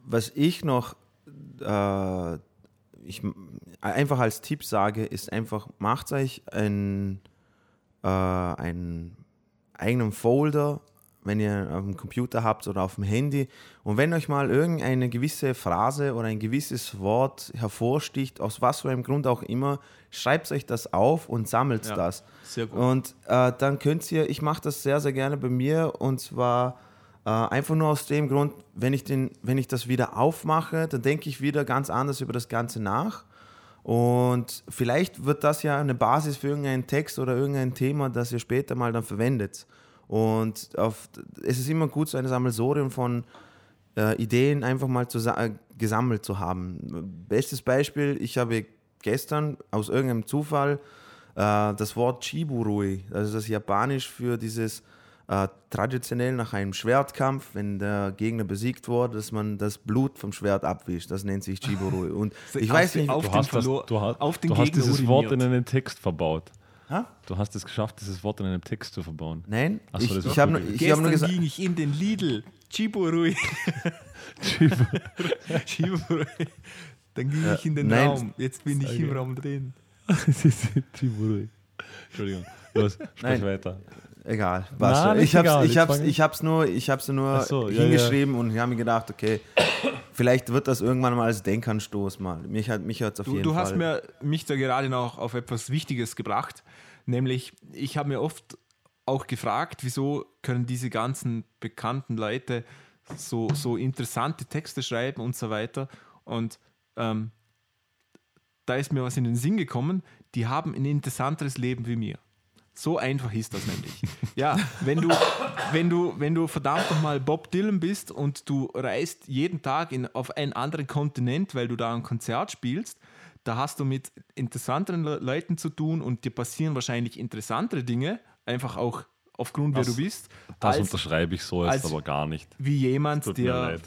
was ich noch äh, ich, einfach als Tipp sage, ist einfach, macht euch ein, äh, einen eigenen Folder, wenn ihr auf dem Computer habt oder auf dem Handy. Und wenn euch mal irgendeine gewisse Phrase oder ein gewisses Wort hervorsticht, aus was für einem Grund auch immer, schreibt euch das auf und sammelt Ja, das. sehr gut. Und äh, dann könnt ihr, ich mache das sehr, sehr gerne bei mir und zwar äh, einfach nur aus dem Grund, wenn ich, den, wenn ich das wieder aufmache, dann denke ich wieder ganz anders über das Ganze nach. Und vielleicht wird das ja eine Basis für irgendeinen Text oder irgendein Thema, das ihr später mal dann verwendet. Und auf, es ist immer gut, so ein Sammelsurium von äh, Ideen einfach mal zu, äh, gesammelt zu haben. Bestes Beispiel, ich habe gestern aus irgendeinem Zufall äh, das Wort Chiburui, also das Japanisch für dieses äh, traditionell nach einem Schwertkampf, wenn der Gegner besiegt wurde, dass man das Blut vom Schwert abwischt. Das nennt sich Chiburui. Und ich Auf weiß nicht, auf Du den hast, das, du hast, auf den du hast dieses Wort in uriniert. einen Text verbaut. Ha? Du hast es geschafft, dieses Wort in einem Text zu verbauen. nein, Ach so, ich, das ist ich habe nur, ich hab nur Gestern gesagt, ging ich in den Lidl. Chiburui. Chiburui. Dann ging ich in den nein. Raum. Jetzt bin ich im Raum drin. Chiburui. Entschuldigung. Los, sprech Nein. weiter. Egal, nicht ich hab's, egal, ich ich hab's, ich hab's nur, ich hab's nur so, ja, hingeschrieben und ich habe mir gedacht, okay, vielleicht wird das irgendwann mal als Denkanstoß mal. Mich hat mich hat's auf Du, jeden du Fall. hast mir, mich da gerade noch auf etwas Wichtiges gebracht, nämlich ich habe mir oft auch gefragt, wieso können diese ganzen bekannten Leute so, so interessante Texte schreiben und so weiter. Und ähm, da ist mir was in den Sinn gekommen, die haben ein interessanteres Leben wie mir. So einfach ist das nämlich. Ja, wenn du, wenn du, wenn du verdammt nochmal Bob Dylan bist und du reist jeden Tag in, auf einen anderen Kontinent, weil du da ein Konzert spielst, da hast du mit interessanteren Le Leuten zu tun und dir passieren wahrscheinlich interessantere Dinge, einfach auch aufgrund, Das- wer du bist, Das als unterschreibe ich so jetzt aber gar nicht. wie jemand, der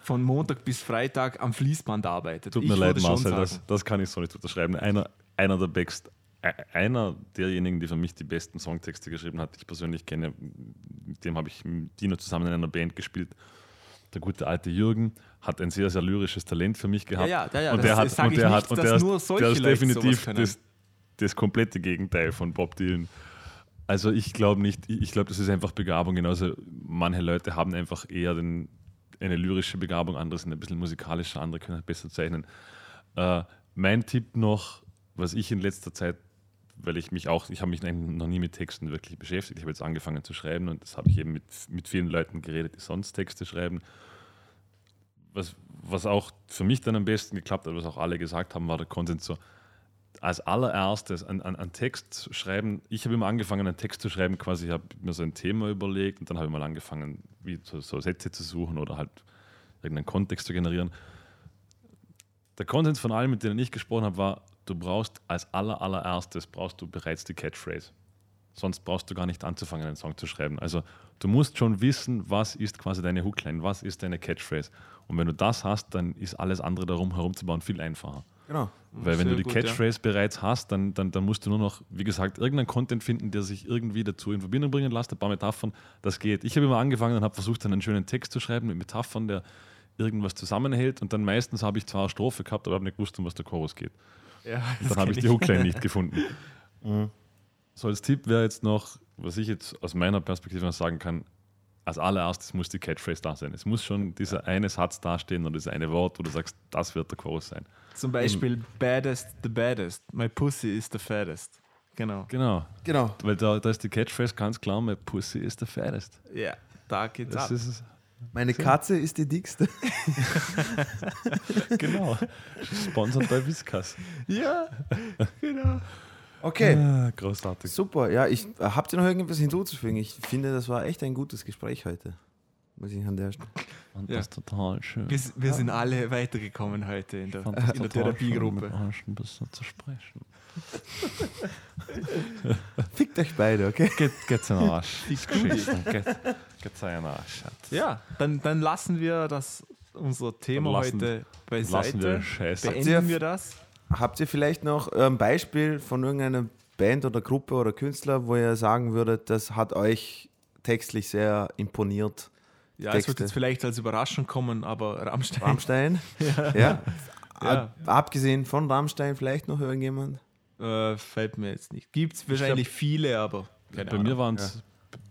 von Montag bis Freitag am Fließband arbeitet. Tut Ich mir leid, Marcel, das, das kann ich so nicht unterschreiben. Einer, einer der Best, einer derjenigen, die für mich die besten Songtexte geschrieben hat, die ich persönlich kenne, mit dem habe ich mit Dino zusammen in einer Band gespielt. Der gute alte Jürgen hat ein sehr, sehr lyrisches Talent für mich gehabt. Ja, ja, ja, und der hat, und der nicht, hat, und der ist, nur solche der ist definitiv das, das komplette Gegenteil von Bob Dylan. Also ich glaube nicht, ich glaube, das ist einfach Begabung. Genauso manche Leute haben einfach eher den, eine lyrische Begabung, andere sind ein bisschen musikalischer, andere können besser zeichnen. Äh, mein Tipp noch, was ich in letzter Zeit, weil ich mich auch, ich habe mich noch nie mit Texten wirklich beschäftigt. Ich habe jetzt angefangen zu schreiben und das habe ich eben mit, mit vielen Leuten geredet, die sonst Texte schreiben. Was, was auch für mich dann am besten geklappt hat, was auch alle gesagt haben, war der Konsens so, als allererstes einen, einen, einen Text schreiben. Ich habe immer angefangen, einen Text zu schreiben, quasi, ich habe mir so ein Thema überlegt und dann habe ich mal angefangen, wie so, so Sätze zu suchen oder halt irgendeinen Kontext zu generieren. Der Konsens von allen, mit denen ich gesprochen habe, war, du brauchst als aller, allererstes brauchst du bereits die Catchphrase. Sonst brauchst du gar nicht anzufangen, einen Song zu schreiben. Also du musst schon wissen, was ist quasi deine Hookline, was ist deine Catchphrase. Und wenn du das hast, dann ist alles andere darum herumzubauen viel einfacher. Genau. Weil wenn du die gut, ja. Catchphrase bereits hast, dann, dann, dann musst du nur noch, wie gesagt, irgendeinen Content finden, der sich irgendwie dazu in Verbindung bringen lässt, ein paar Metaphern, das geht. Ich habe immer angefangen und habe versucht, dann einen schönen Text zu schreiben mit Metaphern, der irgendwas zusammenhält und dann meistens habe ich zwar eine Strophe gehabt, aber habe nicht gewusst, um was der Chorus geht. Ja, das Dann habe ich die Hookline nicht gefunden. Mhm. So als Tipp wäre jetzt noch, was ich jetzt aus meiner Perspektive noch sagen kann, als allererstes muss die Catchphrase da sein. Es muss schon dieser eine Satz dastehen oder dieses eine Wort, wo du sagst, das wird der Chorus sein. Zum Beispiel Baddest the Baddest. My Pussy is the fattest. Genau. Genau. Genau. Weil da, da ist die Catchphrase ganz klar, my pussy is the fattest. Ja, da geht's Das ab. ist Meine Katze ist die dickste. Genau. Sponsored bei Whiskas. Ja, genau. Okay. Ah, großartig. Super, ja, ich habt ihr noch irgendwas hinzuzufügen? Ich finde, das war echt ein gutes Gespräch heute. Muss ich an der Stelle. Und Ja. das ist total schön. Wir, wir sind alle weitergekommen heute in der, in der Therapiegruppe. Mit euch ein bisschen zu sprechen. Fickt euch beide, okay? Geht, geht's in den Arsch. Geschichten. Geht, geht's in den Arsch. Ja, dann, dann lassen wir das unser Thema lassen- heute Lassen beiseite. wir den Scheiß. Beenden Habt ihr- wir das. Habt ihr vielleicht noch ein Beispiel von irgendeiner Band oder Gruppe oder Künstler, wo ihr sagen würdet, das hat euch textlich sehr imponiert? Ja, es wird jetzt vielleicht als Überraschung kommen, aber Rammstein. Rammstein? ja. Ja. Ab, abgesehen von Rammstein vielleicht noch irgendjemand? Äh, fällt mir jetzt nicht. Gibt es wahrscheinlich viele, aber keine bei Ahnung. mir waren es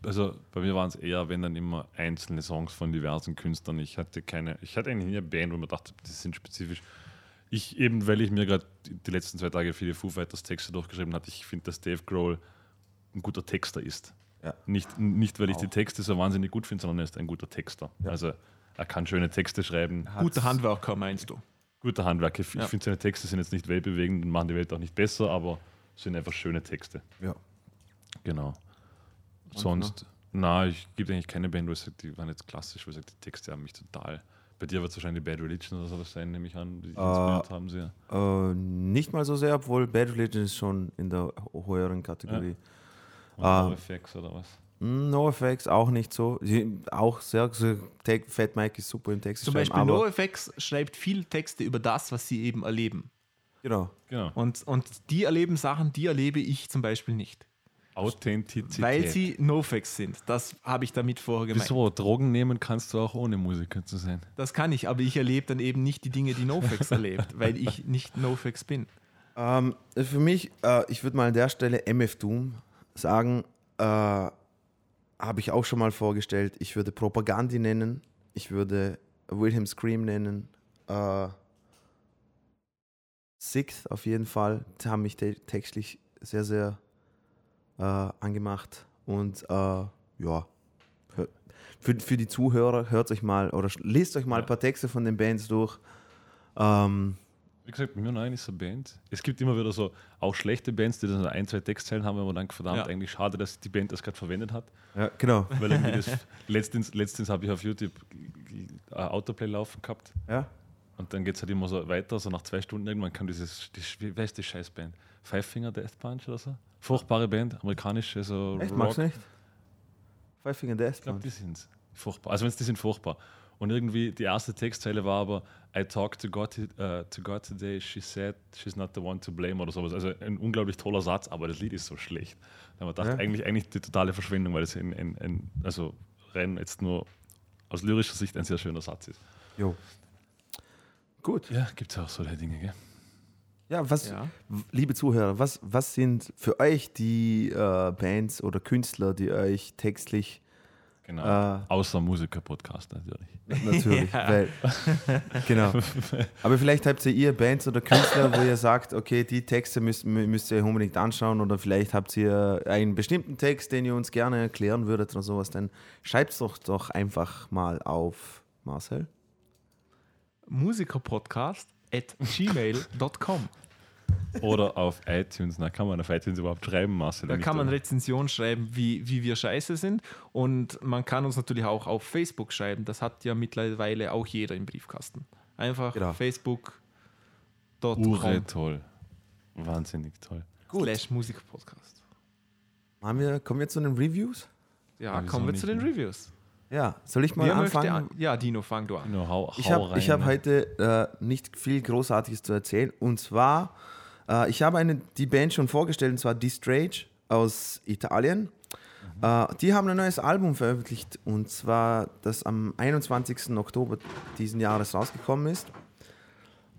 also bei mir waren es eher, wenn dann immer einzelne Songs von diversen Künstlern. Ich hatte keine, ich hatte eigentlich nie eine Band, wo man dachte, die sind spezifisch. Ich eben, weil ich mir gerade die die letzten zwei Tage viele Foo Fighters Texte durchgeschrieben hatte, ich finde, dass Dave Grohl ein guter Texter ist. Ja. Nicht, nicht, weil ich die Texte so wahnsinnig gut finde, sondern er ist ein guter Texter. Also er kann schöne Texte schreiben. Guter Handwerker, meinst du? Guter Handwerk. Ich, Ja. finde, seine Texte sind jetzt nicht weltbewegend und machen die Welt auch nicht besser, aber sind einfach schöne Texte. Ja. Genau. Sonst, na, ich gebe eigentlich keine Band, wo ich sage, die waren jetzt klassisch, wo ich sage, die Texte haben mich total. Bei dir wird es wahrscheinlich Bad Religion oder sowas sein, nehme ich an. Die inspiriert haben sie ja. Äh, nicht mal so sehr, obwohl Bad Religion ist schon in der höheren Kategorie. Und Ah. NoFX oder was? Mm, NoFX auch nicht so. Auch sehr, Te- Fat Mike ist super im Text Zum schreiben, Beispiel aber NoFX schreibt viel Texte über das, was sie eben erleben. genau. Genau. Und, und die erleben Sachen, die erlebe ich zum Beispiel nicht. Authentizität. Weil sie NoFX sind. Das habe ich damit vorher gemeint. Wieso? Drogen nehmen kannst du auch ohne Musiker zu sein. Das kann ich, aber ich erlebe dann eben nicht die Dinge, die NoFX erlebt, weil ich nicht NoFX bin. Ähm, für mich, äh, ich würde mal an der Stelle MF Doom sagen, äh, habe ich auch schon mal vorgestellt. Ich würde Propagandi nennen, ich würde Wilhelm Scream nennen, äh, Sixth auf jeden Fall. Die haben mich te textlich sehr, sehr äh, angemacht. Und äh, ja, für, für die Zuhörer hört euch mal oder lest euch mal ein paar Texte von den Bands durch. Ähm, Wie gesagt, mir nein ist eine Band. Es gibt immer wieder so auch schlechte Bands, die dann ein, zwei Textzeilen haben, man denkt, verdammt, Ja. eigentlich schade, dass die Band das gerade verwendet hat. ja, genau. Weil irgendwie das, letztens, letztens habe ich auf YouTube Autoplay laufen gehabt Ja. und dann geht es halt immer so weiter, so nach zwei Stunden irgendwann kam dieses, die, wie wer ist die Scheißband? Five Finger Death Punch oder so? Furchtbare Band, amerikanische, so Echt, Rock. magst du nicht? Five Finger Death Ich glaube, Punch. die sind furchtbar. Also wenn die sind furchtbar. Und irgendwie die erste Textzeile war aber I talked to God, uh, to God today, she said she's not the one to blame oder sowas. Also ein unglaublich toller Satz, aber das Lied ist so schlecht. Da haben wir gedacht, Ja. eigentlich, eigentlich die totale Verschwendung, weil es ein, ein, ein, also rein jetzt nur aus lyrischer Sicht ein sehr schöner Satz ist. Jo. Gut. Ja, gibt es auch solche Dinge, gell? Ja, was, Ja. liebe Zuhörer, was, was sind für euch die äh, Bands oder Künstler, die euch textlich Genau. Äh. Außer Musiker-Podcast natürlich. natürlich, weil, genau. Aber vielleicht habt ihr Bands oder Künstler, wo ihr sagt, okay, die Texte müsst, mü- müsst ihr unbedingt anschauen oder vielleicht habt ihr einen bestimmten Text, den ihr uns gerne erklären würdet oder sowas, dann schreibt es doch, doch einfach mal auf Marcel. Musikerpodcast at gmail.com. Oder auf iTunes. Na, kann man auf iTunes überhaupt schreiben, Marcel? Da kann man oder? Rezension schreiben, wie, wie wir scheiße sind. Und man kann uns natürlich auch auf Facebook schreiben. Das hat ja mittlerweile auch jeder im Briefkasten. Einfach Genau. facebook.com Ure toll. Wahnsinnig toll. slash Musikpodcast. Haben wir, kommen wir zu den Reviews? Ja, Ja, wieso kommen wir zu den ne? Reviews. Ja, soll ich mal Wer anfangen? an? Ja, Dino, fang du an. Nur hau, Ich hau habe ich rein, hab heute äh, nicht viel Großartiges zu erzählen. Und zwar, äh, ich habe eine, die Band schon vorgestellt, und zwar Distrage aus Italien. Äh, die haben ein neues Album veröffentlicht, und zwar das am 21. Oktober diesen Jahres rausgekommen ist.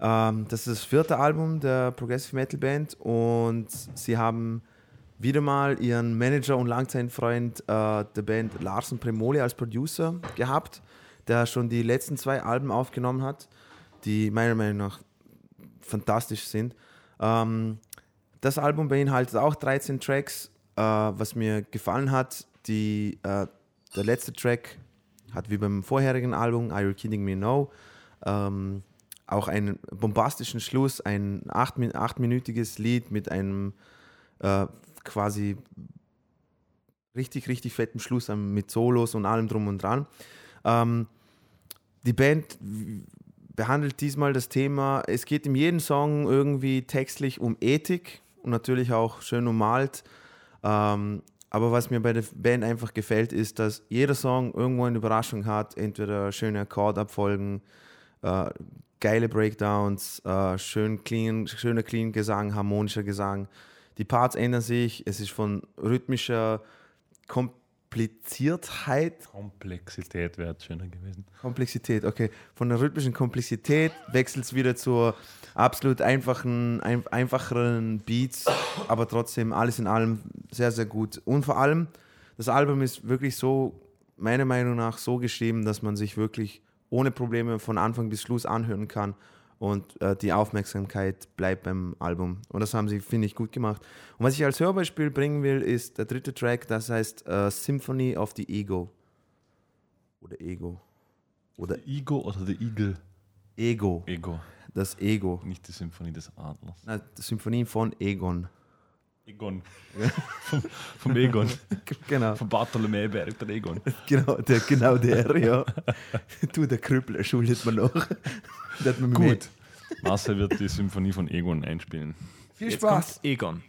Ähm, das ist das vierte Album der Progressive Metal Band und sie haben wieder mal ihren Manager und Langzeitfreund äh, der Band Larsen Premoli als Producer gehabt, der schon die letzten zwei Alben aufgenommen hat, die meiner Meinung nach fantastisch sind. Ähm, das Album beinhaltet auch 13 Tracks. Äh, was mir gefallen hat, die, äh, der letzte Track hat wie beim vorherigen Album, Are You Kidding Me No, ähm, auch einen bombastischen Schluss, ein acht, achtminütiges Lied mit einem äh, quasi richtig, richtig fetten Schluss mit Solos und allem drum und dran. Ähm, die Band behandelt diesmal das Thema, es geht in jedem Song irgendwie textlich um Ethik und natürlich auch schön ummalt. Ähm, aber was mir bei der Band einfach gefällt, ist, dass jeder Song irgendwo eine Überraschung hat, entweder schöne Akkordabfolgen, äh, geile Breakdowns, äh, schön clean, schöner clean Gesang, harmonischer Gesang. die Parts ändern sich, es ist von rhythmischer Kompliziertheit, Komplexität wäre schöner gewesen. Komplexität, okay, von der rhythmischen Komplexität wechselt es wieder zur absolut einfachen, ein, einfacheren Beats, aber trotzdem alles in allem sehr, sehr gut. Und vor allem, das Album ist wirklich so, meiner Meinung nach, so geschrieben, dass man sich wirklich ohne Probleme von Anfang bis Schluss anhören kann und äh, die Aufmerksamkeit bleibt beim Album. Und das haben sie, finde ich, gut gemacht. Und was ich als Hörbeispiel bringen will, ist der dritte Track, das heißt äh, Symphony of the Ego. Oder Ego. Oder Ego oder der Igel? Ego. Ego. Das Ego. Nicht die Symphonie des Adlers. Na, die Symphonie von Egon. Egon. vom, vom Egon. Genau, Vom Bartholomäberg, der Egon. genau der, genau der, ja. Du, der Krüppel, schuldet man noch. Der hat mir Gut. Marcel wird die Symphonie von Egon einspielen. Viel Jetzt Spaß. kommt Egon.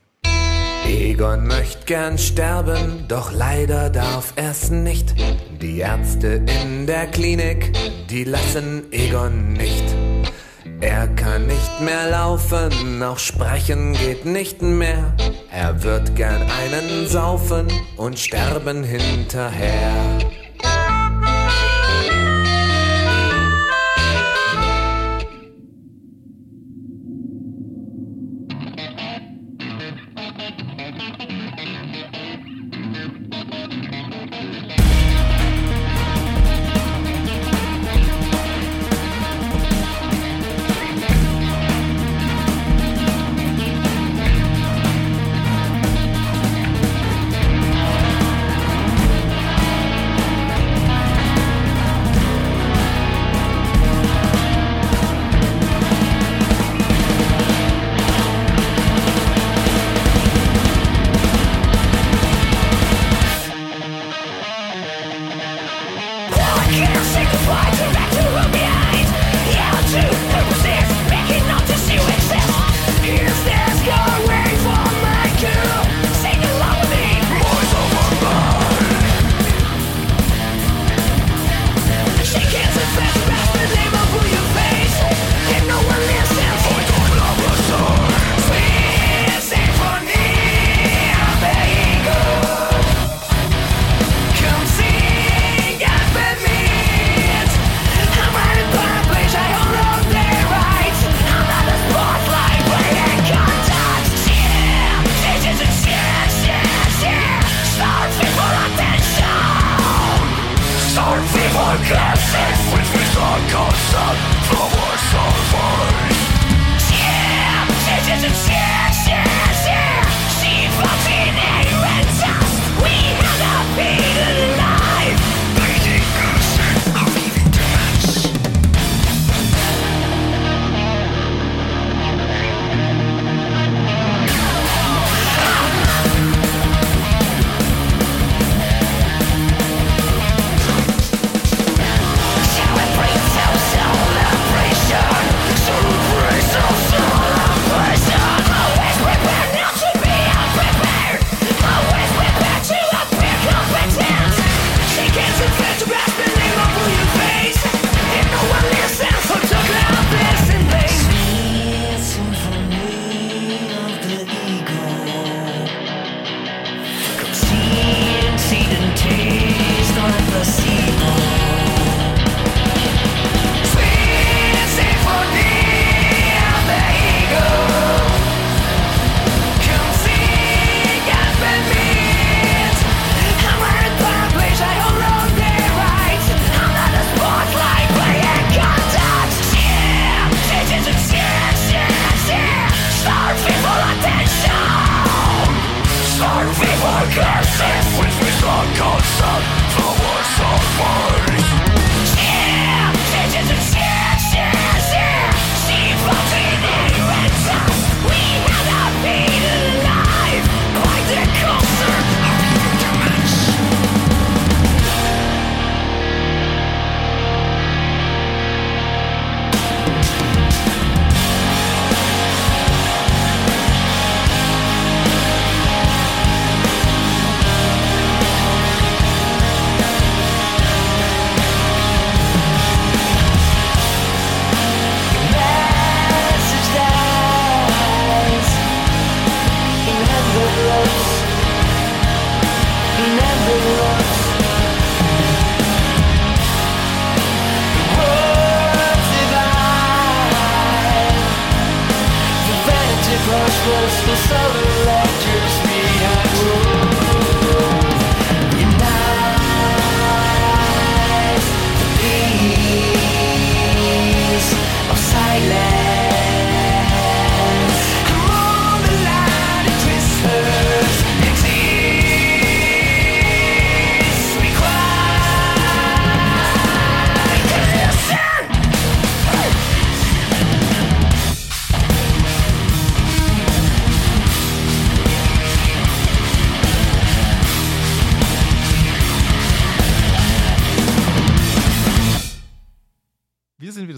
Egon möchte gern sterben, doch leider darf er's nicht. Die Ärzte in der Klinik, die lassen Egon nicht. Er kann nicht mehr laufen, auch sprechen geht nicht mehr. Er wird gern einen saufen und sterben hinterher.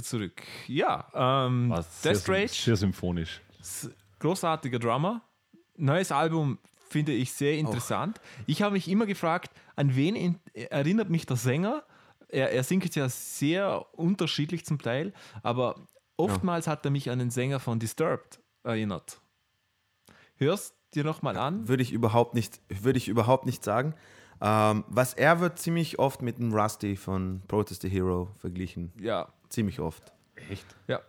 Zurück. Ja, ähm, War sehr, Death Rage, sehr symphonisch. großartiger Drummer. Neues Album finde ich sehr interessant. Ich habe mich immer gefragt, an wen in, erinnert mich der Sänger? Er, er singt ja sehr unterschiedlich zum Teil, aber oftmals hat er mich an den Sänger von Disturbed erinnert. Hörst dir nochmal an? Würde ich überhaupt nicht, würde ich überhaupt nicht sagen. Ähm, was er wird ziemlich oft mit dem Rusty von Protest the Hero verglichen. Ja, Ziemlich oft. Echt? ja.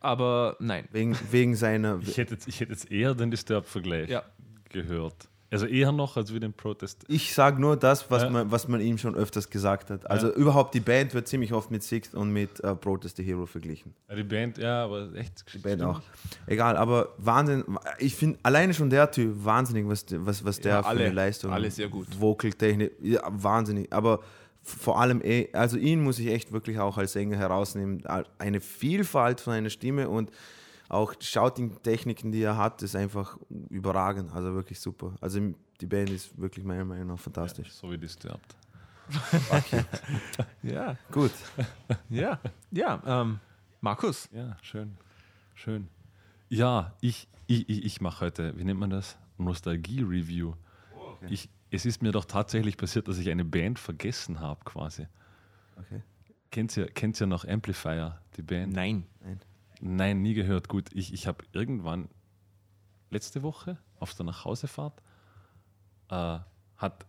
Aber nein. Wegen, wegen seiner. Ich hätte jetzt, ich hätte jetzt eher den Disturbed-Vergleich Ja. gehört. Also eher noch als wie den Protest. Ich sage nur das, was, Ja. man, was man ihm schon öfters gesagt hat. Also überhaupt die Band wird ziemlich oft mit Sixt und mit äh, Protest the Hero verglichen. Ja, die Band, ja, aber echt. Die Band auch. Egal, aber Wahnsinn. Ich finde alleine schon der Typ wahnsinnig, was, der- was, was der Ja, für alle. eine Leistung Alle sehr gut. Vocal-Technik, ja, wahnsinnig. Aber vor allem, eh, also ihn muss ich echt wirklich auch als Sänger herausnehmen. Eine Vielfalt von einer Stimme und auch die Shouting-Techniken, die er hat, ist einfach überragend. Also wirklich super. Also die Band ist wirklich meiner Meinung nach fantastisch. So wie Disturbed. Ja, Gut. ja, ja. Ähm, Markus, Ja, schön. Schön. Ja, ich, ich, ich, ich mache heute, wie nennt man das? Nostalgie-Review. Ich, es ist mir doch tatsächlich passiert, dass ich eine Band vergessen habe, quasi. Okay. Kennt ihr, kennt ihr noch Amplifier, die Band? nein. Nein, nie gehört. Gut, ich, ich habe irgendwann letzte Woche auf der Nachhausefahrt äh, hat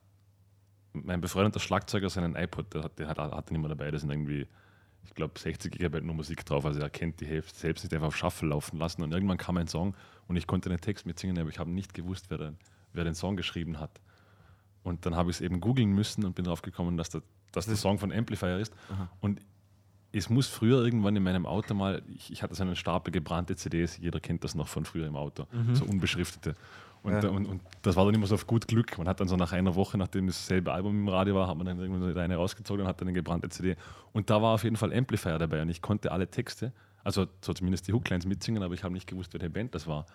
mein befreundeter Schlagzeuger seinen iPod, der hat, der hat, hat den immer dabei, da sind irgendwie, ich glaube, 60 Gigabyte nur Musik drauf, also er kennt die Hälfte selbst nicht einfach auf Shuffle laufen lassen und irgendwann kam ein Song und ich konnte den Text mitsingen, aber ich habe nicht gewusst, wer den, wer den Song geschrieben hat. Und dann habe ich es eben googeln müssen und bin drauf gekommen, dass, der, dass der Song von Amplifier ist. Und es muss früher irgendwann in meinem Auto mal, ich, ich hatte so einen Stapel gebrannte CDs, jeder kennt das noch von früher im Auto, so unbeschriftete. Und, Ja. und, und das war dann immer so auf gut Glück. Man hat dann so nach einer Woche, nachdem dasselbe Album im Radio war, hat man dann irgendwann so eine rausgezogen und hat dann eine gebrannte CD. Und da war auf jeden Fall Amplifier dabei und ich konnte alle Texte, also so zumindest die Hooklines mitsingen, aber ich habe nicht gewusst, welche Band das war.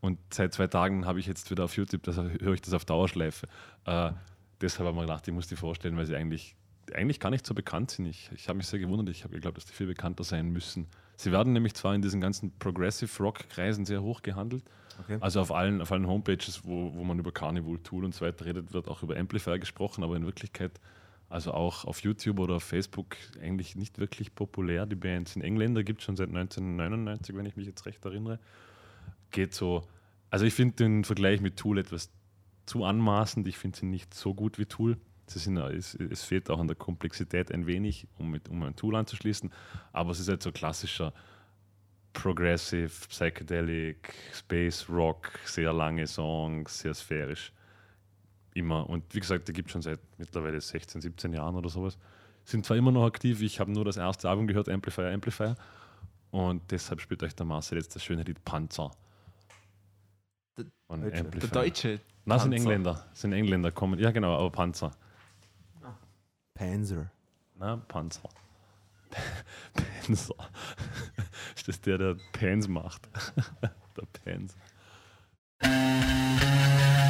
Und seit zwei Tagen habe ich jetzt wieder auf YouTube, das höre ich das auf Dauerschleife. Äh, deshalb habe ich mir gedacht, ich muss die vorstellen, weil sie eigentlich, eigentlich gar nicht so bekannt sind. Ich, ich habe mich sehr gewundert, ich habe geglaubt, dass die viel bekannter sein müssen. Sie werden nämlich zwar in diesen ganzen Progressive Rock-Kreisen sehr hoch gehandelt, Okay. also auf allen, auf allen Homepages, wo, wo man über Carnival Tool und so weiter redet, wird auch über Amplifier gesprochen, aber in Wirklichkeit, also auch auf YouTube oder auf Facebook, eigentlich nicht wirklich populär. Die Bands in Engländer gibt es schon seit 1999, wenn ich mich jetzt recht erinnere. Geht so, also ich finde den Vergleich mit Tool etwas zu anmaßend. Ich finde sie nicht so gut wie Tool. Sind, es, es fehlt auch an der Komplexität ein wenig, um, mit, um ein Tool anzuschließen. Aber es ist halt so klassischer Progressive, Psychedelic, Space Rock, sehr lange Songs, sehr sphärisch. Immer. Und wie gesagt, die gibt schon seit mittlerweile 16, 17 Jahren oder sowas. Sind zwar immer noch aktiv, ich habe nur das erste Album gehört, Amplifier, Amplifier. Und deshalb spielt euch der Marcel jetzt das schöne Lied Panzer. Von Deutsche. Der. Deutsche. Na, sind. Engländer. Sind Engländer kommen. Ja, genau, aber Panzer. Panzer. Na, Panzer. Panzer. Ist das der, der Pans macht? der Pans. Panzer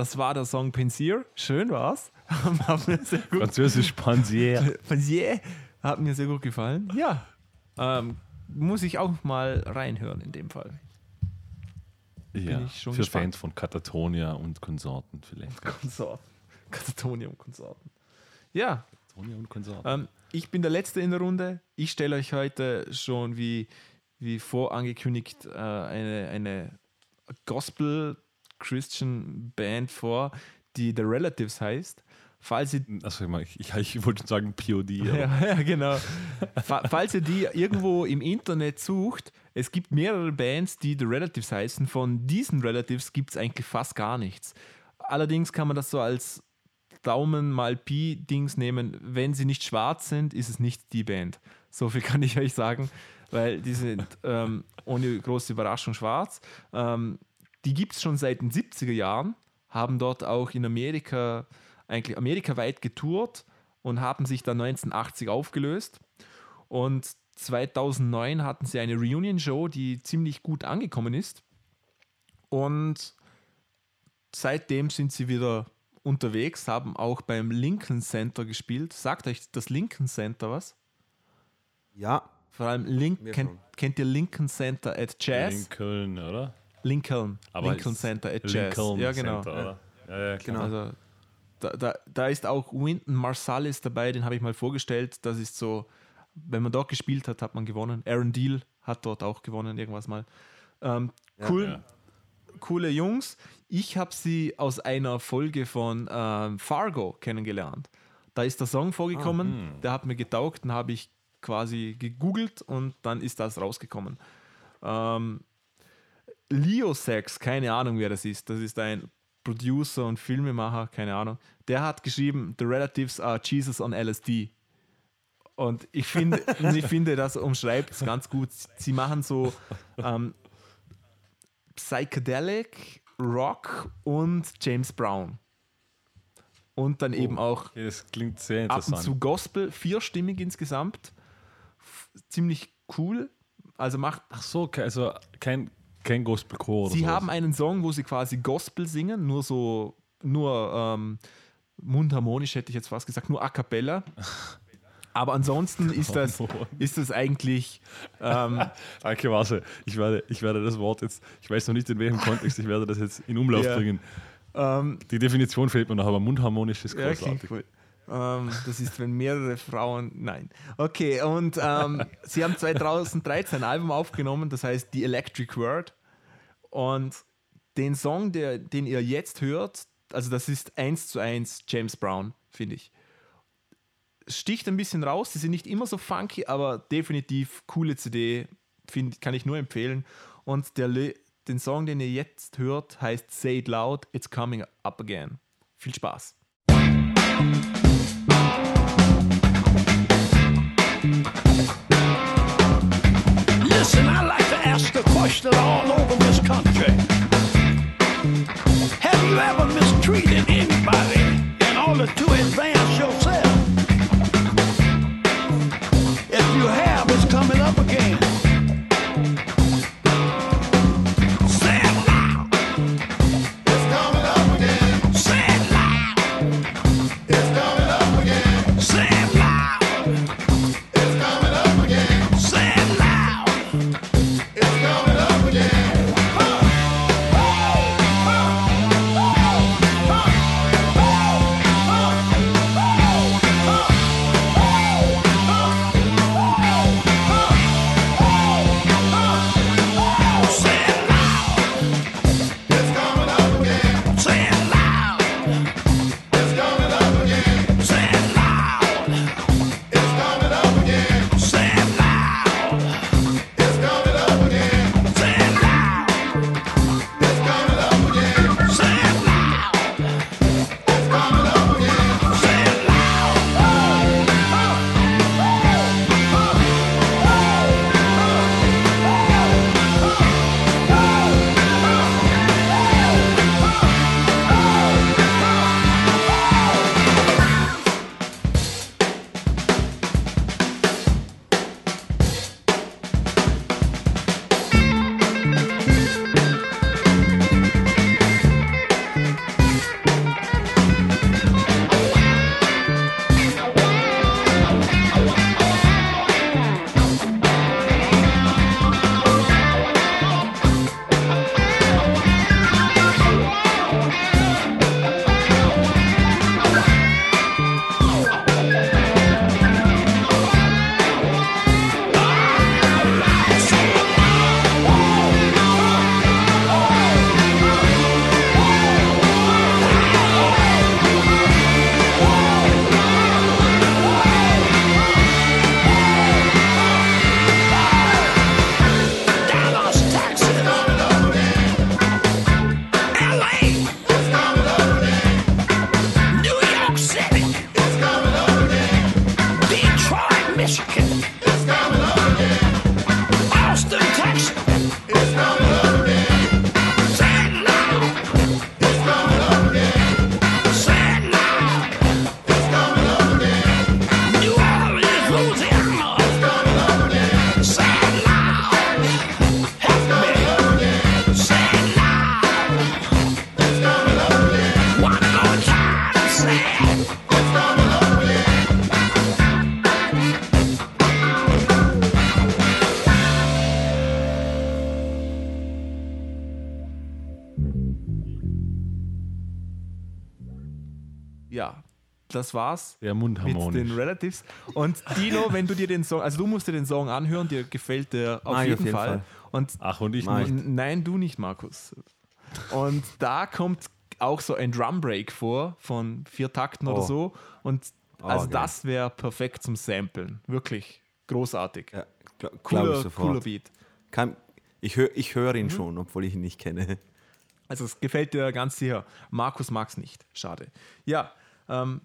das war der Song Pensier. Schön war's. Hat mir sehr gut, Französisch Pansier. Pensier hat mir sehr gut gefallen. Ja, ähm, muss ich auch mal reinhören in dem Fall. Ja, ich schon für gespannt. Fans von Katatonia und Konsorten vielleicht. Konsorten. Katatonium Konsorten. Ja, Katatonia und Konsorten. ähm, ich bin der Letzte in der Runde. Ich stelle euch heute schon wie, wie vorangekündigt äh, eine, eine Gospel-Christian-Band vor, die The Relatives heißt. Falls ihr Also ich, ich, ich wollte sagen POD. Ja, ja genau. Fa- Falls ihr die irgendwo im Internet sucht, es gibt mehrere Bands, die The Relatives heißen. Von diesen Relatives gibt es eigentlich fast gar nichts. Allerdings kann man das so als Daumen mal Pi-Dings nehmen. Wenn sie nicht schwarz sind, ist es nicht die Band. So viel kann ich euch sagen, weil die sind ähm, ohne große Überraschung schwarz. Ähm, die gibt es schon seit den 70er Jahren, haben dort auch in Amerika, eigentlich amerikaweit getourt und haben sich dann 1980 aufgelöst. Und 2009 hatten sie eine Reunion-Show, die ziemlich gut angekommen ist. Und seitdem sind sie wieder unterwegs, haben auch beim Lincoln Center gespielt. Sagt euch das Lincoln Center was? Ja, Vor allem Link, kennt, kennt ihr Lincoln Center at Jazz? Lincoln, oder? Lincoln. Aber Lincoln Center at Jazz. Lincoln ja, genau. Center? Ja, ja. Genau. Also da, da, da ist auch Winton Marsalis dabei, den habe ich mal vorgestellt. Das ist so, wenn man dort gespielt hat, hat man gewonnen. Aaron Deal hat dort auch gewonnen, irgendwas mal. Ähm, cool, coole Jungs. Ich habe sie aus einer Folge von ähm, Fargo kennengelernt. Da ist der Song vorgekommen, der hat mir getaugt, dann habe ich quasi gegoogelt und dann ist das rausgekommen. Ähm, Leo Sex, keine Ahnung, wer das ist. Das ist ein Producer und Filmemacher, keine Ahnung. Der hat geschrieben, The Relatives are Jesus on LSD. Und ich finde, ich finde das umschreibt es ganz gut. Sie machen so ähm, Psychedelic, Rock und James Brown. Und dann eben auch das klingt sehr ab und interessant. zu Gospel, vierstimmig insgesamt. Ziemlich cool. Also macht Ach so, also kein, kein Gospelchor oder Sie sowas. haben einen Song, wo sie quasi Gospel singen, nur so, nur ähm, mundharmonisch hätte ich jetzt fast gesagt, nur a cappella. Aber ansonsten ist das, ist das eigentlich, ähm, Okay, warte. Ich werde, ich werde das Wort jetzt, ich weiß noch nicht in welchem Kontext, ich werde das jetzt in Umlauf Ja. bringen. ähm, Die Definition fehlt mir noch, aber mundharmonisch ist ja, großartig. cool. Ähm, das ist, wenn mehrere Frauen, nein. Okay, und ähm, sie haben 2013 ein Album aufgenommen, das heißt The Electric Word. Und den Song, der, den ihr jetzt hört, also das ist eins zu eins James Brown, finde ich. Sticht ein bisschen raus, sie sind nicht immer so funky, aber definitiv coole CD, find, kann ich nur empfehlen. Und der, den Song, den ihr jetzt hört, heißt Say It Loud, It's Coming Up Again. Viel Spaß. A question all over this country. Have you ever mistreated anybody in order to advance yourself? Das war's. Sehr mit mundharmonisch. den Relatives. Und Dino, wenn du dir den Song, also du musst dir den Song anhören, dir gefällt der auf ich jeden, auf jeden Fall. Fall. Und Ach, und ich ich. nicht. Nein, du nicht, Markus. Und da kommt auch so ein Drum Break vor von vier Takten oder Oh. so. Und also geil. das wäre perfekt zum Samplen. Wirklich großartig. Ja, glaube cooler, ich cooler Beat. Kann, ich höre ich hör Mhm. ihn schon, obwohl ich ihn nicht kenne. Also es gefällt dir ganz sicher. Markus mag es nicht. Schade. Ja, ähm,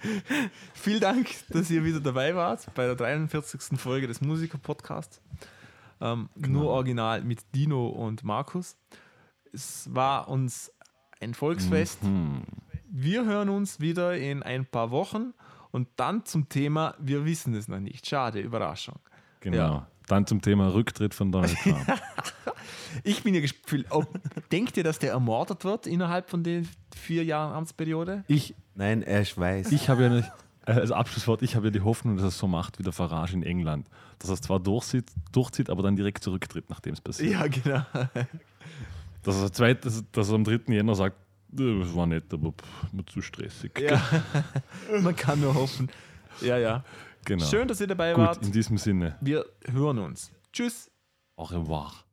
vielen Dank, dass ihr wieder dabei wart bei der 43. Folge des Musiker-Podcasts. Ähm, Nur original mit Dino und Markus. Es war uns ein Volksfest. Wir hören uns wieder in ein paar Wochen und dann zum Thema Wir wissen es noch nicht. Schade, Überraschung. Genau. Ja. Dann zum Thema Rücktritt von Donald Trump. Ich bin ja. Ob, denkt ihr, dass der ermordet wird innerhalb von den vier Jahren Amtsperiode? ich Nein, Ash weiß. ich habe ja nicht, äh, als Abschlusswort, ich habe ja die Hoffnung, dass er es so macht wie der Farage in England. Dass er es zwar durchzieht, durchzieht aber dann direkt zurücktritt, nachdem es passiert. Ja, genau. Dass er, zweit, dass, dass er am 3. Jänner sagt, "Äh, das war nett, aber pff, zu stressig. Ja. Man kann nur hoffen. Ja, ja. Genau. Schön, dass ihr dabei Gut, wart. in diesem Sinne. Wir hören uns. Tschüss. Au revoir.